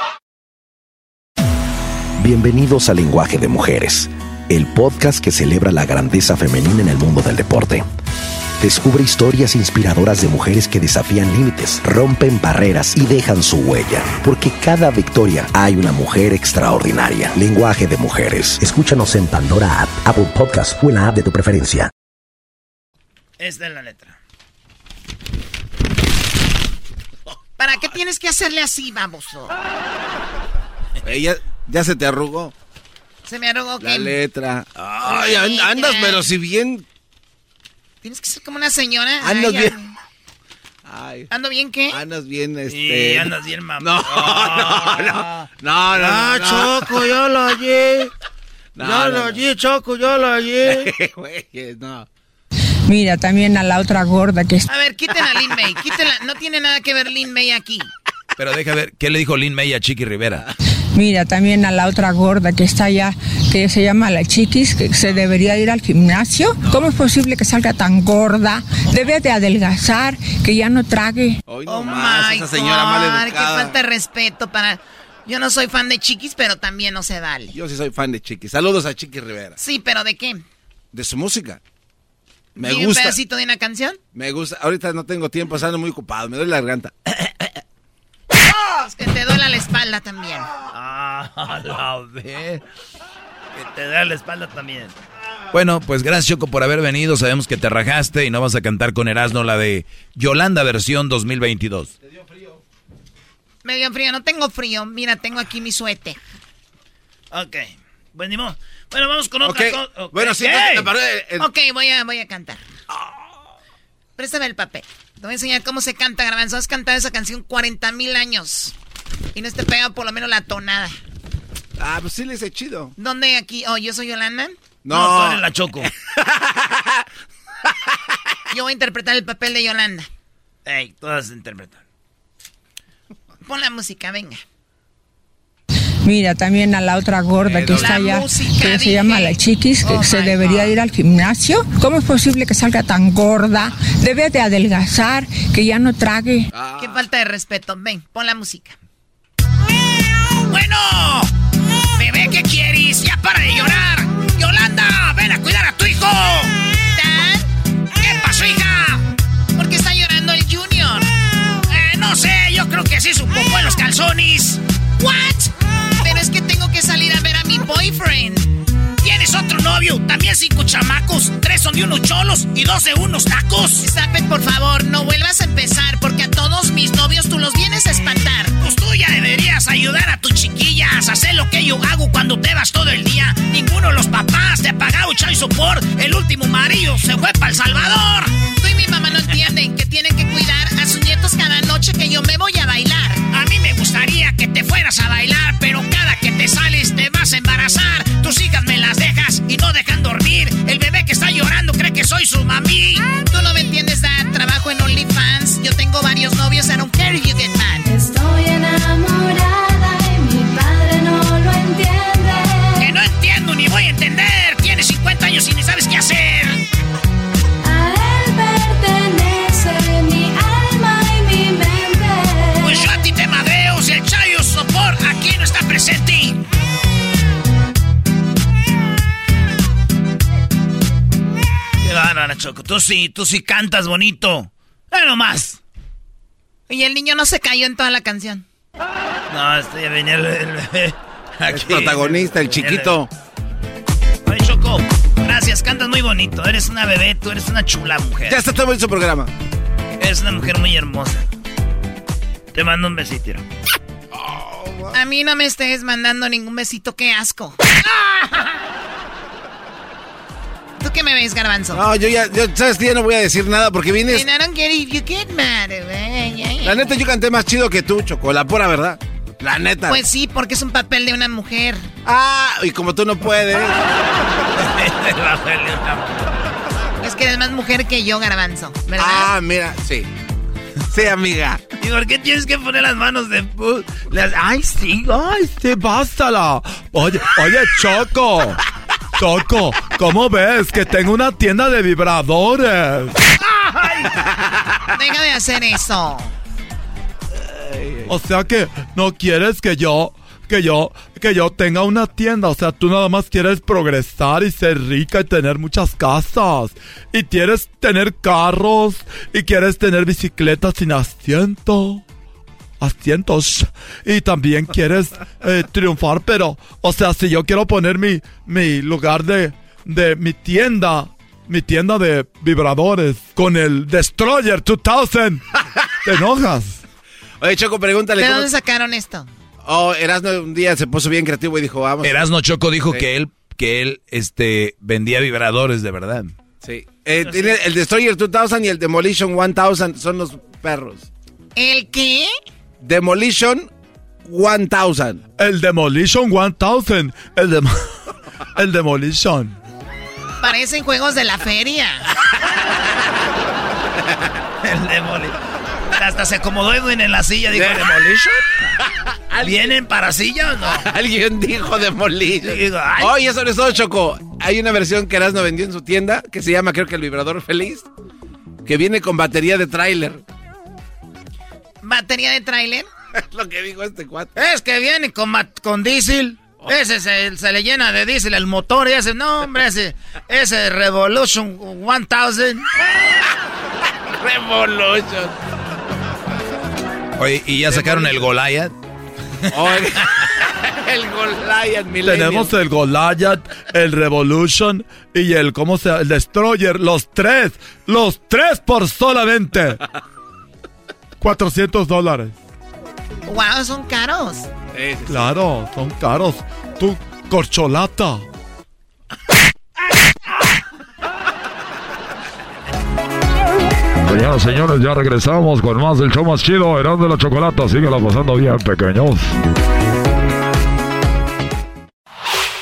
Bienvenidos a Lenguaje de Mujeres, el podcast que celebra la grandeza femenina en el mundo del deporte. Descubre historias inspiradoras de mujeres que desafían límites, rompen barreras y dejan su huella, porque cada victoria hay una mujer extraordinaria. Lenguaje de Mujeres. Escúchanos en Pandora App, Apple Podcast o en la app de tu preferencia. Esta es la letra. ¿Para qué tienes que hacerle así, baboso? Ella ya se te arrugó. Se me arrugó La que... letra. Ay, andas, pero si bien. Tienes que ser como una señora. Andas Ay, bien. Ay, ¿Ando bien qué? andas bien, este. Y andas bien, mamá. No, no, no. No, no, Ah, no. Choco, yo lo hallé. No, yo no, lo no. hallé, Choco, yo lo hallé. Güeyes, no. Mira, también a la otra gorda que A ver, quiten a Lin May. Quítenla. No tiene nada que ver Lin May aquí. Pero deja ver, ¿qué le dijo Lin May a Chiqui Rivera? Mira, también a la otra gorda que está allá, que se llama la chiquis, que se debería ir al gimnasio. ¿Cómo es posible que salga tan gorda? Debe de adelgazar, que ya no trague. Hoy Oh más, my esa señora mal God, Qué falta de respeto para... Yo no soy fan de chiquis, pero también no se vale. Yo sí soy fan de Chiqui. Saludos a Chiqui Rivera. Sí, pero ¿de qué? De su música. Me ¿Dime un gusta. pedacito de una canción? Me gusta. Ahorita no tengo tiempo, ando muy ocupado. Me duele la garganta. Duela la espalda también. Ah, la vez. Que te da la espalda también. Bueno, pues gracias Choco por haber venido. Sabemos que te rajaste y no vas a cantar con Erasmo la de Yolanda versión 2022. ¿Te dio frío? Me dio frío, no tengo frío. Mira, tengo aquí mi suéter. Ok. Bueno, bueno, vamos con otra cosa. Bueno, sí, Ok, voy a, voy a cantar. Préstame el papel. Te voy a enseñar cómo se canta, Garbanzo. Has cantado esa canción 40 mil años. Y no te pega por lo menos la tonada. Ah, pues sí le hice chido. ¿Dónde aquí? Oh, ¿yo soy Yolanda? No, no la Choco. yo voy a interpretar el papel de Yolanda. Ey, todas interpretan. Pon la música, venga. Mira, también a la otra gorda que está allá, que se llama la chiquis, que oh se debería ir al gimnasio. ¿Cómo es posible que salga tan gorda? Debe de adelgazar, que ya no trague. Ah. Qué falta de respeto. Ven, pon la música. Bueno, bebé, ¿qué quieres? Ya para de llorar. Yolanda, ven a cuidar a tu hijo. ¿Qué pasó, hija? ¿Por qué está llorando el Junior? Eh, no sé, yo creo que sí su poco en los calzones. ¿What? Pero es que tengo que salir a ver a mi boyfriend. ¿Tienes otro novio? También cinco chamacos. Tres son de unos cholos y dos de unos tacos. Sapen, por favor, no vuelvas a empezar porque a todos mis novios tú los vienes a espantar. Pues tú ya deberías ayudar a tus chiquillas a hacer lo que yo hago cuando te vas todo el día. Ninguno de los papás te ha pagado chai support. El último marido se fue para El Salvador. Tú y mi mamá no entienden que tienen que cuidar a sus nietos cada noche que yo me voy a bailar. A mí me gustaría que te fueras a bailar, pero cada te sales te vas a embarazar. Tus hijas me las dejas y no dejan dormir. El bebé que está llorando cree que soy su mami. Tú no me entiendes, Dad. Trabajo en OnlyFans. Yo tengo varios novios. I don't care if you get mad. Estoy enamorada y mi padre no lo entiende. Que no entiendo ni voy a entender. Tienes 50 años y ni sabes qué hacer. Bárbara, Choco. Tú sí, tú sí cantas bonito. ¡Eh, más! Y el niño no se cayó en toda la canción. No, este venía el, el bebé. El protagonista, el chiquito. Ay, Choco, gracias, cantas muy bonito. Eres una bebé, tú eres una chula mujer. Ya está todo en su programa. Eres una mujer muy hermosa. Te mando un besito. A mí no me estés mandando ningún besito, qué asco. ¿Tú qué me ves, garbanzo? No, yo ya, yo, ¿sabes? Ya no voy a decir nada porque vienes... And I don't care if you get mad, güey. La neta, yo canté más chido que tú, Choco, la pura verdad. La neta. Pues sí, porque es un papel de una mujer. Ah, y como tú no puedes. Es que eres más mujer que yo, garbanzo, ¿verdad? Ah, mira, sí. Sí, amiga. ¿Y por qué tienes que poner las manos de las- Ay, sí. Ay, sí, bástala. Oye, oye, Choco. Choco, ¿cómo ves que tengo una tienda de vibradores? Deja de hacer eso. O sea que no quieres que yo, que yo, que yo tenga una tienda. O sea, tú nada más quieres progresar y ser rica y tener muchas casas. Y quieres tener carros y quieres tener bicicletas sin asiento. Asientos. Y también quieres eh, triunfar, pero, o sea, si yo quiero poner mi, mi lugar de, de mi tienda, mi tienda de vibradores con el Destroyer 2000, ¿te enojas? Oye, Choco, pregúntale. ¿De cómo- dónde sacaron esto? Oh, Erasmo un día se puso bien creativo y dijo, vamos. Erasno Choco dijo Sí. que él, que él, este, vendía vibradores de verdad. Sí. Eh, tiene el Destroyer 2000 y el Demolition 1000 son los perros. ¿El qué? Demolition 1000. El Demolition 1000. El, dem- el Demolition. Parecen juegos de la feria. El Demolition. Hasta se acomodó Edwin en la silla, dijo Demolition. ¿Vienen para silla o no? Alguien dijo Demolition. Digo. Oye, eso no es todo, Choco. Hay una versión que Erasmo vendió en su tienda que se llama, creo que el vibrador feliz, que viene con batería de tráiler. ¿Batería de tráiler? Es lo que dijo este cuate. Es que viene con, con diésel. Ese se, se le llena de diésel el motor y ese, no, hombre, ese, ese Revolution 1000. Revolution. Oye, ¿y ya sacaron el Goliath? Oye, el Goliath Millennium. Tenemos el Goliath, el Revolution y el, ¿cómo se llama? El Destroyer. Los tres. Los tres por solamente 400 dólares. Wow, son caros. Claro, son caros. Tu corcholata. Señoras y señores, ya regresamos con más del show más chido, Erasmo de la Chocolata. Síguela pasando bien, pequeños.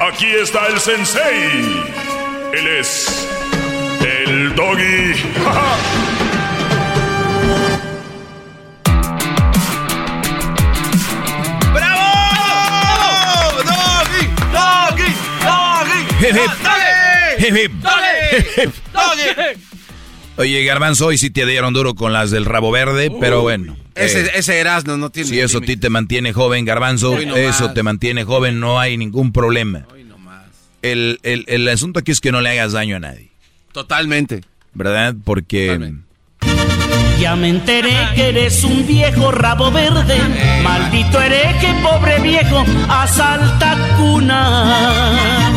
Aquí está el sensei. Él es el doggy. ¡Bravo! ¡Doggy! ¡Doggy! ¡Doggy! Hip, hip. ¡Doggy! Oye, Garbanzo, hoy sí te dieron duro con las del rabo verde, pero bueno. Ese, eh, ese Erasmo no tiene. si eso a ti te mantiene joven, Garbanzo, Hoy no eso más. te mantiene joven, no hay ningún problema. El, el, el asunto aquí es que no le hagas daño a nadie, Totalmente. ¿verdad? Porque... Ya me enteré que eres un viejo rabo verde. Maldito hereje, pobre viejo, asalta cunas.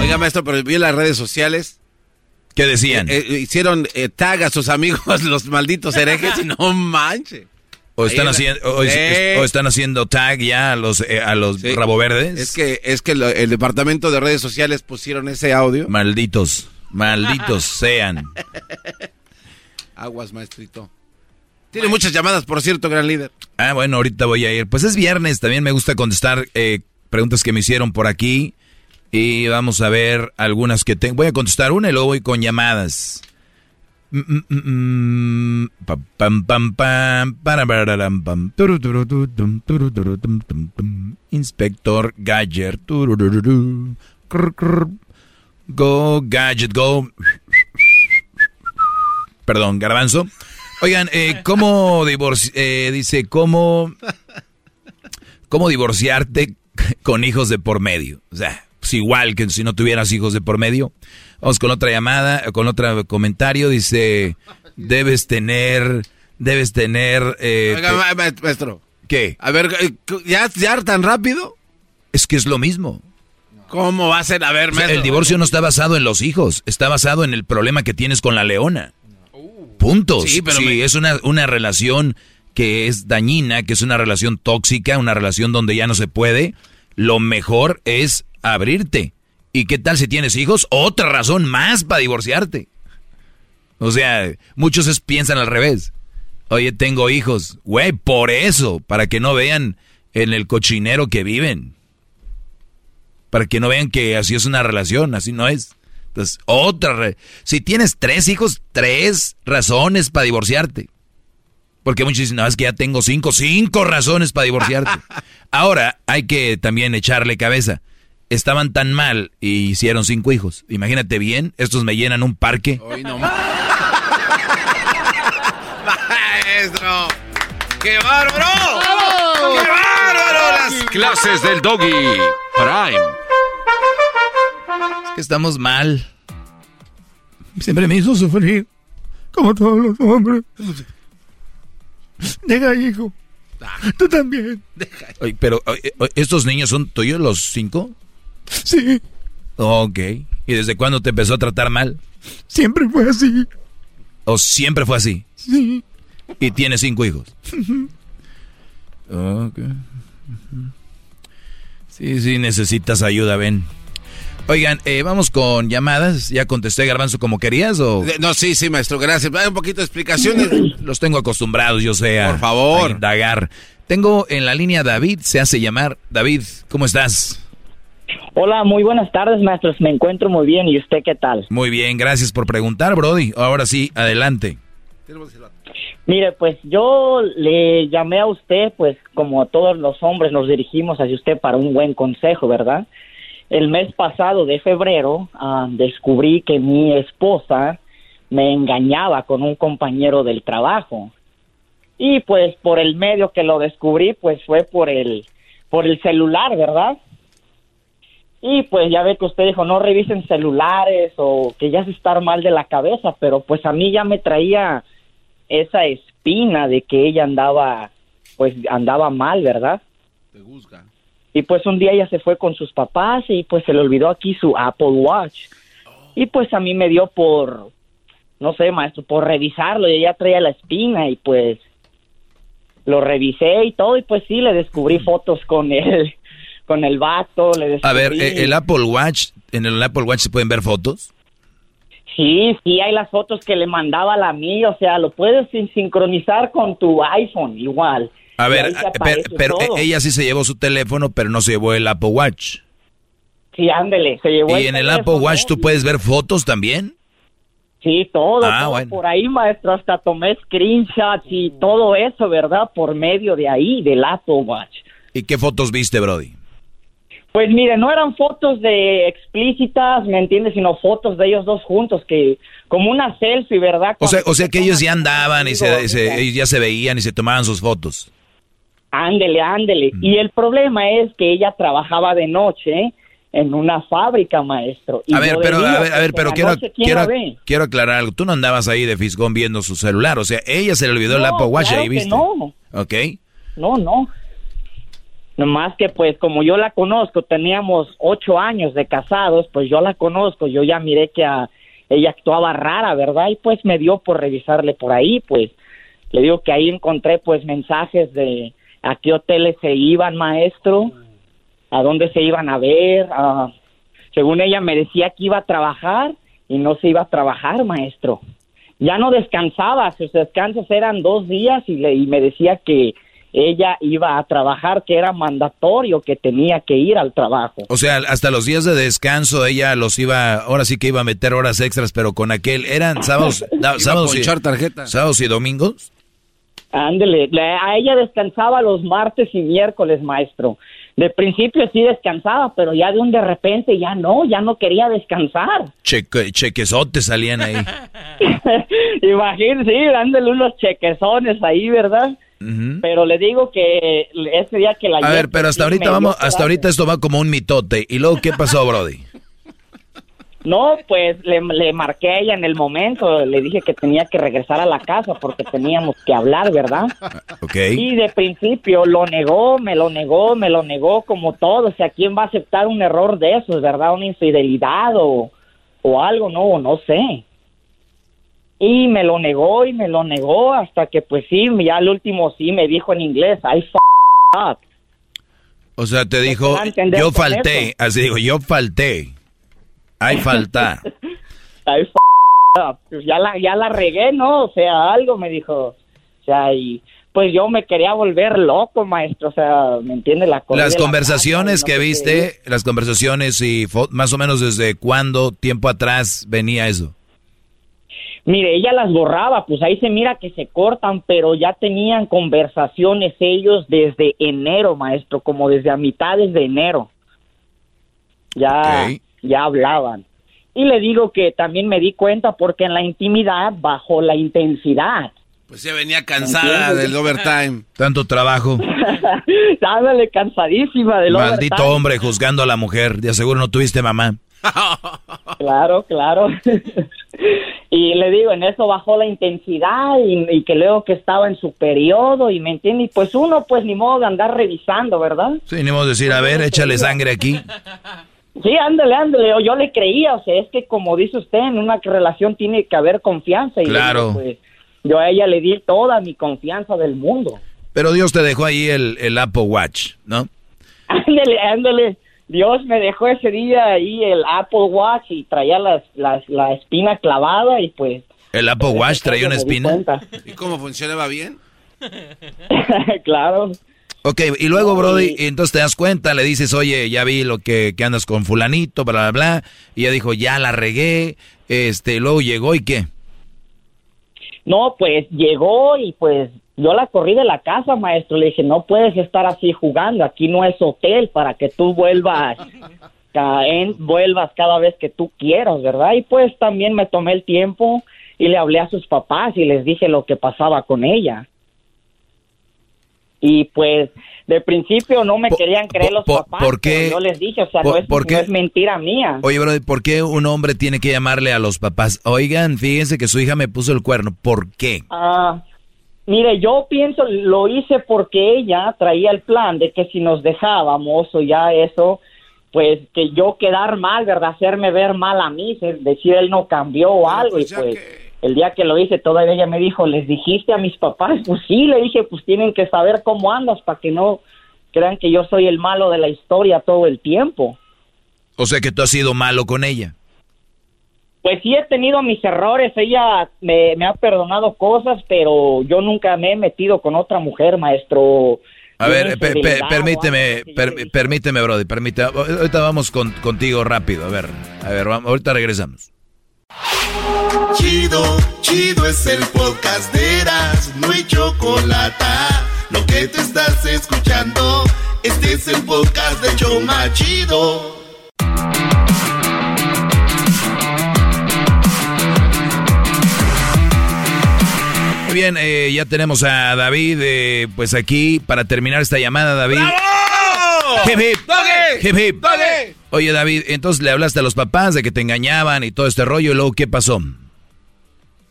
Oiga, maestro, pero vi en las redes sociales. ¿Qué decían? Eh, eh, hicieron eh, tag a sus amigos, los malditos herejes, y no manche. O están, haciendo, o, es- o están haciendo tag ya a los, a los rabo verdes. Es que, es que lo- el departamento de redes sociales pusieron ese audio. Malditos, malditos sean. Aguas, maestrito. Tiene muchas llamadas, por cierto, gran líder. Ah, bueno, ahorita voy a ir. Pues es viernes, también me gusta contestar eh, preguntas que me hicieron por aquí. Y vamos a ver algunas que tengo. Voy a contestar una y luego voy con llamadas. Inspector Gadget. Go, Gadget, go. Perdón, garbanzo. Oigan, eh, ¿cómo divorci eh, dice, ¿cómo, cómo divorciarte con hijos de por medio? O sea, pues igual que si no tuvieras hijos de por medio. Vamos con otra llamada, con otro comentario. Dice, debes tener, debes tener... eh, Oiga, te- maestro. ¿Qué? A ver, eh, ¿ya, ¿ya tan rápido? Es que es lo mismo. ¿Cómo va a ser? A ver, O sea, maestro. el divorcio no está basado en los hijos, está basado en el problema que tienes con la leona. Punto. Sí, pero Si me- es una, una relación que es dañina, que es una relación tóxica, una relación donde ya no se puede, lo mejor es abrirte. ¿Y qué tal si tienes hijos? Otra razón más para divorciarte. O sea, muchos piensan al revés. Oye, tengo hijos. Güey, por eso, para que no vean en el cochinero que viven. Para que no vean que así es una relación, así no es. Entonces, otra. re- si tienes tres hijos, tres razones para divorciarte. Porque muchos dicen, no, es que ya tengo cinco, cinco razones para divorciarte. Ahora, hay que también echarle cabeza. Estaban tan mal y hicieron cinco hijos. Imagínate bien, estos me llenan un parque. Hoy no más. Maestro. ¡Qué bárbaro! ¡Qué bárbaro! Las Clases del Doggy. Prime. Es que estamos mal. Siempre me hizo sufrir. Como todos los hombres. Deja, hijo. Tú también. Oye, pero, oye, oye, ¿estos niños son tuyos los cinco? Sí, Ok. ¿Y desde cuándo te empezó a tratar mal? siempre fue así. ¿O siempre fue así? Sí. Y tiene cinco hijos. Ok. Sí, sí, necesitas ayuda, ven. Oigan, eh, vamos con llamadas. ¿Ya contesté, Garbanzo, como querías o...? No, sí, sí, maestro, gracias. Hay un poquito de explicaciones. Los tengo acostumbrados, yo sé, Por favor. a indagar. Tengo en la línea David, se hace llamar. David, ¿cómo estás? Hola, muy buenas tardes, maestros. Me encuentro muy bien. ¿Y usted qué tal? Muy bien, gracias por preguntar, Brody. Ahora sí, adelante. Mire, pues yo le llamé a usted, pues como todos los hombres nos dirigimos hacia usted para un buen consejo, ¿verdad? el mes pasado de febrero ah, descubrí que mi esposa me engañaba con un compañero del trabajo. Y pues por el medio que lo descubrí, pues fue por el, por el celular, ¿verdad? Y pues ya ve que usted dijo, no revisen celulares o que ya se está mal de la cabeza, pero pues a mí ya me traía esa espina de que ella andaba, pues andaba mal, ¿verdad? Te juzga. Y pues un día ella se fue con sus papás y pues se le olvidó aquí su Apple Watch. Y pues a mí me dio por, no sé, maestro, por revisarlo y ella traía la espina y pues lo revisé y todo y pues sí, le descubrí fotos con él, con el vato, le descubrí... A ver, eh, el Apple Watch, ¿en el Apple Watch se pueden ver fotos? Sí, sí, hay las fotos que le mandaba la mía, o sea, lo puedes sin- sincronizar con tu iPhone igual. A ver, pero, ella sí se llevó su teléfono, pero no se llevó el Apple Watch. Sí, ándele, se llevó ¿Y en el Apple. Watch tú puedes ver fotos también? Sí, todo, Ah, todo bueno. por ahí, maestro, hasta tomé screenshots y todo eso, ¿verdad? Por medio de ahí, del Apple Watch. ¿Y qué fotos viste, Brody? Pues mire, no eran fotos de explícitas, ¿me entiendes? Sino fotos de ellos dos juntos, que como una selfie, ¿verdad? O sea, o sea que ellos ya andaban y se, se- ellos ya se veían y se tomaban sus fotos. Ándele, ándele. Mm. Y el problema es que ella trabajaba de noche en una fábrica, maestro. Y A ver, pero, a ver, a ver, porque pero quiero, noche, ¿quién quiero, quiero aclarar algo. Tú no andabas ahí de fisgón viendo su celular. O sea, ella se le olvidó el Apple Watch claro ahí, que ¿viste? no. Ok. No, no. Nomás que pues como yo la conozco, teníamos ocho años de casados, pues yo la conozco, yo ya miré que ella actuaba rara, ¿verdad? Y pues me dio por revisarle por ahí, pues le digo que ahí encontré pues mensajes de a qué hoteles se iban, maestro, a dónde se iban a ver, a- según ella me decía que iba a trabajar y no se iba a trabajar, maestro. Ya no descansaba, sus descansos eran dos días y, le, y me decía que ella iba a trabajar, que era mandatorio, que tenía que ir al trabajo. O sea, hasta los días de descanso ella los iba, ahora sí que iba a meter horas extras, pero con aquel, eran sábados, a sábados, y, sábados y domingos. Ándele, le- a ella descansaba los martes y miércoles, maestro. De principio sí descansaba, pero ya de un de repente ya no, ya no quería descansar. Cheque, chequesotes salían ahí. Imagínese, sí, dándole unos chequezones ahí, ¿verdad? Pero le digo que ese día que la A ver, pero hasta sí ahorita vamos, hasta ahorita esto va como un mitote. ¿Y luego qué pasó, Brody? No, pues le, le marqué a ella en el momento, le dije que tenía que regresar a la casa porque teníamos que hablar, ¿verdad? Ok. Y de principio lo negó, me lo negó, me lo negó como todo. O sea, ¿quién va a aceptar un error de esos, verdad? Una infidelidad o, o algo, no, no sé. Y me lo negó y me lo negó hasta que pues sí, ya al último sí me dijo en inglés, I f up. O sea, te dijo, yo falté. Así digo, yo falté. Hay falta. I f up. Pues ya la, ya la regué, ¿no? O sea, algo me dijo. O sea, y pues yo me quería volver loco, maestro. O sea, ¿me entiende? La corrí Las la conversaciones casa y no que viste, las conversaciones y más o menos desde cuándo tiempo atrás venía eso. Mire, ella las borraba, pues ahí se mira que se cortan, pero ya tenían conversaciones ellos desde enero, maestro, como desde a mitades de enero. Ya, ya hablaban. Y le digo que también me di cuenta porque en la intimidad bajó la intensidad. Pues ya venía cansada del overtime. Tanto trabajo. Dándole cansadísima del Maldito overtime. hombre juzgando a la mujer. De seguro no tuviste mamá. Claro, claro. y le digo, en eso bajó la intensidad y, y que luego que estaba en su periodo y me entiende, y pues uno pues ni modo de andar revisando, ¿verdad? Sí, ni modo de decir, a ver, échale sangre aquí. Sí, ándale, ándale, o yo le creía, o sea, es que como dice usted, en una relación tiene que haber confianza y Claro. digo, pues, yo a ella le di toda mi confianza del mundo. Pero Dios te dejó ahí el, el Apple Watch, ¿no? Ándale, ándale. Dios me dejó ese día ahí el Apple Watch y traía las, las, la espina clavada y pues El Apple Watch traía una espina. ¿Y cómo funcionaba bien? claro. Ok, y luego, Brody, y entonces te das cuenta, le dices, oye, ya vi lo que, que andas con fulanito, bla, bla, bla. Y ella dijo, ya la regué. Este, y luego llegó y qué. No, pues llegó y pues yo la corrí de la casa, maestro. Le dije, no puedes estar así jugando. Aquí no es hotel para que tú vuelvas caen, vuelvas cada vez que tú quieras, ¿verdad? Y pues también me tomé el tiempo y le hablé a sus papás y les dije lo que pasaba con ella. Y pues de principio no me querían creer los por- papás. por qué? pero Yo les dije, o sea, Por- no, es, no es mentira mía. Oye, bro, ¿por qué un hombre tiene que llamarle a los papás? Oigan, fíjense que su hija me puso el cuerno. ¿Por qué? Ah, mire, yo pienso, lo hice porque ella traía el plan de que si nos dejábamos o ya eso, pues que yo quedar mal, ¿verdad? Hacerme ver mal a mí, decir él no cambió o algo y pues el día que lo hice todavía ella me dijo, ¿les dijiste a mis papás? Pues sí, le dije, pues tienen que saber cómo andas para que no crean que yo soy el malo de la historia todo el tiempo. O sea que tú has sido malo con ella. Pues sí he tenido mis errores, ella me, me ha perdonado cosas, pero yo nunca me he metido con otra mujer, maestro. A Yo ver, no pe- sé pe- de verdad, permíteme, per- permíteme, Brody, permíteme. Ahorita vamos con- contigo rápido, a ver, a ver, vamos, ahorita regresamos. Chido, chido es el podcast de Eras, no hay chocolate. Lo que te estás escuchando, este es el podcast de Choma Chido. Muy bien, eh, ya tenemos a David, eh, pues aquí para terminar esta llamada, David. Hip, hip. Hip, hip. Oye, David, entonces le hablaste a los papás de que te engañaban y todo este rollo, y luego, ¿qué pasó?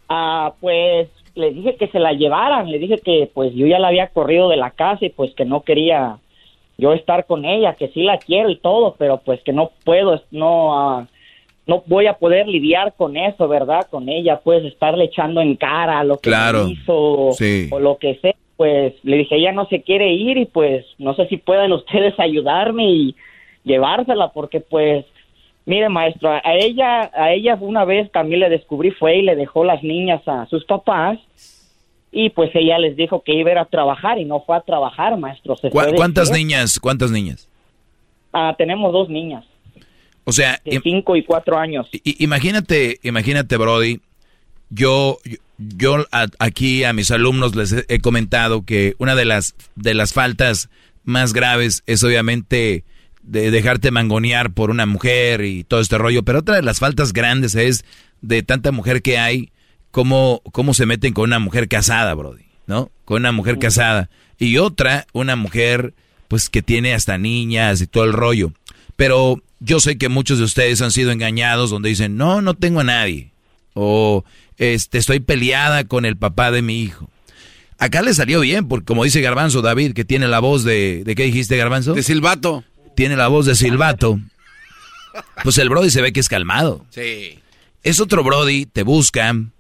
Ah, pues le dije que se la llevaran, le dije que pues yo ya la había corrido de la casa y pues que no quería yo estar con ella, que sí la quiero y todo, pero pues que no puedo, no, ah, no voy a poder lidiar con eso, ¿verdad? Con ella, pues estarle echando en cara lo que Claro. hizo Sí. o lo que sea. Pues le dije, ella no se quiere ir y pues no sé si pueden ustedes ayudarme y llevársela porque pues Mire, maestro, a ella, a ella una vez también le descubrí fue y le dejó las niñas a sus papás y pues ella les dijo que iba a ir a trabajar y no fue a trabajar, maestro. Se ¿Cu- fue de ¿Cuántas niñas? ¿Cuántas niñas? Ah, tenemos dos niñas O sea, de cinco y cuatro años. Imagínate, imagínate, Brody. Yo, yo, a- aquí a mis alumnos les he, he comentado que una de las de las faltas más graves es obviamente de dejarte mangonear por una mujer y todo este rollo, pero otra de las faltas grandes es de tanta mujer que hay, cómo, cómo se meten con una mujer casada, Brody, ¿no? Con una mujer casada. Y otra, una mujer, pues que tiene hasta niñas y todo el rollo. Pero yo sé que muchos de ustedes han sido engañados donde dicen, no, no tengo a nadie. O este, estoy peleada con el papá de mi hijo. Acá le salió bien, porque como dice Garbanzo David, que tiene la voz de... ¿De qué dijiste, Garbanzo? De silbato. Tiene la voz de silbato. Pues el Brody se ve que es calmado. Sí. Es otro Brody, te buscan,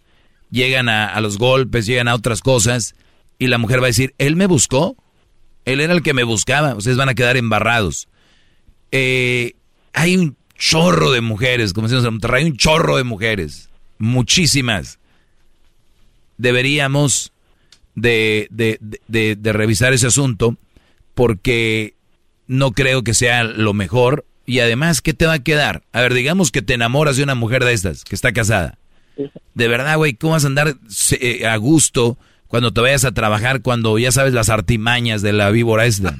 llegan a, a los golpes, llegan a otras cosas, y la mujer va a decir, él me buscó, él era el que me buscaba, ustedes van a quedar embarrados. Eh, hay un chorro de mujeres, como decimos en Monterrey, hay un chorro de mujeres, muchísimas. Deberíamos de, de, de- de- de revisar ese asunto porque no creo que sea lo mejor. Y además, ¿qué te va a quedar? A ver, digamos que te enamoras de una mujer de estas, que está casada. De verdad, güey, ¿cómo vas a andar eh, a gusto cuando te vayas a trabajar, cuando ya sabes las artimañas de la víbora esta?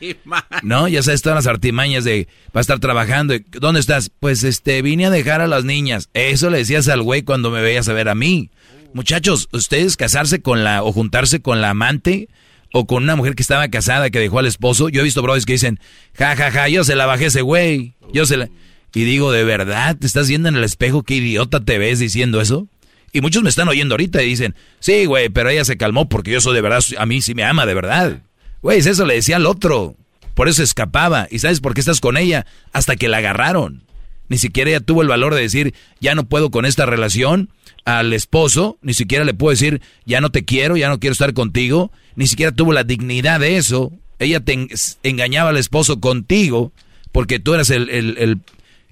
¿No? Ya sabes todas las artimañas de va a estar trabajando. ¿Dónde estás? Pues este, vine a dejar a las niñas. Eso le decías al güey cuando me veías a ver a mí. Muchachos, ustedes casarse con la o juntarse con la amante o con una mujer que estaba casada que dejó al esposo. Yo he visto brothers que dicen, ja, ja, ja, yo se la bajé ese güey. Yo se la... Y digo, ¿de verdad te estás viendo en el espejo? ¿Qué idiota te ves diciendo eso? Y muchos me están oyendo ahorita y dicen, sí, güey, pero ella se calmó porque yo soy de verdad, a mí sí me ama de verdad. Güey, eso le decía al otro. Por eso escapaba. ¿Y sabes por qué estás con ella? Hasta que la agarraron. Ni siquiera ella tuvo el valor de decir, ya no puedo con esta relación al esposo. Ni siquiera le puedo decir, ya no te quiero, ya no quiero estar contigo. Ni siquiera tuvo la dignidad de eso. Ella te en- engañaba al esposo contigo porque tú eras el, el, el,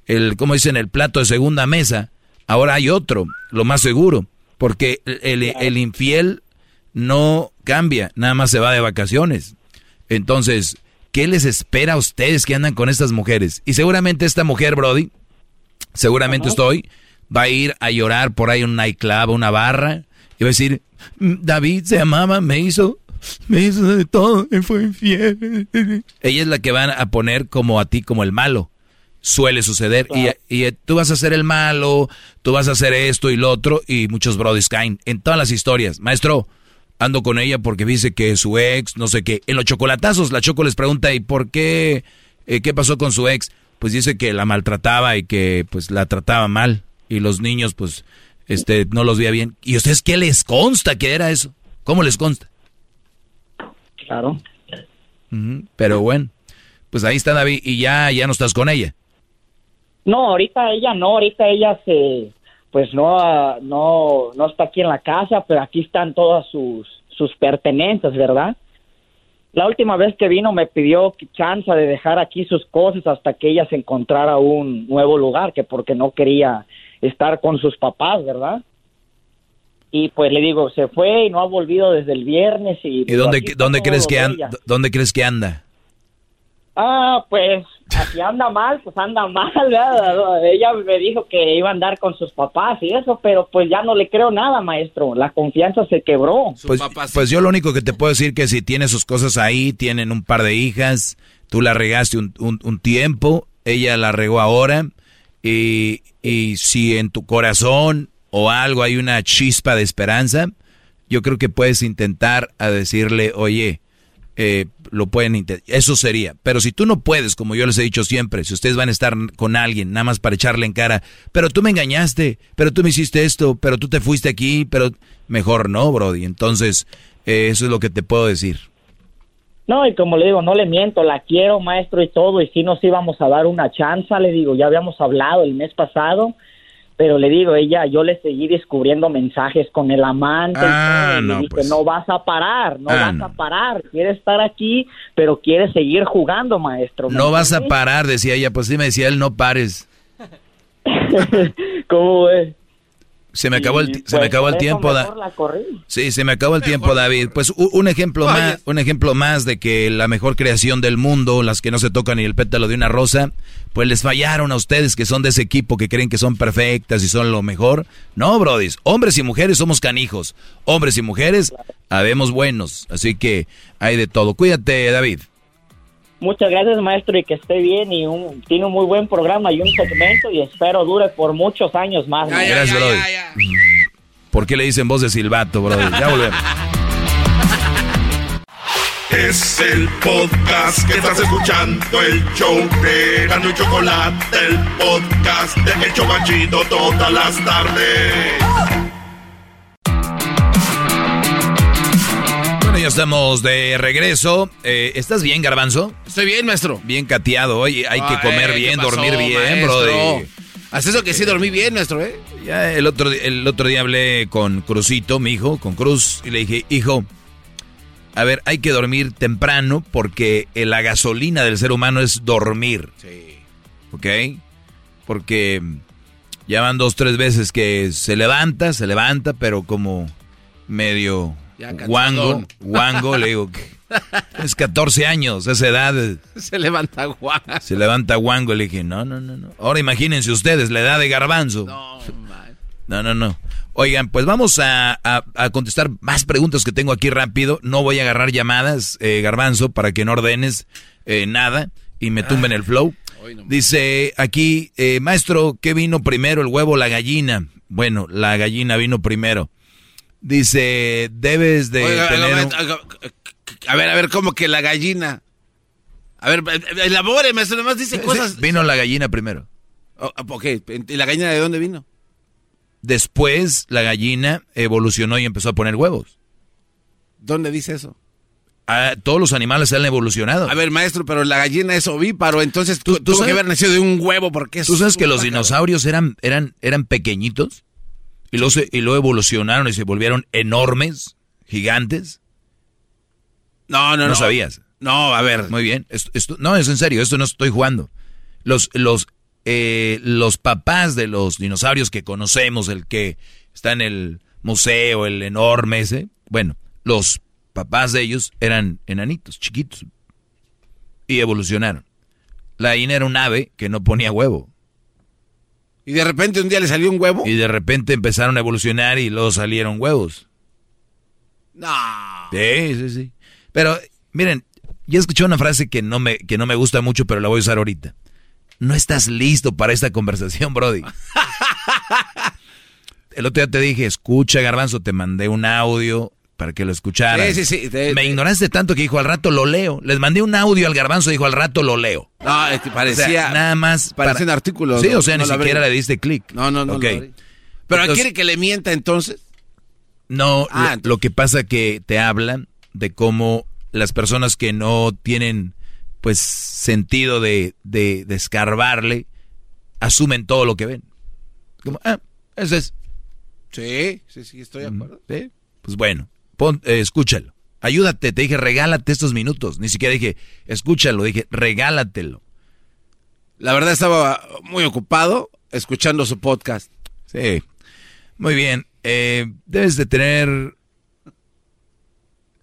el ¿cómo dicen? El plato de segunda mesa. Ahora hay otro, lo más seguro. Porque el, el- el infiel no cambia, nada más se va de vacaciones. Entonces, ¿qué les espera a ustedes que andan con estas mujeres? Y seguramente esta mujer, Brody, seguramente estoy, va a ir a llorar por ahí en un nightclub, una barra, y va a decir, "Mm, David se amaba, me hizo, me hizo de todo, me fue infiel. Ella es la que van a poner como a ti, como el malo. Suele suceder. Y, y tú vas a ser el malo, tú vas a hacer esto y lo otro, y muchos brodis caen en todas las historias. Maestro, ando con ella porque dice que su ex, no sé qué. En los chocolatazos, la Choco les pregunta, ¿y por qué? Eh, ¿Qué pasó con su ex? Pues dice que la maltrataba y que pues la trataba mal. Y los niños, pues, este, no los veía bien. ¿Y ustedes qué les consta que era eso? ¿Cómo les consta? Claro. Pero bueno, pues ahí está David y ya, ya no estás con ella. No, ahorita ella no, ahorita ella se, pues no, ah, no, no está aquí en la casa, pero aquí están todas sus, sus pertenencias, ¿verdad? La última vez que vino me pidió chance de dejar aquí sus cosas hasta que ella se encontrara un nuevo lugar, que porque no quería estar con sus papás, ¿verdad? Y pues le digo, se fue y no ha volvido desde el viernes y... ¿Y dónde, dónde crees que anda? ¿Dónde crees que anda? Ah, pues, si anda mal, pues anda mal, ¿verdad? Ella me dijo que iba a andar con sus papás y eso, pero pues ya no le creo nada, maestro. La confianza se quebró. Pues, pues yo lo único que te puedo decir que si tiene sus cosas ahí, tienen un par de hijas, tú la regaste un, un- un tiempo, ella la regó ahora, y, y si en tu corazón o algo hay una chispa de esperanza, yo creo que puedes intentar a decirle, oye, eh, lo pueden. Eso sería. Pero si tú no puedes, como yo les he dicho siempre, si ustedes van a estar con alguien, nada más para echarle en cara, pero tú me engañaste, pero tú me hiciste esto, pero tú te fuiste aquí, pero mejor no, Brody. Entonces, eh, eso es lo que te puedo decir. No, y como le digo, no le miento, la quiero, maestro, y todo, y si nos íbamos a dar una chance, le digo, ya habíamos hablado el mes pasado, pero le digo, ella, yo le seguí descubriendo mensajes con el amante, Ah, y no, dije, pues. no vas a parar, no Ah, vas no. a parar, quiere estar aquí, pero quiere seguir jugando, maestro. ¿me No vas a parar, decía ella. Pues sí, me decía él, no pares. ¿Cómo es? Se me acabó el, se me pues, acabó el tiempo. da- mejor la corrí. Sí, se me acabó el tiempo, David. Pues un ejemplo más, un ejemplo más de que la mejor creación del mundo, las que no se tocan ni el pétalo de una rosa, pues les fallaron a ustedes que son de ese equipo que creen que son perfectas y son lo mejor. No, brodis, hombres y mujeres somos canijos. Hombres y mujeres habemos buenos, así que hay de todo. Cuídate, David. Muchas gracias, maestro, y que esté bien. Y un, tiene un muy buen programa y un segmento, y espero dure por muchos años más. Gracias, Brody. ¿Por qué le dicen voz de silbato, Brody? Ya volvemos. Es el podcast que estás escuchando, el show de Gano y Chocolate, el podcast de El Chocachito todas las tardes. Ya estamos de regreso. Eh, ¿Estás bien, Garbanzo? Estoy bien, maestro. Bien cateado. Oye, hay que comer ¿qué bien, pasó, dormir bien? Brody. Haz eso que sí dormí bien, maestro, ¿eh? Ya el otro, el otro día hablé con Cruzito, mi hijo, con Cruz, y le dije, hijo, a ver, hay que dormir temprano porque la gasolina del ser humano es dormir. Sí. ¿Ok? Porque ya van dos, tres veces que se levanta, se levanta, pero como medio Ya guango, guango, le digo, es 14 años, esa edad. Se levanta guau. Se levanta guango, le dije, no, no, no, no. Ahora imagínense ustedes la edad de garbanzo. No, man. No, no, no. Oigan, pues vamos a, a- a contestar más preguntas que tengo aquí rápido. No voy a agarrar llamadas, eh, garbanzo, para que no ordenes eh, nada y me tumben el flow. Dice aquí, eh, maestro, ¿qué vino primero, el huevo o la gallina? Bueno, la gallina vino primero. Dice, debes de Oiga, tener... un- A ver, a ver, ¿cómo que la gallina? A ver, elabore, maestro, nomás dice cosas. Vino la gallina primero. Oh, ok, ¿y la gallina de dónde vino? Después la gallina evolucionó y empezó a poner huevos. ¿Dónde dice eso? Ah, todos los animales han evolucionado. A ver, maestro, pero la gallina es ovíparo, entonces tú, tuvo sabes- que haber nacido de un huevo porque es ¿Tú sabes que los dinosaurios eran, eran, eran pequeñitos? Y luego, y luego evolucionaron y se volvieron enormes, gigantes. No, no, no. No sabías. No, a ver. Muy bien. Esto- esto- no, es en serio, esto no estoy jugando. Los, los, eh, los papás de los dinosaurios que conocemos, el que está en el museo, el enorme ese, bueno, los papás de ellos eran enanitos, chiquitos. Y evolucionaron. La gallina era un ave que no ponía huevo. Y de repente un día le salió un huevo. Y de repente empezaron a evolucionar y luego salieron huevos. No. Sí, sí, sí. Pero, miren, ya escuché una frase que no me, que no me gusta mucho, pero la voy a usar ahorita. no estás listo para esta conversación, Brody. El otro día te dije, escucha, Garbanzo, te mandé un audio para que lo escucharas. Sí, sí, sí. Te- Me te- ignoraste tanto que dijo, al rato lo leo. Les mandé un audio al Garbanzo, dijo, al rato lo leo. No, es que parecía. O sea, nada más. parecía un artículo. Sí, no- o sea, no ni siquiera le diste clic. No, no, no. Ok. lo abrí. Pero Entonces- quiere que le mienta entonces. No, Ah, lo, lo que pasa que te hablan de cómo las personas que no tienen, pues, sentido de, de, de escarbarle, asumen todo lo que ven. Como, ah, eso es. Sí, sí, sí, estoy de acuerdo. ¿Sí? Pues bueno, pon- eh, escúchalo. Ayúdate, te dije, regálate estos minutos. Ni siquiera dije, escúchalo, dije, regálatelo. La verdad estaba muy ocupado escuchando su podcast. Sí. Muy bien. Eh, debes de tener.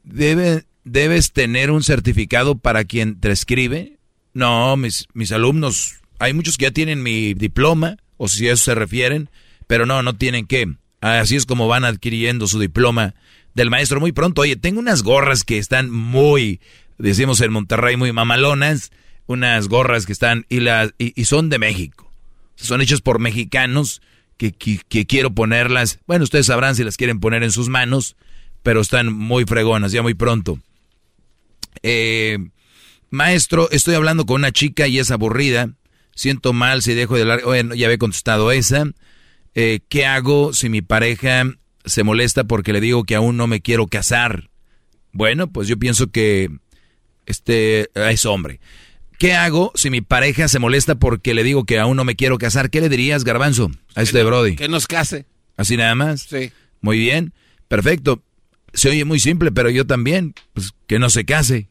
Debe, debes tener un certificado para quien te escribe. No, mis, mis alumnos, hay muchos que ya tienen mi diploma, o si a eso se refieren, pero no, no tienen que. Así es como van adquiriendo su diploma del maestro muy pronto. Oye, tengo unas gorras que están muy, decimos en Monterrey, muy mamalonas. Unas gorras que están, y, las, y, son de México. Son hechas por mexicanos que, que- que quiero ponerlas. Bueno, ustedes sabrán si las quieren poner en sus manos, pero están muy fregonas, ya muy pronto. Eh, maestro, estoy hablando con una chica y es aburrida. Siento mal si dejo de hablar. Bueno, ya había contestado esa. Eh, ¿Qué hago si mi pareja se molesta porque le digo que aún no me quiero casar? Bueno, pues yo pienso que este es hombre. ¿Qué hago si mi pareja se molesta porque le digo que aún no me quiero casar? ¿Qué le dirías, Garbanzo, a este Brody? Que nos case. ¿Así nada más? Sí. Muy bien, perfecto. Se oye muy simple, pero yo también, pues que no se case.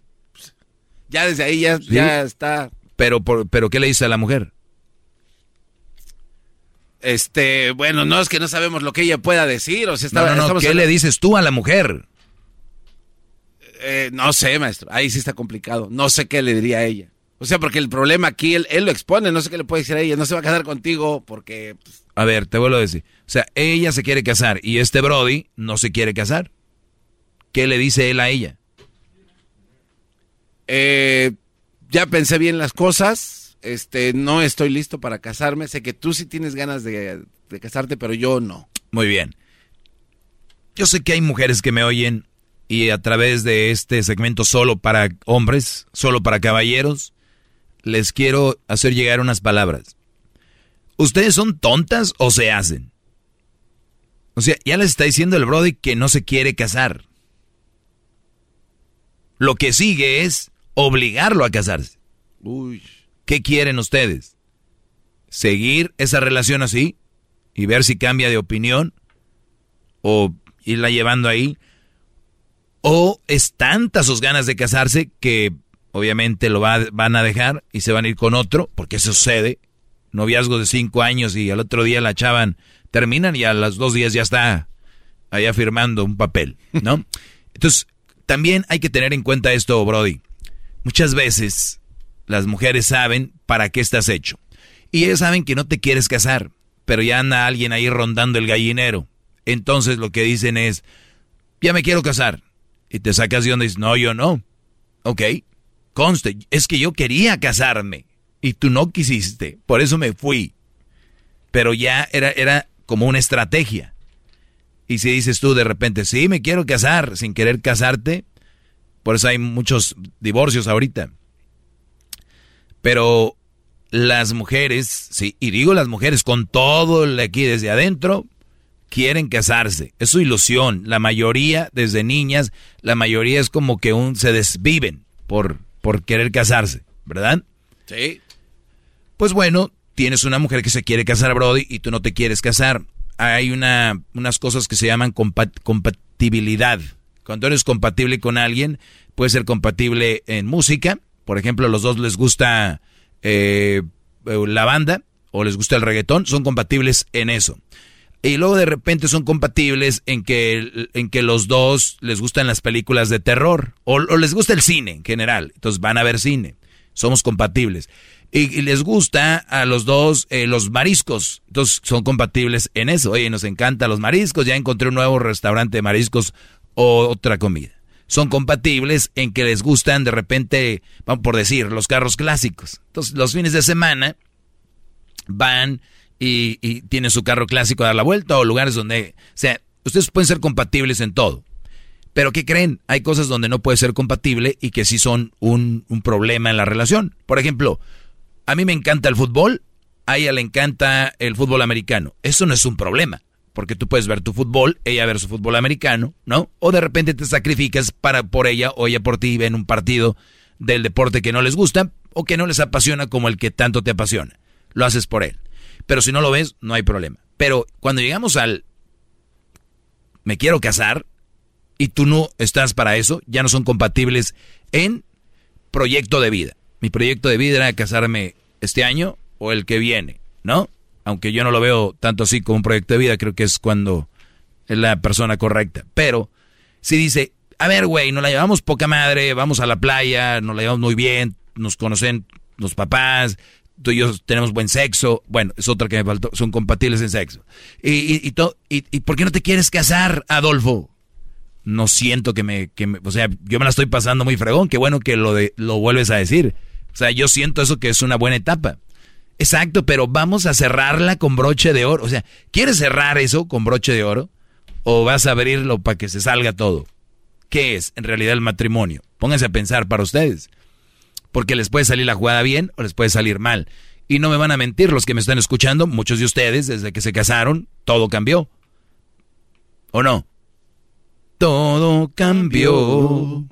Ya desde ahí ya, Sí. ya está. Pero, por, pero ¿qué le dice a la mujer? Este, bueno, no es que no sabemos lo que ella pueda decir. O sea, está- no, no, ¿qué le dices tú a la mujer? Eh, no sé, maestro. Ahí sí está complicado. No sé qué le diría a ella. O sea, porque el problema aquí él, él lo expone. No sé qué le puede decir a ella. No se va a casar contigo porque. pues, A ver, te vuelvo a decir. O sea, ella se quiere casar y este Brody no se quiere casar. ¿Qué le dice él a ella? eh, ya pensé bien las cosas. Este, no estoy listo para casarme. Sé que tú sí tienes ganas de, de casarte, pero yo no. Muy bien. Yo sé que hay mujeres que me oyen y a través de este segmento solo para hombres, solo para caballeros, les quiero hacer llegar unas palabras. ¿Ustedes son tontas o se hacen? O sea, ya les está diciendo el Brody que no se quiere casar. Lo que sigue es obligarlo a casarse. Uy. ¿Qué quieren ustedes? ¿Seguir esa relación así y ver si cambia de opinión? ¿O irla llevando ahí? ¿O es tanta sus ganas de casarse que obviamente lo va- van a dejar y se van a ir con otro? Porque eso sucede. Noviazgo de cinco años y al otro día la chavan, terminan y a los dos días ya está allá firmando un papel, ¿no? Entonces, también hay que tener en cuenta esto, Brody. Muchas veces las mujeres saben para qué estás hecho. Y ellas saben que no te quieres casar, pero ya anda alguien ahí rondando el gallinero. Entonces lo que dicen es, ya me quiero casar. Y te sacas de y dices, no, yo no. Ok, conste, es que yo quería casarme y tú no quisiste, por eso me fui. Pero ya era, era como una estrategia. Y si dices tú de repente, sí, me quiero casar sin querer casarte, por eso hay muchos divorcios ahorita. Pero las mujeres, sí, y digo las mujeres con todo el aquí desde adentro, quieren casarse. Es su ilusión. La mayoría, desde niñas, la mayoría es como que un, se desviven por, por querer casarse, ¿verdad? Sí. Pues bueno, tienes una mujer que se quiere casar, Brody, y tú no te quieres casar. Hay una, unas cosas que se llaman compa- compatibilidad. Cuando eres compatible con alguien, puede ser compatible en música. Por ejemplo, a los dos les gusta eh, la banda o les gusta el reggaetón, son compatibles en eso. Y luego de repente son compatibles en que, en que los dos les gustan las películas de terror o, les gusta el cine en general. Entonces van a ver cine. Somos compatibles. Y, y les gusta a los dos eh, los mariscos. Entonces son compatibles en eso. Oye, nos encanta los mariscos. Ya encontré un nuevo restaurante de mariscos o otra comida. Son compatibles en que les gustan de repente, vamos por decir, los carros clásicos. Entonces los fines de semana van y, tienen su carro clásico a dar la vuelta o lugares donde, o sea, ustedes pueden ser compatibles en todo. Pero ¿qué creen? Hay cosas donde no puede ser compatible y que sí son un, un problema en la relación. Por ejemplo, a mí me encanta el fútbol, a ella le encanta el fútbol americano. Eso no es un problema, porque tú puedes ver tu fútbol, ella ver su fútbol americano, ¿no? O de repente te sacrificas para por ella o ella por ti ven un partido del deporte que no les gusta o que no les apasiona como el que tanto te apasiona. Lo haces por él. Pero si no lo ves, no hay problema. Pero cuando llegamos al me quiero casar, y tú no estás para eso, ya no son compatibles en proyecto de vida. Mi proyecto de vida era casarme este año o el que viene, ¿no? Aunque yo no lo veo tanto así como un proyecto de vida, creo que es cuando es la persona correcta. Pero si dice, a ver, güey, nos la llevamos poca madre, vamos a la playa, nos la llevamos muy bien, nos conocen los papás, tú y yo tenemos buen sexo, bueno, es otra que me faltó, son compatibles en sexo. Y, y, y, y, ¿y por qué no te quieres casar, Adolfo? no siento que me, que me, o sea, yo me la estoy pasando muy fregón, qué bueno que lo, de, lo vuelves a decir. O sea, yo siento eso que es una buena etapa. Exacto, pero vamos a cerrarla con broche de oro. O sea, ¿quieres cerrar eso con broche de oro? ¿O vas a abrirlo para que se salga todo? ¿Qué es en realidad el matrimonio? Pónganse a pensar para ustedes. Porque les puede salir la jugada bien o les puede salir mal. Y no me van a mentir los que me están escuchando, muchos de ustedes, desde que se casaron, todo cambió. ¿O no? todo cambió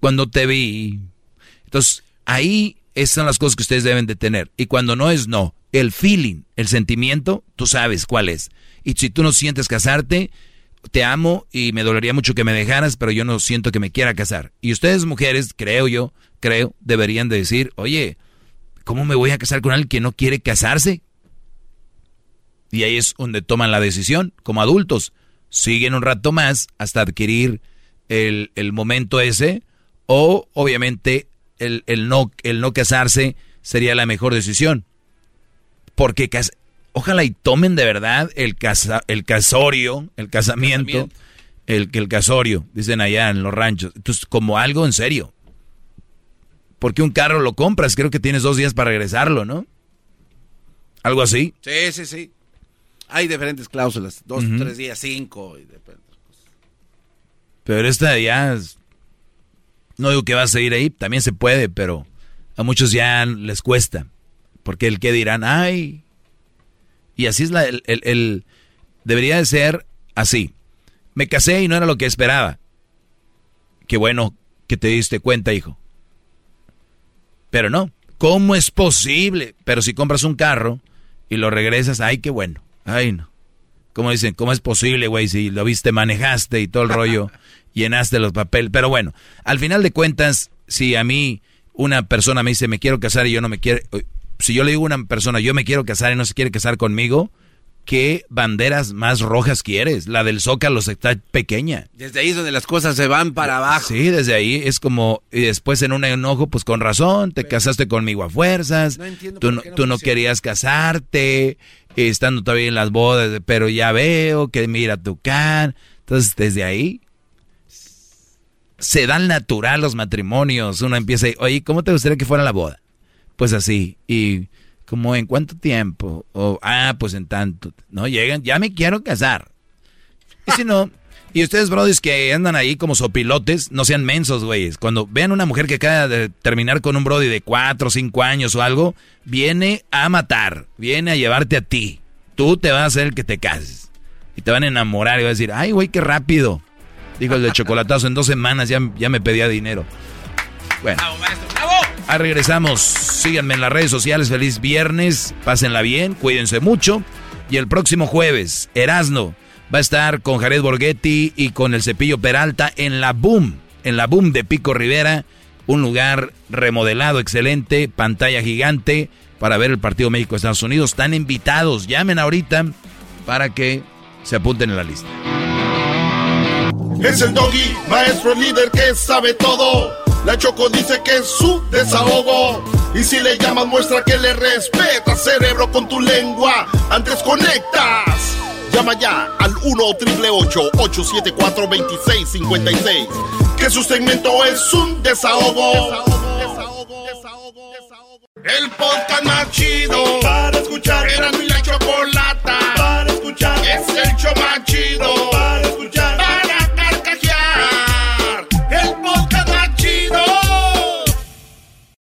cuando te vi. Entonces, ahí esas son las cosas que ustedes deben de tener. Y cuando no es no, el feeling, el sentimiento, tú sabes cuál es. Y si tú no sientes casarte, te amo y me dolería mucho que me dejaras, pero yo no siento que me quiera casar. Y ustedes mujeres, creo yo, creo, deberían de decir, oye, ¿cómo me voy a casar con alguien que no quiere casarse? Y ahí es donde toman la decisión, como adultos siguen un rato más hasta adquirir el, momento ese, o obviamente el, no, el no casarse sería la mejor decisión. Porque ojalá y tomen de verdad el, casa, el casorio, el casamiento, el el casorio, dicen allá en los ranchos. Entonces, como algo en serio. Porque un carro lo compras, creo que tienes dos días para regresarlo, ¿no? Algo así. Sí, sí, sí. Hay diferentes cláusulas, dos, tres días, cinco. Y Pero esta ya no digo que va a seguir ahí, también se puede, pero a muchos ya les cuesta. Porque el que dirán, ay. Y así es la, el, el, debería de ser así. Me casé y no era lo que esperaba. Qué bueno que te diste cuenta, hijo. Pero no, ¿cómo es posible? Pero si compras un carro y lo regresas, ay, qué bueno. Ay, no. Como dicen, ¿cómo es posible, güey? Si lo viste, manejaste y todo el rollo, llenaste los papeles. Pero bueno, al final de cuentas, si a mí una persona me dice, me quiero casar y yo no me quiero... Si yo le digo a una persona, yo me quiero casar y no se quiere casar conmigo, ¿qué banderas más rojas quieres? La del Zócalo está pequeña. Desde ahí es donde las cosas se van para abajo. Sí, desde ahí es como, y después en un enojo, pues con razón, te casaste conmigo a fuerzas, tú, no, tú no querías casarte, estando todavía en las bodas, pero ya veo que mira tu can. Entonces, desde ahí se dan natural los matrimonios. Uno empieza, oye, ¿cómo te gustaría que fuera la boda? Pues así. Y como en cuánto tiempo? O, ah, pues en tanto. No llegan, ya me quiero casar. Y si no, y ustedes, brodis, que andan ahí como sopilotes, no sean mensos, güeyes. Cuando vean una mujer que acaba de terminar con un brody de cuatro o cinco años o algo, viene a matar, viene a llevarte a ti. Tú te vas a hacer el que te cases. Y te van a enamorar y vas a decir, ay, güey, qué rápido. Dijo el de chocolatazo, en dos semanas ya, ya me pedía dinero. Bueno. Ahí regresamos. Síganme en las redes sociales. Feliz viernes. Pásenla bien. Cuídense mucho. Y el próximo jueves, Erasno va a estar con Jared Borghetti y con el Cepillo Peralta en la Boom, en la Boom de Pico Rivera, un lugar remodelado, excelente, pantalla gigante para ver el partido México-Estados Unidos. Están invitados, llamen ahorita para que se apunten en la lista. Es el doggy, maestro líder que sabe todo. La Choco dice que es su desahogo. Y si le llamas, muestra que le respeta, cerebro, con tu lengua. Antes conectas. Llama ya al 1-888-874-2656. Que su segmento es un desahogo. desahogo, desahogo. El podcast más chido para escuchar. Era mi la chocolata para escuchar. Es el show más chido para escuchar.